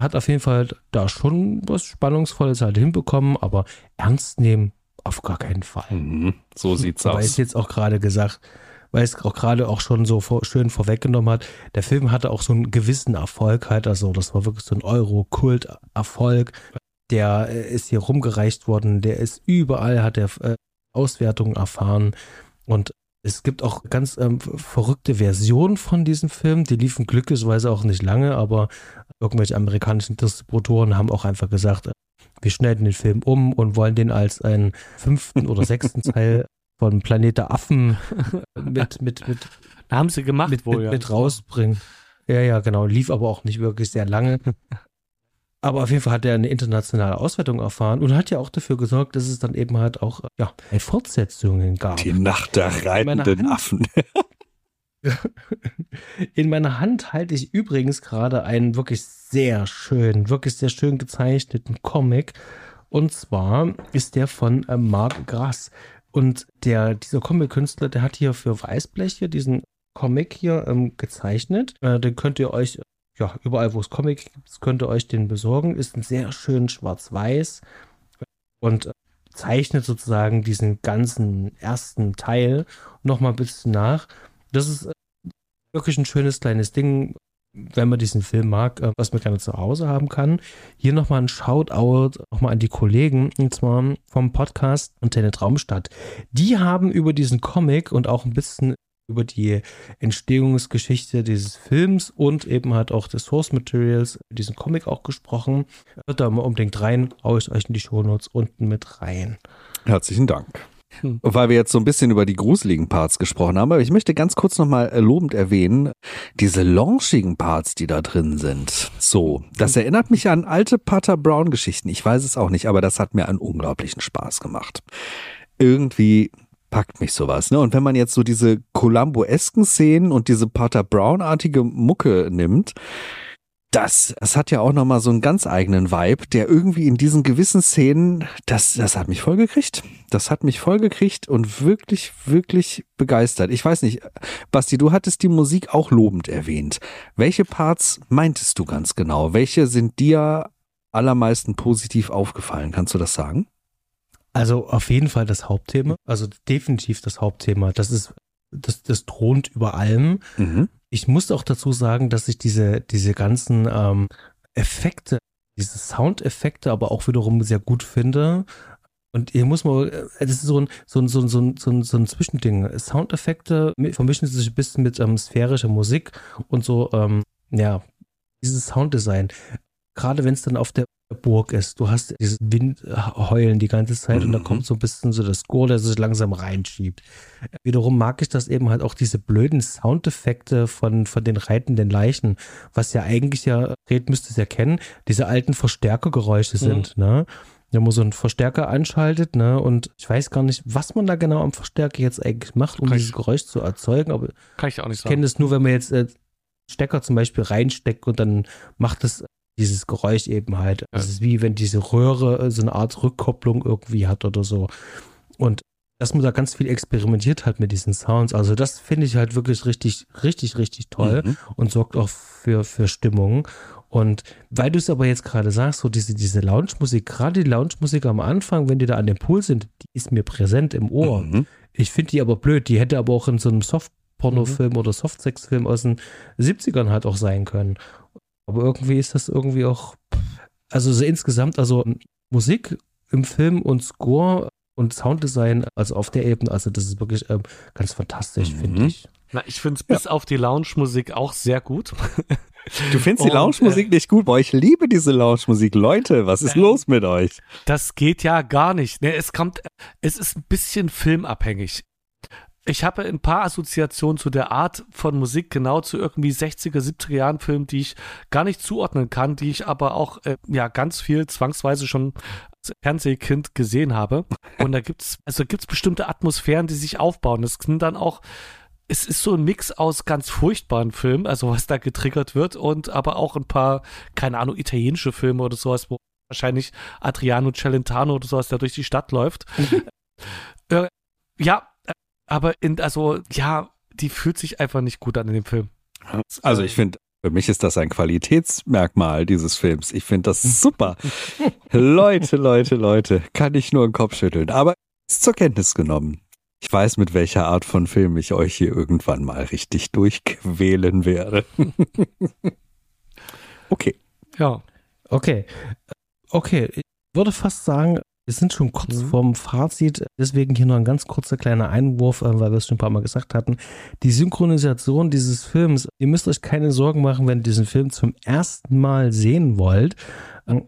Speaker 1: hat auf jeden Fall da schon was Spannungsvolles halt hinbekommen, aber ernst nehmen auf gar keinen Fall. Mhm,
Speaker 3: so sieht's aus.
Speaker 1: Weil es jetzt auch gerade gesagt, weil es auch gerade auch schon so vor, schön vorweggenommen hat, der Film hatte auch so einen gewissen Erfolg halt, also das war wirklich so ein Euro-Kult-Erfolg. Der äh, ist hier rumgereicht worden, der ist überall, hat er äh, Auswertungen erfahren und es gibt auch ganz ähm, verrückte Versionen von diesem Film. Die liefen glücklicherweise auch nicht lange, aber irgendwelche amerikanischen Distributoren haben auch einfach gesagt, wir schneiden den Film um und wollen den als einen fünften oder sechsten <laughs> Teil von Planet der Affen mit, mit, mit,
Speaker 2: haben sie gemacht
Speaker 1: mit,
Speaker 2: wohl,
Speaker 1: mit,
Speaker 2: ja.
Speaker 1: mit rausbringen. Ja, ja, genau. Lief aber auch nicht wirklich sehr lange. Aber auf jeden Fall hat er eine internationale Auswertung erfahren und hat ja auch dafür gesorgt, dass es dann eben halt auch ja, Fortsetzungen gab.
Speaker 3: Die Nacht der reitenden Affen. <laughs>
Speaker 1: In meiner Hand halte ich übrigens gerade einen wirklich sehr schön, wirklich sehr schön gezeichneten Comic. Und zwar ist der von äh, Marc Grass. Und der, dieser Comic-Künstler, der hat hier für Weißblech hier diesen Comic hier ähm, gezeichnet. Äh, den könnt ihr euch ja, überall, wo es Comic gibt, könnt ihr euch den besorgen. Ist ein sehr schön schwarz-weiß und äh, zeichnet sozusagen diesen ganzen ersten Teil nochmal ein bisschen nach. Das ist äh, wirklich ein schönes kleines Ding. wenn man diesen Film mag, äh, was man gerne zu Hause haben kann. Hier nochmal ein Shoutout nochmal an die Kollegen, und zwar vom Podcast Antenne Traumstadt. Die haben über diesen Comic und auch ein bisschen über die Entstehungsgeschichte dieses Films und eben halt auch des Source Materials, diesen Comic auch gesprochen. Hört da mal unbedingt rein, haue ich euch in die Shownotes unten mit rein.
Speaker 3: Herzlichen Dank. Hm. Weil wir jetzt so ein bisschen über die gruseligen Parts gesprochen haben, aber ich möchte ganz kurz nochmal äh, lobend erwähnen, diese launchigen Parts, die da drin sind. So, das hm. erinnert mich an alte Pater Brown Geschichten. Ich weiß es auch nicht, aber das hat mir einen unglaublichen Spaß gemacht. Irgendwie packt mich sowas. Ne? Und wenn man jetzt so diese Columbo-esken Szenen und diese Pater Brown-artige Mucke nimmt, das, das hat ja auch nochmal so einen ganz eigenen Vibe, der irgendwie in diesen gewissen Szenen, das, das hat mich vollgekriegt. Das hat mich vollgekriegt und wirklich, wirklich begeistert. Ich weiß nicht, Basti, du hattest die Musik auch lobend erwähnt. Welche Parts meintest du ganz genau? Welche sind dir allermeisten positiv aufgefallen? Kannst du das sagen?
Speaker 1: Also auf jeden Fall das Hauptthema, also definitiv das Hauptthema. Das ist, das, das thront über allem. Mhm. Ich muss auch dazu sagen, dass ich diese, diese ganzen ähm, Effekte, diese Soundeffekte aber auch wiederum sehr gut finde. Und hier muss man, äh, das ist so ein, so ein, so ein, so ein, so ein, so ein Zwischending. Soundeffekte vermischen sich ein bisschen mit ähm, sphärischer Musik und so, ähm, ja, dieses Sounddesign. Gerade wenn es dann auf der Burg ist. Du hast dieses Windheulen die ganze Zeit mhm. und da mhm. kommt so ein bisschen so das Score, der sich langsam reinschiebt. Wiederum mag ich das eben halt auch diese blöden Soundeffekte von, von den reitenden Leichen, was ja eigentlich ja, Red müsste es ja kennen, diese alten Verstärkergeräusche mhm. sind, ne? Wenn man so einen Verstärker anschaltet, ne, und ich weiß gar nicht, was man da genau am Verstärker jetzt eigentlich macht, um dieses Geräusch zu erzeugen, aber
Speaker 2: kann ich auch nicht
Speaker 1: sagen. Ich kenne das nur, wenn man jetzt äh, Stecker zum Beispiel reinsteckt und dann macht es dieses Geräusch eben halt. Ja. Es ist wie wenn diese Röhre äh, so eine Art Rückkopplung irgendwie hat oder so. Und dass man da ganz viel experimentiert hat mit diesen Sounds. Also das finde ich halt wirklich richtig, richtig, richtig toll mhm. und sorgt auch für, für Stimmung. Und weil du es aber jetzt gerade sagst, so diese, diese Lounge-Musik, gerade die Lounge-Musik am Anfang, wenn die da an dem Pool sind, die ist mir präsent im Ohr. Mhm. Ich finde die aber blöd. Die hätte aber auch in so einem Soft-Porno-Film mhm. oder Soft-Sex-Film aus den 70ern halt auch sein können. Aber irgendwie ist das irgendwie auch, also so insgesamt, also Musik im Film und Score und Sounddesign, also auf der Ebene, also das ist wirklich ähm, ganz fantastisch, mhm. finde ich.
Speaker 2: Na, ich finde es bis ja. auf die Lounge-Musik auch sehr gut. <laughs>
Speaker 3: Du findest die Lounge-Musik äh, nicht gut? Boah, ich liebe diese Lounge-Musik. Leute, was ist äh, los mit euch?
Speaker 2: Das geht ja gar nicht. Ne, es kommt, es ist ein bisschen filmabhängig ich habe ein paar Assoziationen zu der Art von Musik, genau zu irgendwie 60er, 70er Jahren Filmen, die ich gar nicht zuordnen kann, die ich aber auch äh, ja ganz viel zwangsweise schon als Fernsehkind gesehen habe. Und da gibt's also gibt's bestimmte Atmosphären, die sich aufbauen. Das sind dann auch es ist so ein Mix aus ganz furchtbaren Filmen, also was da getriggert wird und aber auch ein paar, keine Ahnung, italienische Filme oder sowas, wo wahrscheinlich Adriano Celentano oder sowas da durch die Stadt läuft. äh, ja, aber in, also, ja, die fühlt sich einfach nicht gut an in dem Film.
Speaker 3: Also ich finde, für mich ist das ein Qualitätsmerkmal dieses Films. Ich finde das super. <laughs> Leute, Leute, Leute, kann ich nur den Kopf schütteln. Aber ist zur Kenntnis genommen. Ich weiß, mit welcher Art von Film ich euch hier irgendwann mal richtig durchquälen werde. <laughs> okay.
Speaker 1: Ja. Okay. Okay. Ich würde fast sagen, wir sind schon kurz mhm. vorm Fazit, deswegen hier noch ein ganz kurzer kleiner Einwurf, äh, weil wir es schon ein paar Mal gesagt hatten. Die Synchronisation dieses Films, ihr müsst euch keine Sorgen machen, wenn ihr diesen Film zum ersten Mal sehen wollt. Ähm,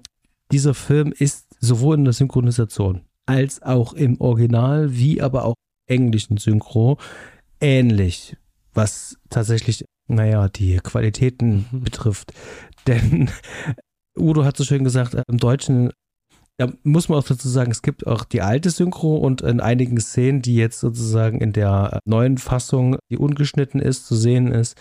Speaker 1: dieser Film ist sowohl in der Synchronisation als auch im Original, wie aber auch englischen Synchro ähnlich, was tatsächlich, naja, die Qualitäten mhm. betrifft. <laughs> Denn Udo hat so schön gesagt, äh, im Deutschen da muss man auch dazu sagen, es gibt auch die alte Synchro und in einigen Szenen, die jetzt sozusagen in der neuen Fassung, die ungeschnitten ist, zu sehen ist,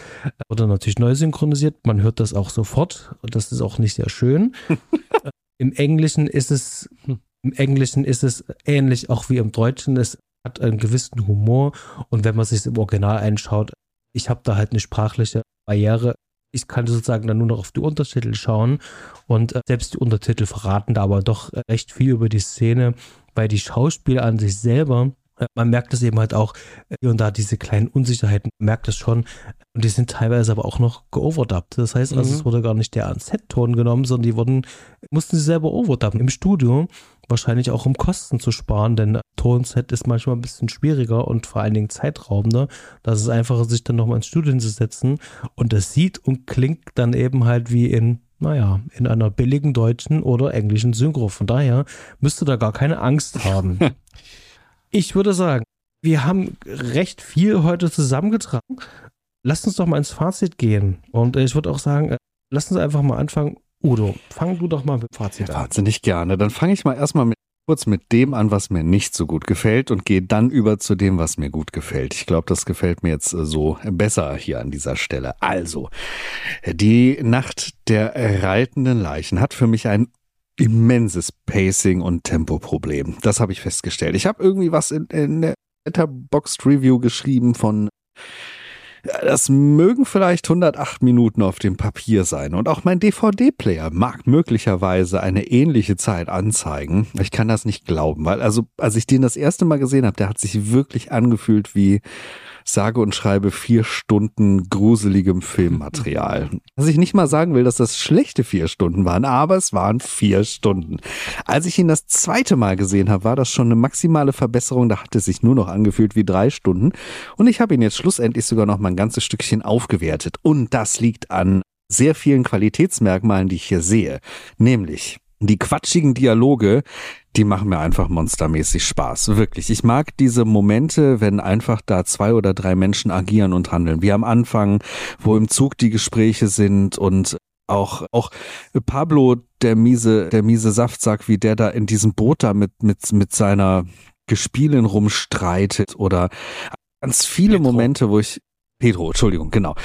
Speaker 1: oder natürlich neu synchronisiert. Man hört das auch sofort und das ist auch nicht sehr schön. <laughs> Im Englischen ist es, im Englischen ist es ähnlich auch wie im Deutschen. Es hat einen gewissen Humor und wenn man sich im Original einschaut, ich habe da halt eine sprachliche Barriere ich kann sozusagen dann nur noch auf die Untertitel schauen und äh, selbst die Untertitel verraten da aber doch recht viel über die Szene, weil die Schauspieler an sich selber Man merkt es eben halt auch hier und da, diese kleinen Unsicherheiten, man merkt es schon. Und die sind teilweise aber auch noch geoverdubbt. Das heißt also, mhm. es wurde gar nicht der Set-Ton genommen, sondern die wurden, mussten sie selber overdubben im Studio. Wahrscheinlich auch um Kosten zu sparen, denn Tonset ist manchmal ein bisschen schwieriger und vor allen Dingen zeitraubender. Das ist einfacher, sich dann nochmal ins Studio hinzusetzen. Und das sieht und klingt dann eben halt wie in naja, in einer billigen deutschen oder englischen Synchro. Von daher müsst ihr da gar keine Angst haben. <laughs> ich würde sagen, wir haben recht viel heute zusammengetragen. Lasst uns doch mal ins Fazit gehen. Und ich würde auch sagen, äh, lasst uns einfach mal anfangen. Udo, fang du doch mal mit Fazit
Speaker 3: an. Wahnsinnig gerne. Dann fange ich mal erstmal mit kurz mit dem an, was mir nicht so gut gefällt und gehe dann über zu dem, was mir gut gefällt. Ich glaube, das gefällt mir jetzt äh, so besser hier an dieser Stelle. Also, die Nacht der reitenden Leichen hat für mich ein immenses Pacing und Tempoproblem. Das habe ich festgestellt. Ich habe irgendwie was in, in der Letterboxd Review geschrieben von das mögen vielleicht 108 Minuten auf dem Papier sein und auch mein DVD-Player mag möglicherweise eine ähnliche Zeit anzeigen. Ich kann das nicht glauben, weil also als ich den das erste Mal gesehen habe, der hat sich wirklich angefühlt wie sage und schreibe vier Stunden gruseligem Filmmaterial. <laughs> Was ich nicht mal sagen will, dass das schlechte vier Stunden waren, aber es waren vier Stunden. Als ich ihn das zweite Mal gesehen habe, war das schon eine maximale Verbesserung. Da hat es sich nur noch angefühlt wie drei Stunden. Und ich habe ihn jetzt schlussendlich sogar noch mal ein ganzes Stückchen aufgewertet. Und das liegt an sehr vielen Qualitätsmerkmalen, die ich hier sehe. Nämlich die quatschigen Dialoge, die machen mir einfach monstermäßig Spaß. Wirklich. Ich mag diese Momente, wenn einfach da zwei oder drei Menschen agieren und handeln. Wie am Anfang, wo im Zug die Gespräche sind und auch, auch Pablo, der miese, der miese Saftsack, wie der da in diesem Boot da mit, mit, mit seiner Gespielin rumstreitet oder ganz viele Pedro. Momente, wo ich, Pedro, Entschuldigung, genau.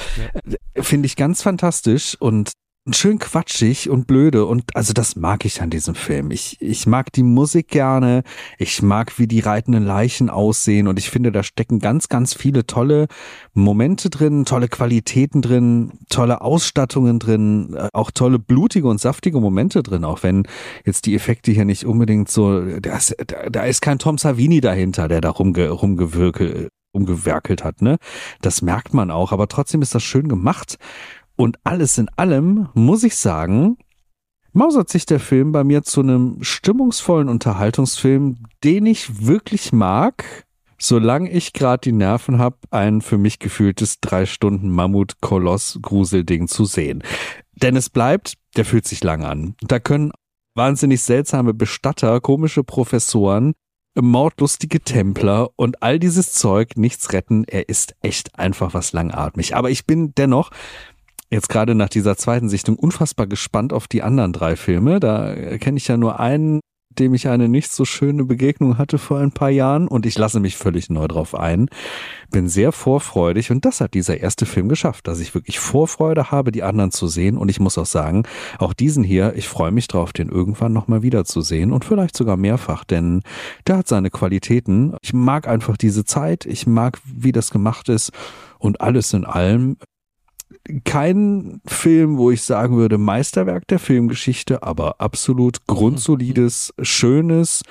Speaker 3: Ja. Finde ich ganz fantastisch und schön quatschig und blöde und also das mag ich an diesem Film. Ich, ich mag die Musik gerne, ich mag, wie die reitenden Leichen aussehen und ich finde, da stecken ganz, ganz viele tolle Momente drin, tolle Qualitäten drin, tolle Ausstattungen drin, äh, auch tolle blutige und saftige Momente drin, auch wenn jetzt die Effekte hier nicht unbedingt so, da ist, da ist kein Tom Savini dahinter, der da rumge, rumgewirkelt umgewerkelt hat, ne? Das merkt man auch, aber trotzdem ist das schön gemacht und alles in allem muss ich sagen, mausert sich der Film bei mir zu einem stimmungsvollen Unterhaltungsfilm, den ich wirklich mag, solange ich gerade die Nerven habe, ein für mich gefühltes drei Stunden Mammut-Koloss-Gruselding zu sehen. Denn es bleibt, der fühlt sich lang an. Da können wahnsinnig seltsame Bestatter, komische Professoren, mordlustige Templer und all dieses Zeug nichts retten. Er ist echt einfach was langatmig. Aber ich bin dennoch jetzt gerade nach dieser zweiten Sichtung unfassbar gespannt auf die anderen drei Filme. Da kenne ich ja nur einen, dem ich eine nicht so schöne Begegnung hatte vor ein paar Jahren und ich lasse mich völlig neu drauf ein. Bin sehr vorfreudig und das hat dieser erste Film geschafft, dass ich wirklich Vorfreude habe, die anderen zu sehen und ich muss auch sagen, auch diesen hier, ich freue mich drauf, den irgendwann nochmal wiederzusehen und vielleicht sogar mehrfach, denn der hat seine Qualitäten. Ich mag einfach diese Zeit, ich mag, wie das gemacht ist und alles in allem kein Film, wo ich sagen würde, Meisterwerk der Filmgeschichte, aber absolut grundsolides, schönes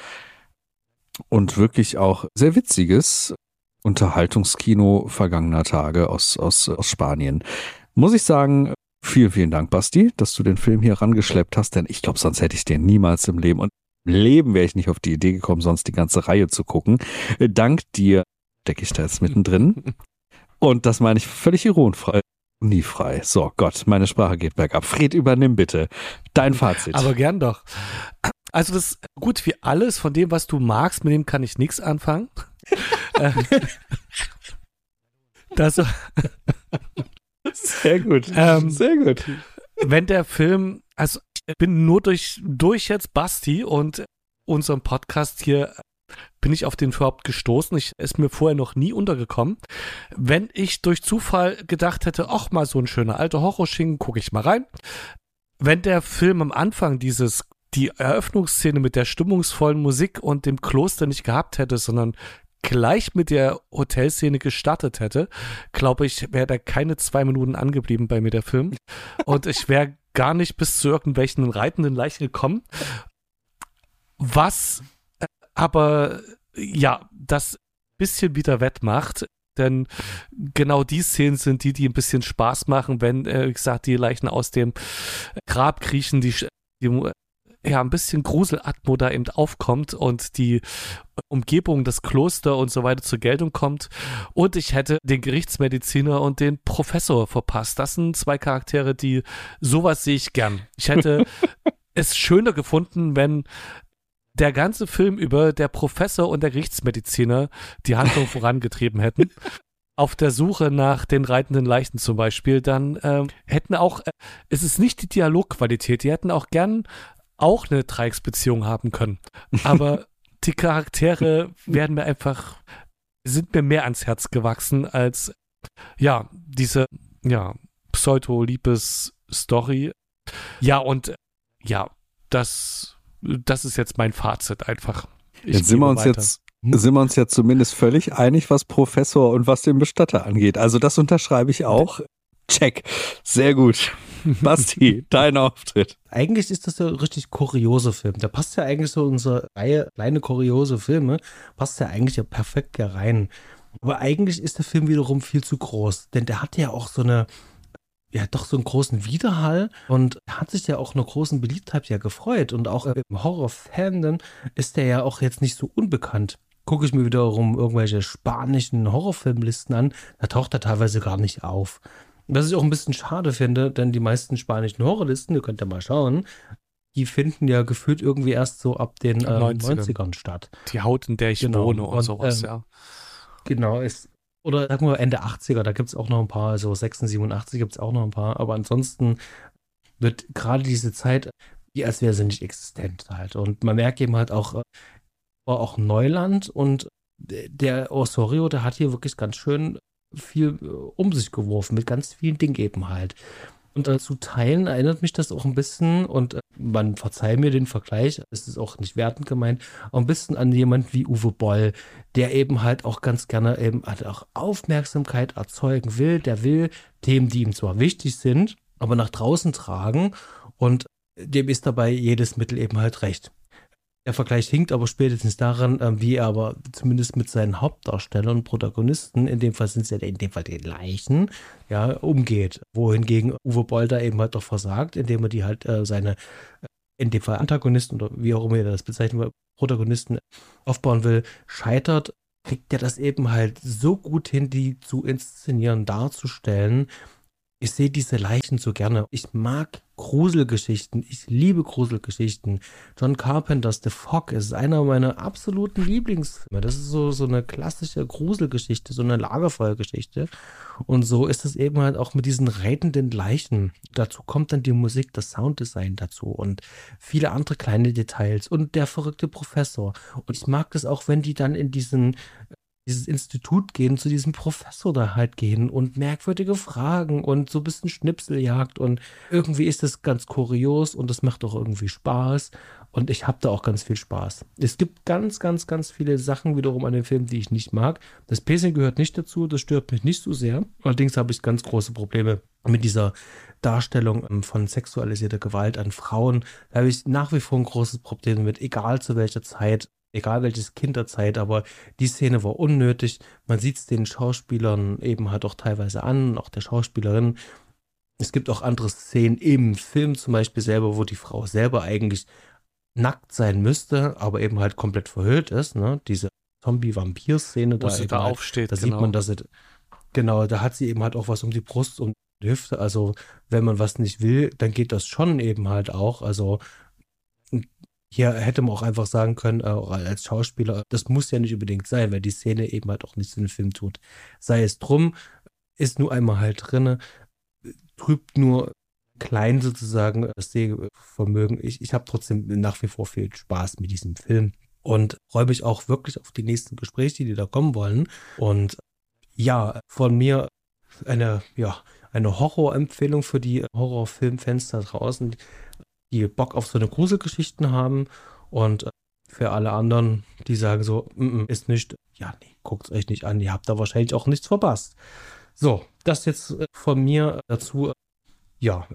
Speaker 3: und wirklich auch sehr witziges Unterhaltungskino vergangener Tage aus, aus, aus Spanien. Muss ich sagen, vielen, vielen Dank, Basti, dass du den Film hier rangeschleppt hast, denn ich glaube, sonst hätte ich den niemals im Leben und im Leben wäre ich nicht auf die Idee gekommen, sonst die ganze Reihe zu gucken. Dank dir stecke ich da jetzt mittendrin. <laughs> Und das meine ich völlig ironfrei, Nie frei. So, Gott, meine Sprache geht bergab. Fred, übernimm bitte dein Fazit.
Speaker 2: Aber gern doch. Also das gut wie alles von dem, was du magst, mit dem kann ich nichts anfangen. <laughs> Äh, das,
Speaker 3: sehr gut.
Speaker 2: Ähm, sehr gut. Wenn der Film, also ich bin nur durch, durch jetzt Basti und unserem Podcast hier bin ich auf den überhaupt gestoßen. Ich ist mir vorher noch nie untergekommen. Wenn ich durch Zufall gedacht hätte, ach mal so ein schöner alter Horrorschinken, gucke ich mal rein. Wenn der Film am Anfang dieses die Eröffnungsszene mit der stimmungsvollen Musik und dem Kloster nicht gehabt hätte, sondern gleich mit der Hotelszene gestartet hätte, glaube ich, wäre da keine zwei Minuten angeblieben bei mir der Film. Und ich wäre gar nicht bis zu irgendwelchen reitenden Leichen gekommen. Was aber ja, das bisschen wieder wettmacht. Denn genau die Szenen sind die, die ein bisschen Spaß machen, wenn, äh, wie gesagt, die Leichen aus dem Grab kriechen, die, die ja, ein bisschen Gruselatmo da eben aufkommt und die Umgebung, das Kloster und so weiter zur Geltung kommt. Und ich hätte den Gerichtsmediziner und den Professor verpasst. Das sind zwei Charaktere, die sowas sehe ich gern. Ich hätte <laughs> es schöner gefunden, wenn der ganze Film über der Professor und der Gerichtsmediziner die Handlung vorangetrieben hätten. <laughs> Auf der Suche nach den reitenden Leichen zum Beispiel, dann ähm, hätten auch, äh, es ist nicht die Dialogqualität, die hätten auch gern auch eine Dreiecksbeziehung haben können. Aber <laughs> die Charaktere werden mir einfach, sind mir mehr ans Herz gewachsen als, ja, diese, ja, Pseudo-Liebes-Story. Ja, und ja, das, das ist jetzt mein Fazit einfach.
Speaker 3: Ich jetzt sind wir uns weiter. jetzt sind wir uns jetzt zumindest völlig einig, was Professor und was den Bestatter angeht. Also das unterschreibe ich auch. Check. Sehr gut. <laughs> Basti, dein Auftritt.
Speaker 1: Eigentlich ist das ein richtig kuriose Film. Da passt ja eigentlich so unsere Reihe kleine kuriose Filme, passt ja eigentlich ja perfekt ja rein. Aber eigentlich ist der Film wiederum viel zu groß, denn der hat ja auch so eine, ja, doch so einen großen Widerhall und hat sich ja auch einer großen Beliebtheit ja gefreut und auch im Horror-Fandom ist der ja auch jetzt nicht so unbekannt. Gucke ich mir wiederum irgendwelche spanischen Horrorfilmlisten an, da taucht er teilweise gar nicht auf. Was ich auch ein bisschen schade finde, denn die meisten spanischen Horrorlisten, ihr könnt ja mal schauen, die finden ja gefühlt irgendwie erst so ab den äh, 90ern. 90ern. statt.
Speaker 2: Die Haut, in der ich genau. wohne und, und sowas, ähm, ja.
Speaker 1: Genau, ist, oder sagen wir Ende 80er, da gibt es auch noch ein paar, so 86, 87 gibt es auch noch ein paar, aber ansonsten wird gerade diese Zeit, wie als wäre sie nicht existent halt. Und man merkt eben halt auch, äh, war auch Neuland und der Osorio, der hat hier wirklich ganz schön viel äh, um sich geworfen, mit ganz vielen Dingen eben halt. Und äh, zu Teilen erinnert mich das auch ein bisschen, und äh, man verzeiht mir den Vergleich, es ist auch nicht wertend gemeint, auch ein bisschen an jemand wie Uwe Boll, der eben halt auch ganz gerne eben halt auch Aufmerksamkeit erzeugen will, der will Themen, die ihm zwar wichtig sind, aber nach draußen tragen und dem ist dabei jedes Mittel eben halt recht. Der Vergleich hinkt aber spätestens daran, ähm, wie er aber zumindest mit seinen Hauptdarstellern Protagonisten, in dem Fall sind es ja in dem Fall die Leichen, ja, umgeht. Wohingegen Uwe Bolder eben halt doch versagt, indem er die halt äh, seine, äh, in dem Fall Antagonisten oder wie auch immer er das bezeichnen will, Protagonisten aufbauen will, scheitert, kriegt er das eben halt so gut hin, die zu inszenieren, darzustellen, ich sehe diese Leichen so gerne. Ich mag Gruselgeschichten. Ich liebe Gruselgeschichten. John Carpenters The Fog ist einer meiner absoluten Lieblingsfilme. Das ist so, so eine klassische Gruselgeschichte, so eine Lagerfeuergeschichte. Und so ist es eben halt auch mit diesen reitenden Leichen. Dazu kommt dann die Musik, das Sounddesign dazu und viele andere kleine Details und der verrückte Professor. Und ich mag das auch, wenn die dann in diesen dieses Institut gehen, zu diesem Professor da halt gehen und merkwürdige Fragen und so ein bisschen Schnipseljagd und irgendwie ist das ganz kurios und das macht auch irgendwie Spaß und ich habe da auch ganz viel Spaß. Es gibt ganz, ganz, ganz viele Sachen wiederum an dem Film, die ich nicht mag. Das Pacing gehört nicht dazu, das stört mich nicht so sehr. Allerdings habe ich ganz große Probleme mit dieser Darstellung ähm, von sexualisierter Gewalt an Frauen. Da habe ich nach wie vor ein großes Problem mit, egal zu welcher Zeit egal welches Kinderzeit, aber die Szene war unnötig. Man sieht es den Schauspielern eben halt auch teilweise an, auch der Schauspielerin. Es gibt auch andere Szenen im Film zum Beispiel selber, wo die Frau selber eigentlich nackt sein müsste, aber eben halt komplett verhüllt ist. Ne? Diese Zombie-Vampir-Szene,
Speaker 2: da, sie da
Speaker 1: halt,
Speaker 2: aufsteht.
Speaker 1: Da genau. sieht man, dass sie, genau, da hat sie eben halt auch was um die Brust und die Hüfte. Also, wenn man was nicht will, dann geht das schon eben halt auch. Also, hier hätte man auch einfach sagen können, äh, als Schauspieler, das muss ja nicht unbedingt sein, weil die Szene eben halt auch nichts in den Film tut. Sei es drum, ist nur einmal halt drinne, trübt nur klein sozusagen das Sehvermögen. Ich, ich habe trotzdem nach wie vor viel Spaß mit diesem Film und freue mich auch wirklich auf die nächsten Gespräche, die da kommen wollen. Und ja, von mir eine, ja, eine Horrorempfehlung für die Horrorfilmfans da draußen die Bock auf so eine Gruselgeschichten haben und äh, für alle anderen, die sagen so, mm, mm, ist nicht, ja, nee, guckt es euch nicht an, ihr habt da wahrscheinlich auch nichts verpasst. So, das jetzt äh, von mir dazu. Ja,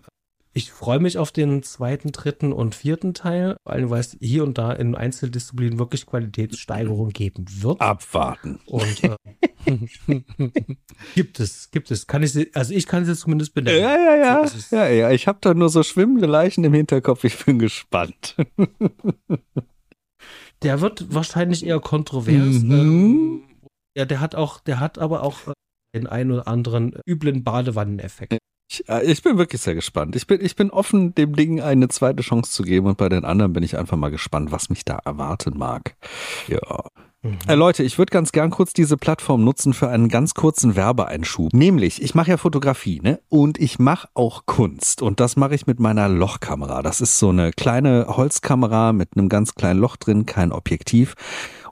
Speaker 1: ich freue mich auf den zweiten, dritten und vierten Teil, weil es hier und da in Einzeldisziplinen wirklich Qualitätssteigerung geben wird.
Speaker 3: Abwarten.
Speaker 1: Und äh, <laughs> <laughs> gibt es, gibt es. Kann ich, also ich kann jetzt zumindest benennen.
Speaker 3: Ja, ja, ja. So ja, ja. Ich habe da nur so schwimmende Leichen im Hinterkopf. Ich bin gespannt. <laughs>
Speaker 1: Der wird wahrscheinlich eher kontrovers. Mhm. Ähm, ja, der hat auch, der hat aber auch den einen oder anderen üblen Badewanneneffekt.
Speaker 3: Ich, äh, ich, bin wirklich sehr gespannt. Ich bin, ich bin offen, dem Ding eine zweite Chance zu geben und bei den anderen bin ich einfach mal gespannt, was mich da erwarten mag. Ja. Mhm. Leute, ich würde ganz gern kurz diese Plattform nutzen für einen ganz kurzen Werbeeinschub. Nämlich, ich mache ja Fotografie, ne? Und ich mache auch Kunst. Und das mache ich mit meiner Lochkamera. Das ist so eine kleine Holzkamera mit einem ganz kleinen Loch drin, kein Objektiv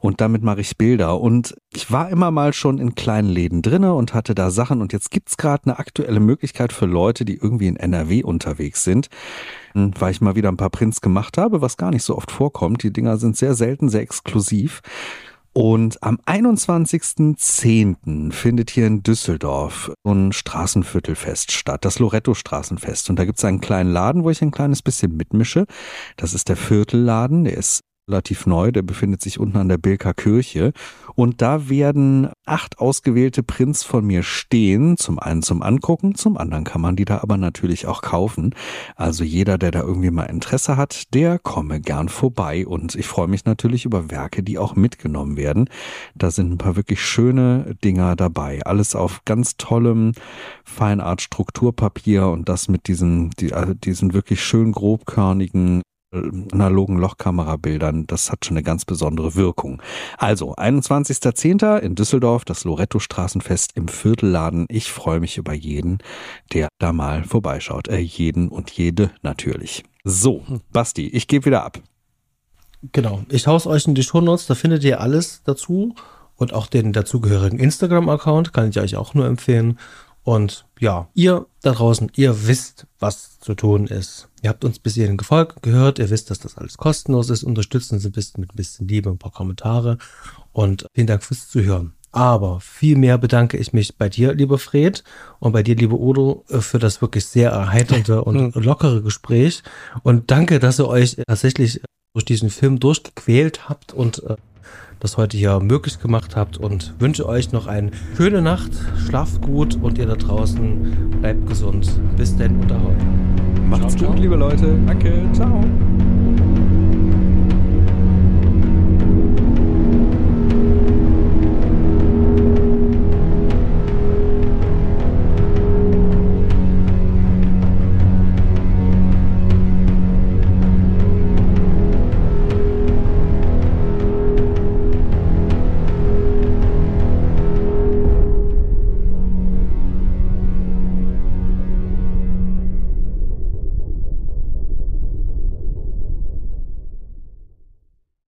Speaker 3: und damit mache ich Bilder. Und ich war immer mal schon in kleinen Läden drinne und hatte da Sachen und jetzt gibt's gerade eine aktuelle Möglichkeit für Leute, die irgendwie in NRW unterwegs sind, hm, weil ich mal wieder ein paar Prints gemacht habe, was gar nicht so oft vorkommt. Die Dinger sind sehr selten, sehr exklusiv. Und am 21.10. findet hier in Düsseldorf ein Straßenviertelfest statt, das Loretto Straßenfest. Und da gibt's einen kleinen Laden, wo ich ein kleines bisschen mitmische. Das ist der Viertelladen, der ist relativ neu, der befindet sich unten an der Bilker Kirche. Und da werden acht ausgewählte Prints von mir stehen. Zum einen zum Angucken, zum anderen kann man die da aber natürlich auch kaufen. Also jeder, der da irgendwie mal Interesse hat, der komme gern vorbei. Und ich freue mich natürlich über Werke, die auch mitgenommen werden. Da sind ein paar wirklich schöne Dinger dabei. Alles auf ganz tollem Feinart Strukturpapier und das mit diesen, die, also diesen wirklich schön grobkörnigen analogen Lochkamerabildern. Das hat schon eine ganz besondere Wirkung. Also, 21.10. in Düsseldorf, das Loretto Straßenfest im Viertelladen. Ich freue mich über jeden, der da mal vorbeischaut. Äh, jeden und jede natürlich. So, Basti, ich gebe wieder ab.
Speaker 1: Genau, ich hau's euch in die Shownotes, da findet ihr alles dazu und auch den dazugehörigen Instagram-Account, kann ich euch auch nur empfehlen. Und ja, ihr da draußen, ihr wisst, was zu tun ist. Ihr habt uns bis hierhin gefolgt, gehört, ihr wisst, dass das alles kostenlos ist. Unterstützen Sie ein bisschen mit ein bisschen Liebe, ein paar Kommentare und vielen Dank fürs Zuhören. Aber viel mehr bedanke ich mich bei dir, lieber Fred, und bei dir, liebe Odo, für das wirklich sehr erheiternde und <laughs> lockere Gespräch. Und danke, dass ihr euch tatsächlich durch diesen Film durchgequält habt und äh, das heute hier möglich gemacht habt und wünsche euch noch eine schöne Nacht. Schlaft gut und ihr da draußen bleibt gesund. Bis denn und ahoi.
Speaker 3: Macht's ciao, gut, ciao. liebe Leute. Danke. Ciao.